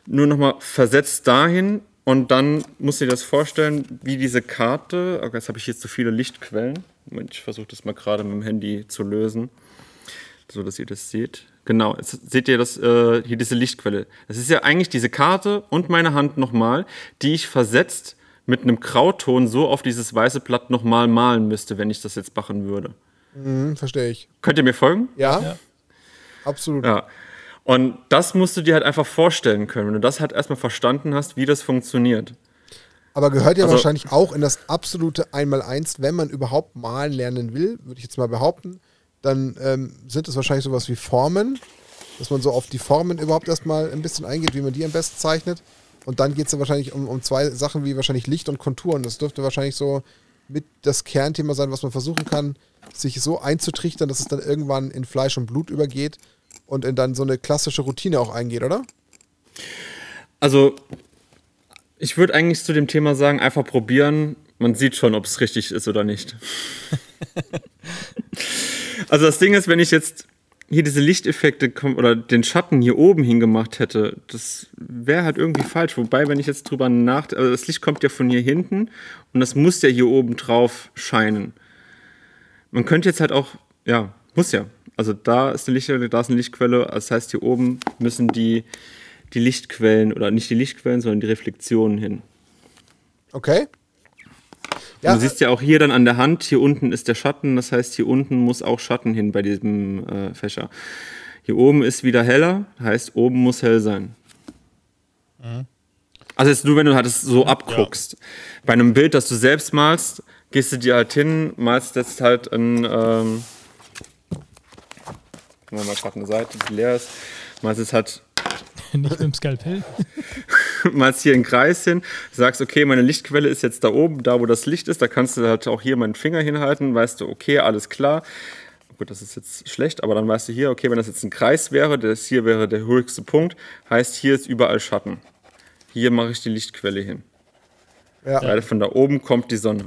nur nochmal versetzt dahin und dann musst du dir das vorstellen, wie diese Karte, okay, jetzt habe ich hier zu viele Lichtquellen, Moment, ich versuche das mal gerade mit dem Handy zu lösen, so dass ihr das seht. Genau, jetzt seht ihr das, äh, hier diese Lichtquelle. Das ist ja eigentlich diese Karte und meine Hand nochmal, die ich versetzt mit einem Grauton so auf dieses weiße Blatt nochmal malen müsste, wenn ich das jetzt machen würde. Mhm, verstehe ich. Könnt ihr mir folgen? Ja, ja. absolut. Ja. Und das musst du dir halt einfach vorstellen können, wenn du das halt erstmal verstanden hast, wie das funktioniert. Aber gehört ja also, wahrscheinlich auch in das absolute Einmaleins, wenn man überhaupt malen lernen will, würde ich jetzt mal behaupten, dann ähm, sind es wahrscheinlich sowas wie Formen, dass man so auf die Formen überhaupt erstmal ein bisschen eingeht, wie man die am besten zeichnet. Und dann geht es ja wahrscheinlich um, um zwei Sachen wie wahrscheinlich Licht und Konturen. Das dürfte wahrscheinlich so mit das Kernthema sein, was man versuchen kann, sich so einzutrichtern, dass es dann irgendwann in Fleisch und Blut übergeht und in dann so eine klassische Routine auch eingeht, oder? Also, ich würde eigentlich zu dem Thema sagen, einfach probieren. Man sieht schon, ob es richtig ist oder nicht. Also das Ding ist, wenn ich jetzt hier diese Lichteffekte oder den Schatten hier oben hingemacht hätte, das wäre halt irgendwie falsch. Wobei, wenn ich jetzt drüber nach, also das Licht kommt ja von hier hinten und das muss ja hier oben drauf scheinen. Man könnte jetzt halt auch, ja, muss ja. Also da ist eine Lichtquelle, da ist eine Lichtquelle. Das heißt, hier oben müssen die, die Lichtquellen, oder nicht die Lichtquellen, sondern die Reflexionen hin. Okay. Ja, du siehst ja auch hier dann an der Hand, hier unten ist der Schatten, das heißt, hier unten muss auch Schatten hin bei diesem äh, Fächer. Hier oben ist wieder heller, heißt, oben muss hell sein. Mhm. Also jetzt nur, wenn du halt es so abguckst. Ja. Bei einem Bild, das du selbst malst, gehst du dir halt hin, malst jetzt halt ein, ähm, mal gerade eine Seite, die leer ist, malst jetzt halt Nicht mit dem Skalpell. malst hier einen Kreis hin, sagst, okay, meine Lichtquelle ist jetzt da oben, da wo das Licht ist, da kannst du halt auch hier meinen Finger hinhalten, weißt du, okay, alles klar. Gut, das ist jetzt schlecht, aber dann weißt du hier, okay, wenn das jetzt ein Kreis wäre, das hier wäre der höchste Punkt, heißt hier ist überall Schatten. Hier mache ich die Lichtquelle hin. Ja. Weil von da oben kommt die Sonne.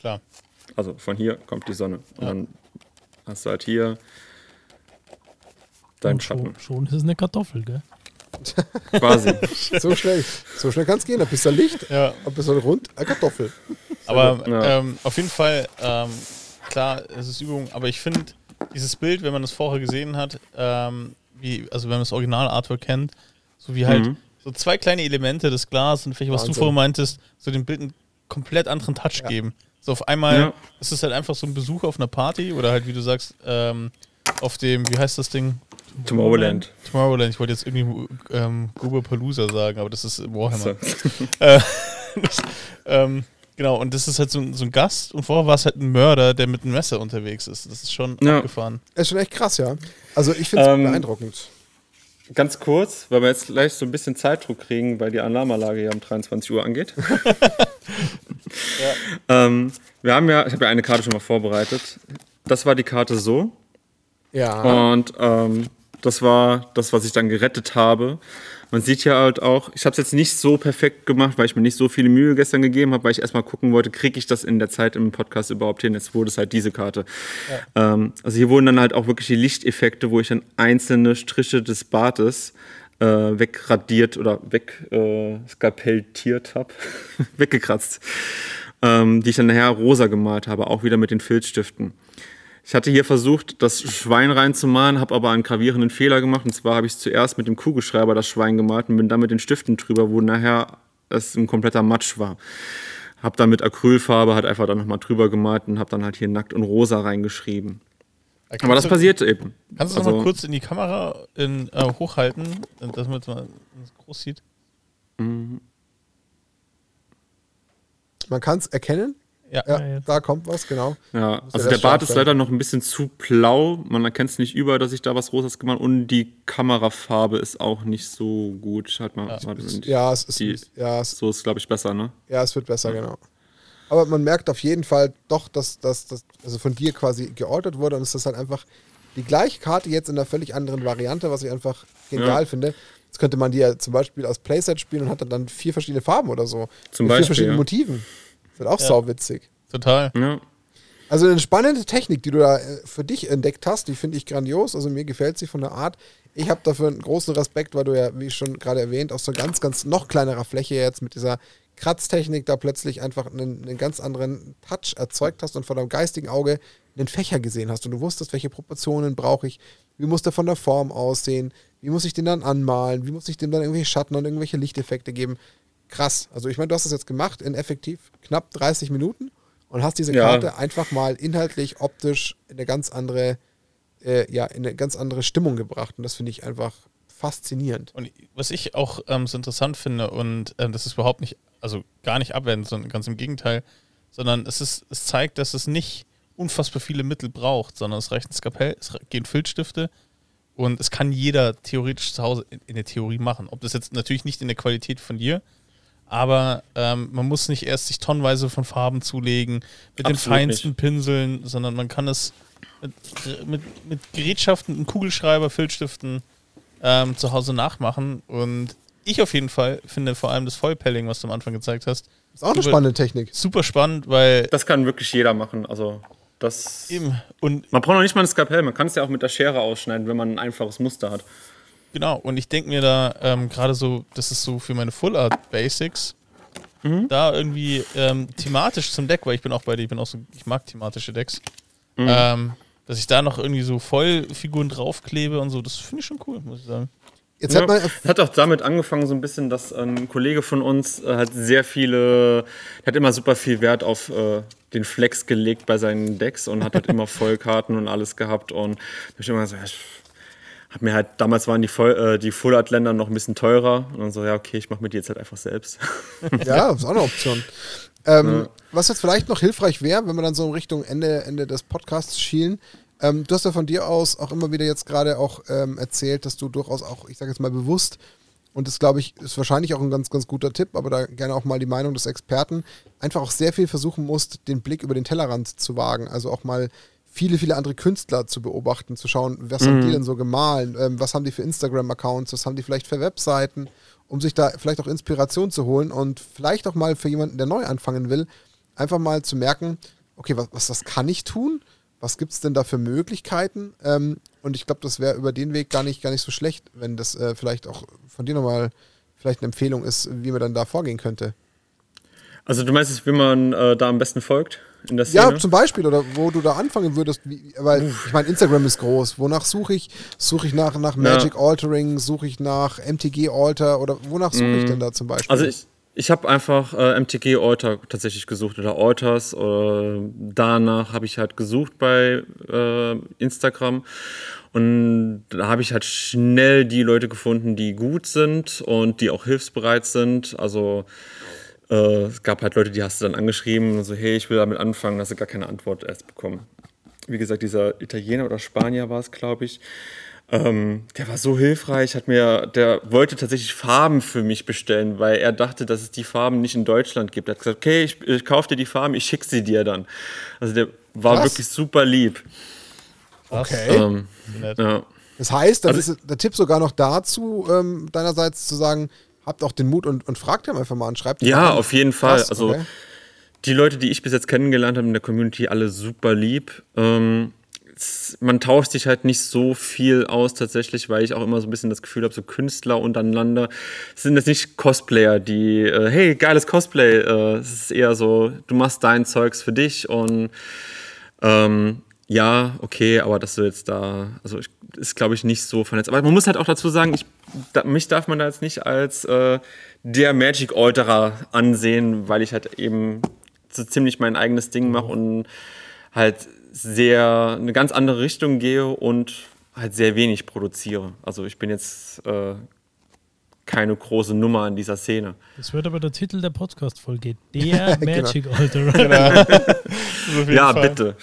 Klar. Also von hier kommt die Sonne. Und ja. dann hast du halt hier deinen Schatten. Schon, schon ist es eine Kartoffel, gell? Quasi. so schnell. So schnell kann es gehen. Ein bisschen Licht, ja. ein bisschen rund, eine Kartoffel. Aber ja. ähm, auf jeden Fall, ähm, klar, es ist Übung, aber ich finde dieses Bild, wenn man das vorher gesehen hat, ähm, wie, also wenn man das Original-Artwork kennt, so wie halt mhm. so zwei kleine Elemente des Glas und vielleicht, was Wahnsinn. du vorher meintest, so dem Bild einen komplett anderen Touch ja. geben. So auf einmal ja. ist es halt einfach so ein Besuch auf einer Party oder halt, wie du sagst, ähm, auf dem, wie heißt das Ding? Tomorrowland. Tomorrowland. Ich wollte jetzt irgendwie ähm, Google Palooza sagen, aber das ist Warhammer. äh, das, ähm, genau, und das ist halt so, so, ein Gast und vorher war es halt ein Mörder, der mit einem Messer unterwegs ist. Das ist schon ja. abgefahren. Das ist schon echt krass, ja. Also ich finde es ähm, beeindruckend. Ganz kurz, weil wir jetzt gleich so ein bisschen Zeitdruck kriegen, weil die Alarmanlage ja um 23 Uhr angeht. ja. ähm, wir haben ja, ich habe ja eine Karte schon mal vorbereitet. Das war die Karte so. Ja. Und ähm, das war das, was ich dann gerettet habe. Man sieht ja halt auch, ich habe es jetzt nicht so perfekt gemacht, weil ich mir nicht so viele Mühe gestern gegeben habe, weil ich erstmal gucken wollte, kriege ich das in der Zeit im Podcast überhaupt hin. Jetzt wurde es halt diese Karte. Ja. Ähm, also hier wurden dann halt auch wirklich die Lichteffekte, wo ich dann einzelne Striche des Bartes äh, wegradiert oder wegskalpeltiert äh, habe, weggekratzt, ähm, die ich dann nachher rosa gemalt habe, auch wieder mit den Filzstiften. Ich hatte hier versucht, das Schwein reinzumalen, habe aber einen gravierenden Fehler gemacht. Und zwar habe ich zuerst mit dem Kugelschreiber das Schwein gemalt und bin dann mit den Stiften drüber, wo nachher es ein kompletter Matsch war. Habe dann mit Acrylfarbe halt einfach dann nochmal drüber gemalt und habe dann halt hier nackt und rosa reingeschrieben. Kannst aber das du, passiert eben. Kannst du also, noch mal kurz in die Kamera in, äh, hochhalten, dass man es groß sieht? Mhm. Man kann es erkennen? Ja, ja da kommt was, genau. Ja, also der Bart ist leider noch ein bisschen zu blau. Man erkennt es nicht über, dass ich da was Rosas gemacht habe. Und die Kamerafarbe ist auch nicht so gut. Halt mal, ja, ja es ist. Die, ja, es, so ist, glaube ich, besser, ne? Ja, es wird besser, ja. genau. Aber man merkt auf jeden Fall doch, dass das also von dir quasi geordert wurde und es ist halt einfach die gleiche Karte jetzt in einer völlig anderen Variante, was ich einfach genial ja. finde. Jetzt könnte man die ja zum Beispiel als Playset spielen und hat dann vier verschiedene Farben oder so. Zum Beispiel. Vier verschiedene ja. Motiven. Wird auch ja. sauwitzig. Total. Ja. Also eine spannende Technik, die du da äh, für dich entdeckt hast, die finde ich grandios. Also mir gefällt sie von der Art. Ich habe dafür einen großen Respekt, weil du ja, wie schon gerade erwähnt, aus so ganz, ganz noch kleinerer Fläche jetzt mit dieser Kratztechnik da plötzlich einfach einen, einen ganz anderen Touch erzeugt hast und vor deinem geistigen Auge einen Fächer gesehen hast und du wusstest, welche Proportionen brauche ich, wie muss der von der Form aussehen, wie muss ich den dann anmalen, wie muss ich dem dann irgendwelche Schatten und irgendwelche Lichteffekte geben krass. Also ich meine, du hast das jetzt gemacht in effektiv knapp 30 Minuten und hast diese Karte ja. einfach mal inhaltlich, optisch in eine ganz andere, äh, ja, in eine ganz andere Stimmung gebracht. Und das finde ich einfach faszinierend. Und was ich auch ähm, so interessant finde, und ähm, das ist überhaupt nicht, also gar nicht abwendend, sondern ganz im Gegenteil, sondern es ist, es zeigt, dass es nicht unfassbar viele Mittel braucht, sondern es reicht ein Skapell, es gehen Filzstifte und es kann jeder theoretisch zu Hause in, in der Theorie machen. Ob das jetzt natürlich nicht in der Qualität von dir, aber ähm, man muss nicht erst sich tonnenweise von Farben zulegen mit Absolut den feinsten nicht. Pinseln, sondern man kann es mit, mit, mit Gerätschaften, einem Kugelschreiber, Filzstiften ähm, zu Hause nachmachen. Und ich auf jeden Fall finde vor allem das Vollpelling, was du am Anfang gezeigt hast. Ist auch eine spannende Technik. Super spannend, weil. Das kann wirklich jeder machen. Also. Das Eben. Und man braucht noch nicht mal ein Skapell, man kann es ja auch mit der Schere ausschneiden, wenn man ein einfaches Muster hat. Genau, und ich denke mir da ähm, gerade so, das ist so für meine Full Art Basics, mhm. da irgendwie ähm, thematisch zum Deck, weil ich bin auch bei dir, ich bin auch so, ich mag thematische Decks. Mhm. Ähm, dass ich da noch irgendwie so Vollfiguren draufklebe und so, das finde ich schon cool, muss ich sagen. Jetzt hat, man hat auch damit angefangen, so ein bisschen, dass ein Kollege von uns äh, hat sehr viele, hat immer super viel Wert auf äh, den Flex gelegt bei seinen Decks und hat halt immer Vollkarten und alles gehabt. Und da ich immer so, ja, hab mir halt, damals waren die, Voll, äh, die Full Art Länder noch ein bisschen teurer. Und dann so, ja, okay, ich mache mir die jetzt halt einfach selbst. Ja, das ist auch eine Option. Ähm, ja. Was jetzt vielleicht noch hilfreich wäre, wenn wir dann so in Richtung Ende, Ende des Podcasts schielen, ähm, du hast ja von dir aus auch immer wieder jetzt gerade auch ähm, erzählt, dass du durchaus auch, ich sage jetzt mal bewusst, und das glaube ich, ist wahrscheinlich auch ein ganz, ganz guter Tipp, aber da gerne auch mal die Meinung des Experten, einfach auch sehr viel versuchen musst, den Blick über den Tellerrand zu wagen. Also auch mal viele, viele andere Künstler zu beobachten, zu schauen, was mhm. haben die denn so gemahlen, ähm, was haben die für Instagram-Accounts, was haben die vielleicht für Webseiten, um sich da vielleicht auch Inspiration zu holen und vielleicht auch mal für jemanden, der neu anfangen will, einfach mal zu merken, okay, was, was, was kann ich tun? was gibt es denn da für Möglichkeiten? Ähm, und ich glaube, das wäre über den Weg gar nicht, gar nicht so schlecht, wenn das äh, vielleicht auch von dir nochmal vielleicht eine Empfehlung ist, wie man dann da vorgehen könnte. Also du meinst, wie man äh, da am besten folgt? In der Szene? Ja, zum Beispiel, oder wo du da anfangen würdest, wie, weil Uff. ich meine, Instagram ist groß. Wonach suche ich? Suche ich nach, nach Magic ja. Altering? Suche ich nach MTG Alter? Oder wonach suche mm. ich denn da zum Beispiel? Also ich, ich habe einfach äh, MTG Alter tatsächlich gesucht oder Alters. Oder danach habe ich halt gesucht bei äh, Instagram. Und da habe ich halt schnell die Leute gefunden, die gut sind und die auch hilfsbereit sind. Also äh, es gab halt Leute, die hast du dann angeschrieben und so, hey, ich will damit anfangen, hast du gar keine Antwort erst bekommen. Wie gesagt, dieser Italiener oder Spanier war es, glaube ich. Ähm, der war so hilfreich, hat mir, der wollte tatsächlich Farben für mich bestellen, weil er dachte, dass es die Farben nicht in Deutschland gibt. Er hat gesagt, okay, ich, ich kaufe dir die Farben, ich schicke sie dir dann. Also der war Was? wirklich super lieb. Okay. Ähm, ja. Das heißt, das also, ist der Tipp sogar noch dazu, ähm, deinerseits zu sagen, habt auch den Mut und, und fragt ihm einfach mal an, schreibt Ja, auf jeden Fall. Krass, also okay. die Leute, die ich bis jetzt kennengelernt habe in der Community, alle super lieb. Ähm, man tauscht sich halt nicht so viel aus tatsächlich, weil ich auch immer so ein bisschen das Gefühl habe, so Künstler untereinander sind jetzt nicht Cosplayer, die, äh, hey, geiles Cosplay. Äh, es ist eher so, du machst dein Zeugs für dich und ähm, ja, okay, aber dass du jetzt da, also ich, ist glaube ich nicht so vernetzt. Aber man muss halt auch dazu sagen, ich, da, mich darf man da jetzt nicht als äh, der Magic Alterer ansehen, weil ich halt eben so ziemlich mein eigenes Ding mache und halt sehr eine ganz andere Richtung gehe und halt sehr wenig produziere. Also ich bin jetzt äh, keine große Nummer in dieser Szene. Das wird aber der Titel der Podcast-Folge. Der genau. Magic genau. Alterer. Genau. ja, Fall. bitte.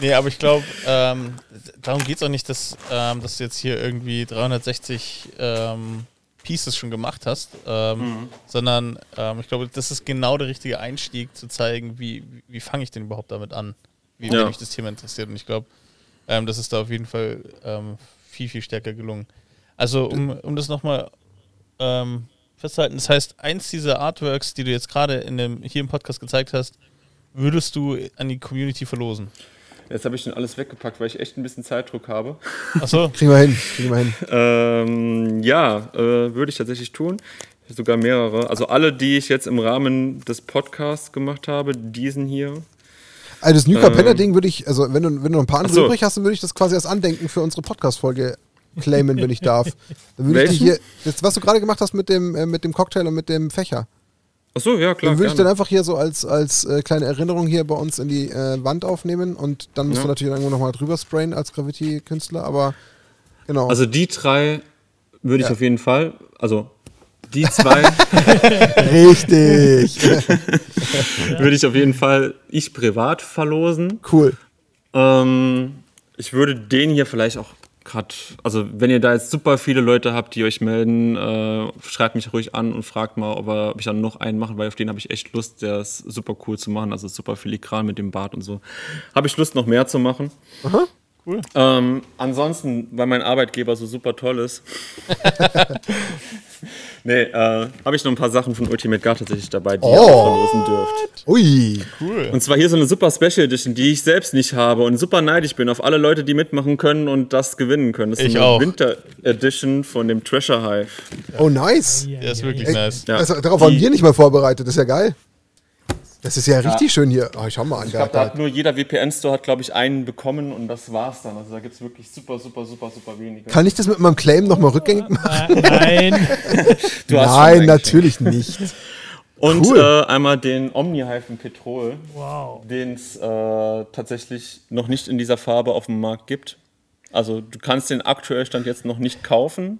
nee, aber ich glaube, ähm, darum geht es auch nicht, dass, ähm, dass du jetzt hier irgendwie 360 ähm, Pieces schon gemacht hast, ähm, mhm. sondern ähm, ich glaube, das ist genau der richtige Einstieg, zu zeigen, wie, wie, wie fange ich denn überhaupt damit an wie ja. mich das Thema interessiert. Und ich glaube, ähm, das ist da auf jeden Fall ähm, viel, viel stärker gelungen. Also, um, um das nochmal ähm, festzuhalten, das heißt, eins dieser Artworks, die du jetzt gerade in dem, hier im Podcast gezeigt hast, würdest du an die Community verlosen? Jetzt habe ich schon alles weggepackt, weil ich echt ein bisschen Zeitdruck habe. Achso. kriegen wir hin. Kriegen wir hin. ähm, ja, äh, würde ich tatsächlich tun. Sogar mehrere. Also alle, die ich jetzt im Rahmen des Podcasts gemacht habe, diesen hier, also das New Carpenter-Ding ähm. würde ich, also wenn du, wenn du noch ein paar andere so. übrig hast, dann würde ich das quasi als Andenken für unsere Podcast-Folge claimen, wenn ich darf. Dann würde ich hier, das, was du gerade gemacht hast mit dem, äh, mit dem Cocktail und mit dem Fächer. Achso, ja, klar. Dann würde ich dann einfach hier so als, als äh, kleine Erinnerung hier bei uns in die äh, Wand aufnehmen und dann musst ja. du natürlich irgendwo nochmal drüber sprayen als Graffiti-Künstler, aber genau. Also die drei würde ich ja. auf jeden Fall, also die zwei. Richtig. würde ich auf jeden Fall ich privat verlosen. Cool. Ähm, ich würde den hier vielleicht auch gerade, also wenn ihr da jetzt super viele Leute habt, die euch melden, äh, schreibt mich ruhig an und fragt mal, ob, er, ob ich dann noch einen mache, weil auf den habe ich echt Lust. Der ist super cool zu machen, also super filigran mit dem Bart und so. Habe ich Lust, noch mehr zu machen. Aha. Cool. Ähm, ansonsten, weil mein Arbeitgeber so super toll ist, nee, äh, habe ich noch ein paar Sachen von Ultimate Guard tatsächlich dabei, die oh. ihr verlosen dürft. Ui, cool. Und zwar hier so eine super Special Edition, die ich selbst nicht habe und super neidisch bin auf alle Leute, die mitmachen können und das gewinnen können. Das ist ich eine auch. Winter Edition von dem Treasure Hive. Oh, nice. Der ist wirklich nice. Ja. Also, darauf waren wir nicht mal vorbereitet, das ist ja geil. Das ist ja richtig schön hier. Oh, schau mal an. Ich glaube, da hat nur jeder VPN-Store, hat, glaube ich, einen bekommen und das war's dann. Also da gibt es wirklich super, super, super, super wenige. Kann ich das mit meinem Claim nochmal rückgängig machen? Nein. Nein, natürlich nicht. Und cool. äh, einmal den Omni-Hyphen Petrol, wow. den es äh, tatsächlich noch nicht in dieser Farbe auf dem Markt gibt. Also du kannst den aktuell Stand jetzt noch nicht kaufen.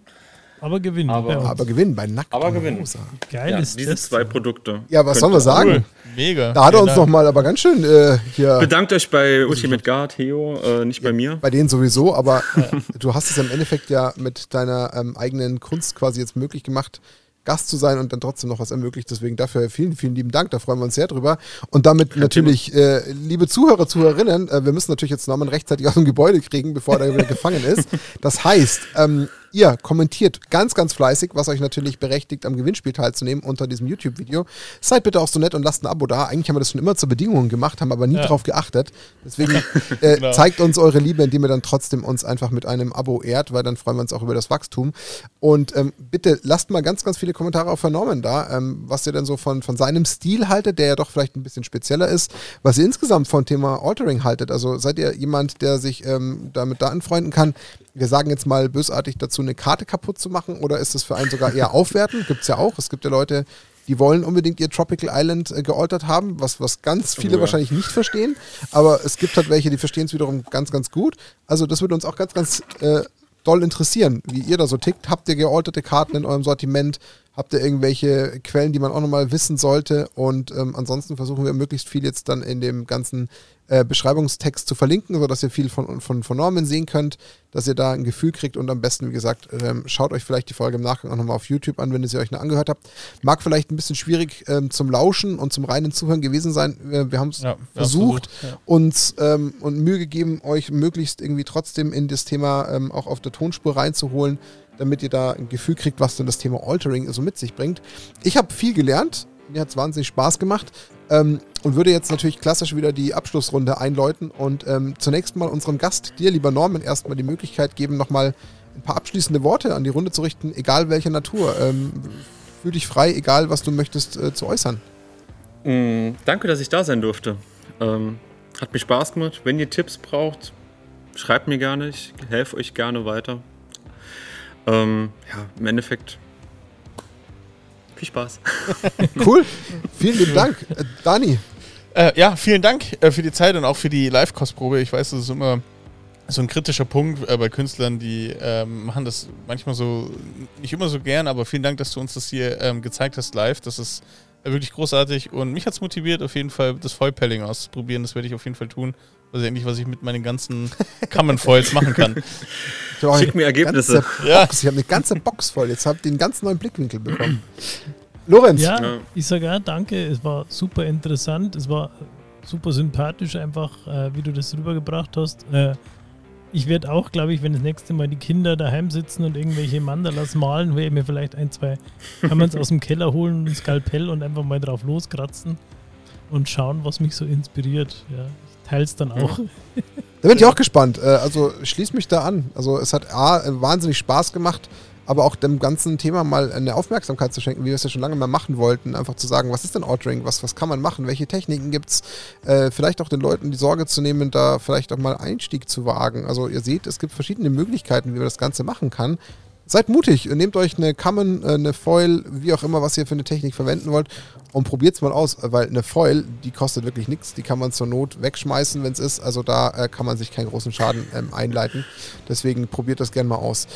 Aber gewinnen. Aber, aber gewinnen bei Nackt. Aber gewinnen. Geil ja, ist diese das. zwei Produkte. Ja, was sollen wir sagen? Cool. Mega. Da hat er uns nochmal aber ganz schön äh, hier. Bedankt euch bei Ultimate Guard, Theo, äh, nicht ja, bei mir. Bei denen sowieso, aber du hast es im Endeffekt ja mit deiner ähm, eigenen Kunst quasi jetzt möglich gemacht, Gast zu sein und dann trotzdem noch was ermöglicht. Deswegen dafür vielen, vielen lieben Dank. Da freuen wir uns sehr drüber. Und damit natürlich, äh, liebe Zuhörer, Zuhörerinnen, äh, wir müssen natürlich jetzt Norman rechtzeitig aus dem Gebäude kriegen, bevor er wieder gefangen ist. Das heißt, ähm, ihr kommentiert ganz, ganz fleißig, was euch natürlich berechtigt, am Gewinnspiel teilzunehmen unter diesem YouTube-Video. Seid bitte auch so nett und lasst ein Abo da. Eigentlich haben wir das schon immer zur Bedingung gemacht, haben aber nie ja. drauf geachtet. Deswegen äh, genau. zeigt uns eure Liebe, indem ihr dann trotzdem uns einfach mit einem Abo ehrt, weil dann freuen wir uns auch über das Wachstum. Und ähm, bitte lasst mal ganz, ganz viele Kommentare auch von Norman da, ähm, was ihr denn so von, von seinem Stil haltet, der ja doch vielleicht ein bisschen spezieller ist, was ihr insgesamt vom Thema Altering haltet. Also seid ihr jemand, der sich ähm, damit da anfreunden kann? wir sagen jetzt mal bösartig dazu, eine Karte kaputt zu machen? Oder ist das für einen sogar eher aufwerten? Gibt es ja auch. Es gibt ja Leute, die wollen unbedingt ihr Tropical Island äh, gealtert haben, was, was ganz viele ja. wahrscheinlich nicht verstehen. Aber es gibt halt welche, die verstehen es wiederum ganz, ganz gut. Also das würde uns auch ganz, ganz äh, doll interessieren, wie ihr da so tickt. Habt ihr gealterte Karten in eurem Sortiment? Habt ihr irgendwelche Quellen, die man auch nochmal wissen sollte? Und ähm, ansonsten versuchen wir möglichst viel jetzt dann in dem ganzen äh, Beschreibungstext zu verlinken, sodass ihr viel von, von, von Norman sehen könnt, dass ihr da ein Gefühl kriegt und am besten, wie gesagt, ähm, schaut euch vielleicht die Folge im Nachgang auch nochmal auf YouTube an, wenn ihr sie euch noch angehört habt. Mag vielleicht ein bisschen schwierig ähm, zum Lauschen und zum reinen Zuhören gewesen sein. Wir, wir haben es ja, versucht, ja. uns ähm, und Mühe gegeben, euch möglichst irgendwie trotzdem in das Thema ähm, auch auf der Tonspur reinzuholen, damit ihr da ein Gefühl kriegt, was denn das Thema Altering so mit sich bringt. Ich habe viel gelernt. Mir hat es wahnsinnig Spaß gemacht. Ähm, und würde jetzt natürlich klassisch wieder die Abschlussrunde einläuten und ähm, zunächst mal unserem Gast, dir, lieber Norman, erstmal die Möglichkeit geben, nochmal ein paar abschließende Worte an die Runde zu richten, egal welcher Natur. Ähm, fühl dich frei, egal was du möchtest äh, zu äußern. Mm, danke, dass ich da sein durfte. Ähm, hat mir Spaß gemacht. Wenn ihr Tipps braucht, schreibt mir gerne. Ich helfe euch gerne weiter. Ähm, ja, im Endeffekt viel Spaß. cool. Vielen lieben Dank. Äh, Dani. Äh, ja, vielen Dank äh, für die Zeit und auch für die Live-Kostprobe. Ich weiß, das ist immer so ein kritischer Punkt äh, bei Künstlern, die ähm, machen das manchmal so, nicht immer so gern, aber vielen Dank, dass du uns das hier ähm, gezeigt hast live. Das ist wirklich großartig und mich hat es motiviert, auf jeden Fall das Foilpelling auszuprobieren. Das werde ich auf jeden Fall tun. Das ist eigentlich, was ich mit meinen ganzen Common Foils machen kann. Schick mir Ergebnisse. Ja. Ich habe eine ganze Box voll. Jetzt habt ihr einen ganz neuen Blickwinkel bekommen. Lorenz. Ja, ja. ich sage ja, danke. Es war super interessant. Es war super sympathisch, einfach, äh, wie du das rübergebracht hast. Äh, ich werde auch, glaube ich, wenn das nächste Mal die Kinder daheim sitzen und irgendwelche Mandalas malen, werde ich mir vielleicht ein, zwei, kann man es aus dem Keller holen, ein Skalpell und einfach mal drauf loskratzen und schauen, was mich so inspiriert. Ja, es dann auch. Da bin ich auch gespannt. Äh, also schließ mich da an. Also es hat A, wahnsinnig Spaß gemacht aber auch dem ganzen Thema mal eine Aufmerksamkeit zu schenken, wie wir es ja schon lange mal machen wollten. Einfach zu sagen, was ist denn Ordering, was, was kann man machen, welche Techniken gibt es, äh, vielleicht auch den Leuten die Sorge zu nehmen, da vielleicht auch mal Einstieg zu wagen. Also ihr seht, es gibt verschiedene Möglichkeiten, wie man das Ganze machen kann. Seid mutig, nehmt euch eine Common, äh, eine Foil, wie auch immer, was ihr für eine Technik verwenden wollt und probiert es mal aus, weil eine Foil, die kostet wirklich nichts, die kann man zur Not wegschmeißen, wenn es ist. Also da äh, kann man sich keinen großen Schaden ähm, einleiten. Deswegen probiert das gerne mal aus.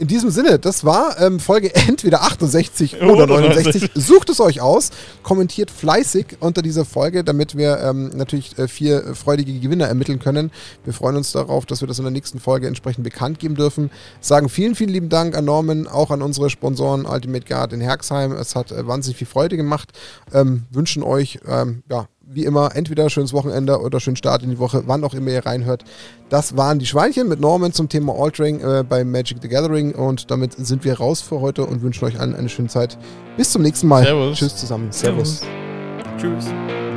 In diesem Sinne, das war ähm, Folge entweder 68 oder 69. Sucht es euch aus, kommentiert fleißig unter dieser Folge, damit wir ähm, natürlich äh, vier freudige Gewinner ermitteln können. Wir freuen uns darauf, dass wir das in der nächsten Folge entsprechend bekannt geben dürfen. Sagen vielen, vielen lieben Dank an Norman, auch an unsere Sponsoren Ultimate Guard in Herxheim. Es hat äh, wahnsinnig viel Freude gemacht. Ähm, wünschen euch ähm, ja, wie immer, entweder schönes Wochenende oder schönen Start in die Woche, wann auch immer ihr reinhört. Das waren die Schweinchen mit Norman zum Thema Altering äh, bei Magic the Gathering und damit sind wir raus für heute und wünschen euch allen eine schöne Zeit. Bis zum nächsten Mal. Servus. Tschüss zusammen. Servus. Servus. Tschüss.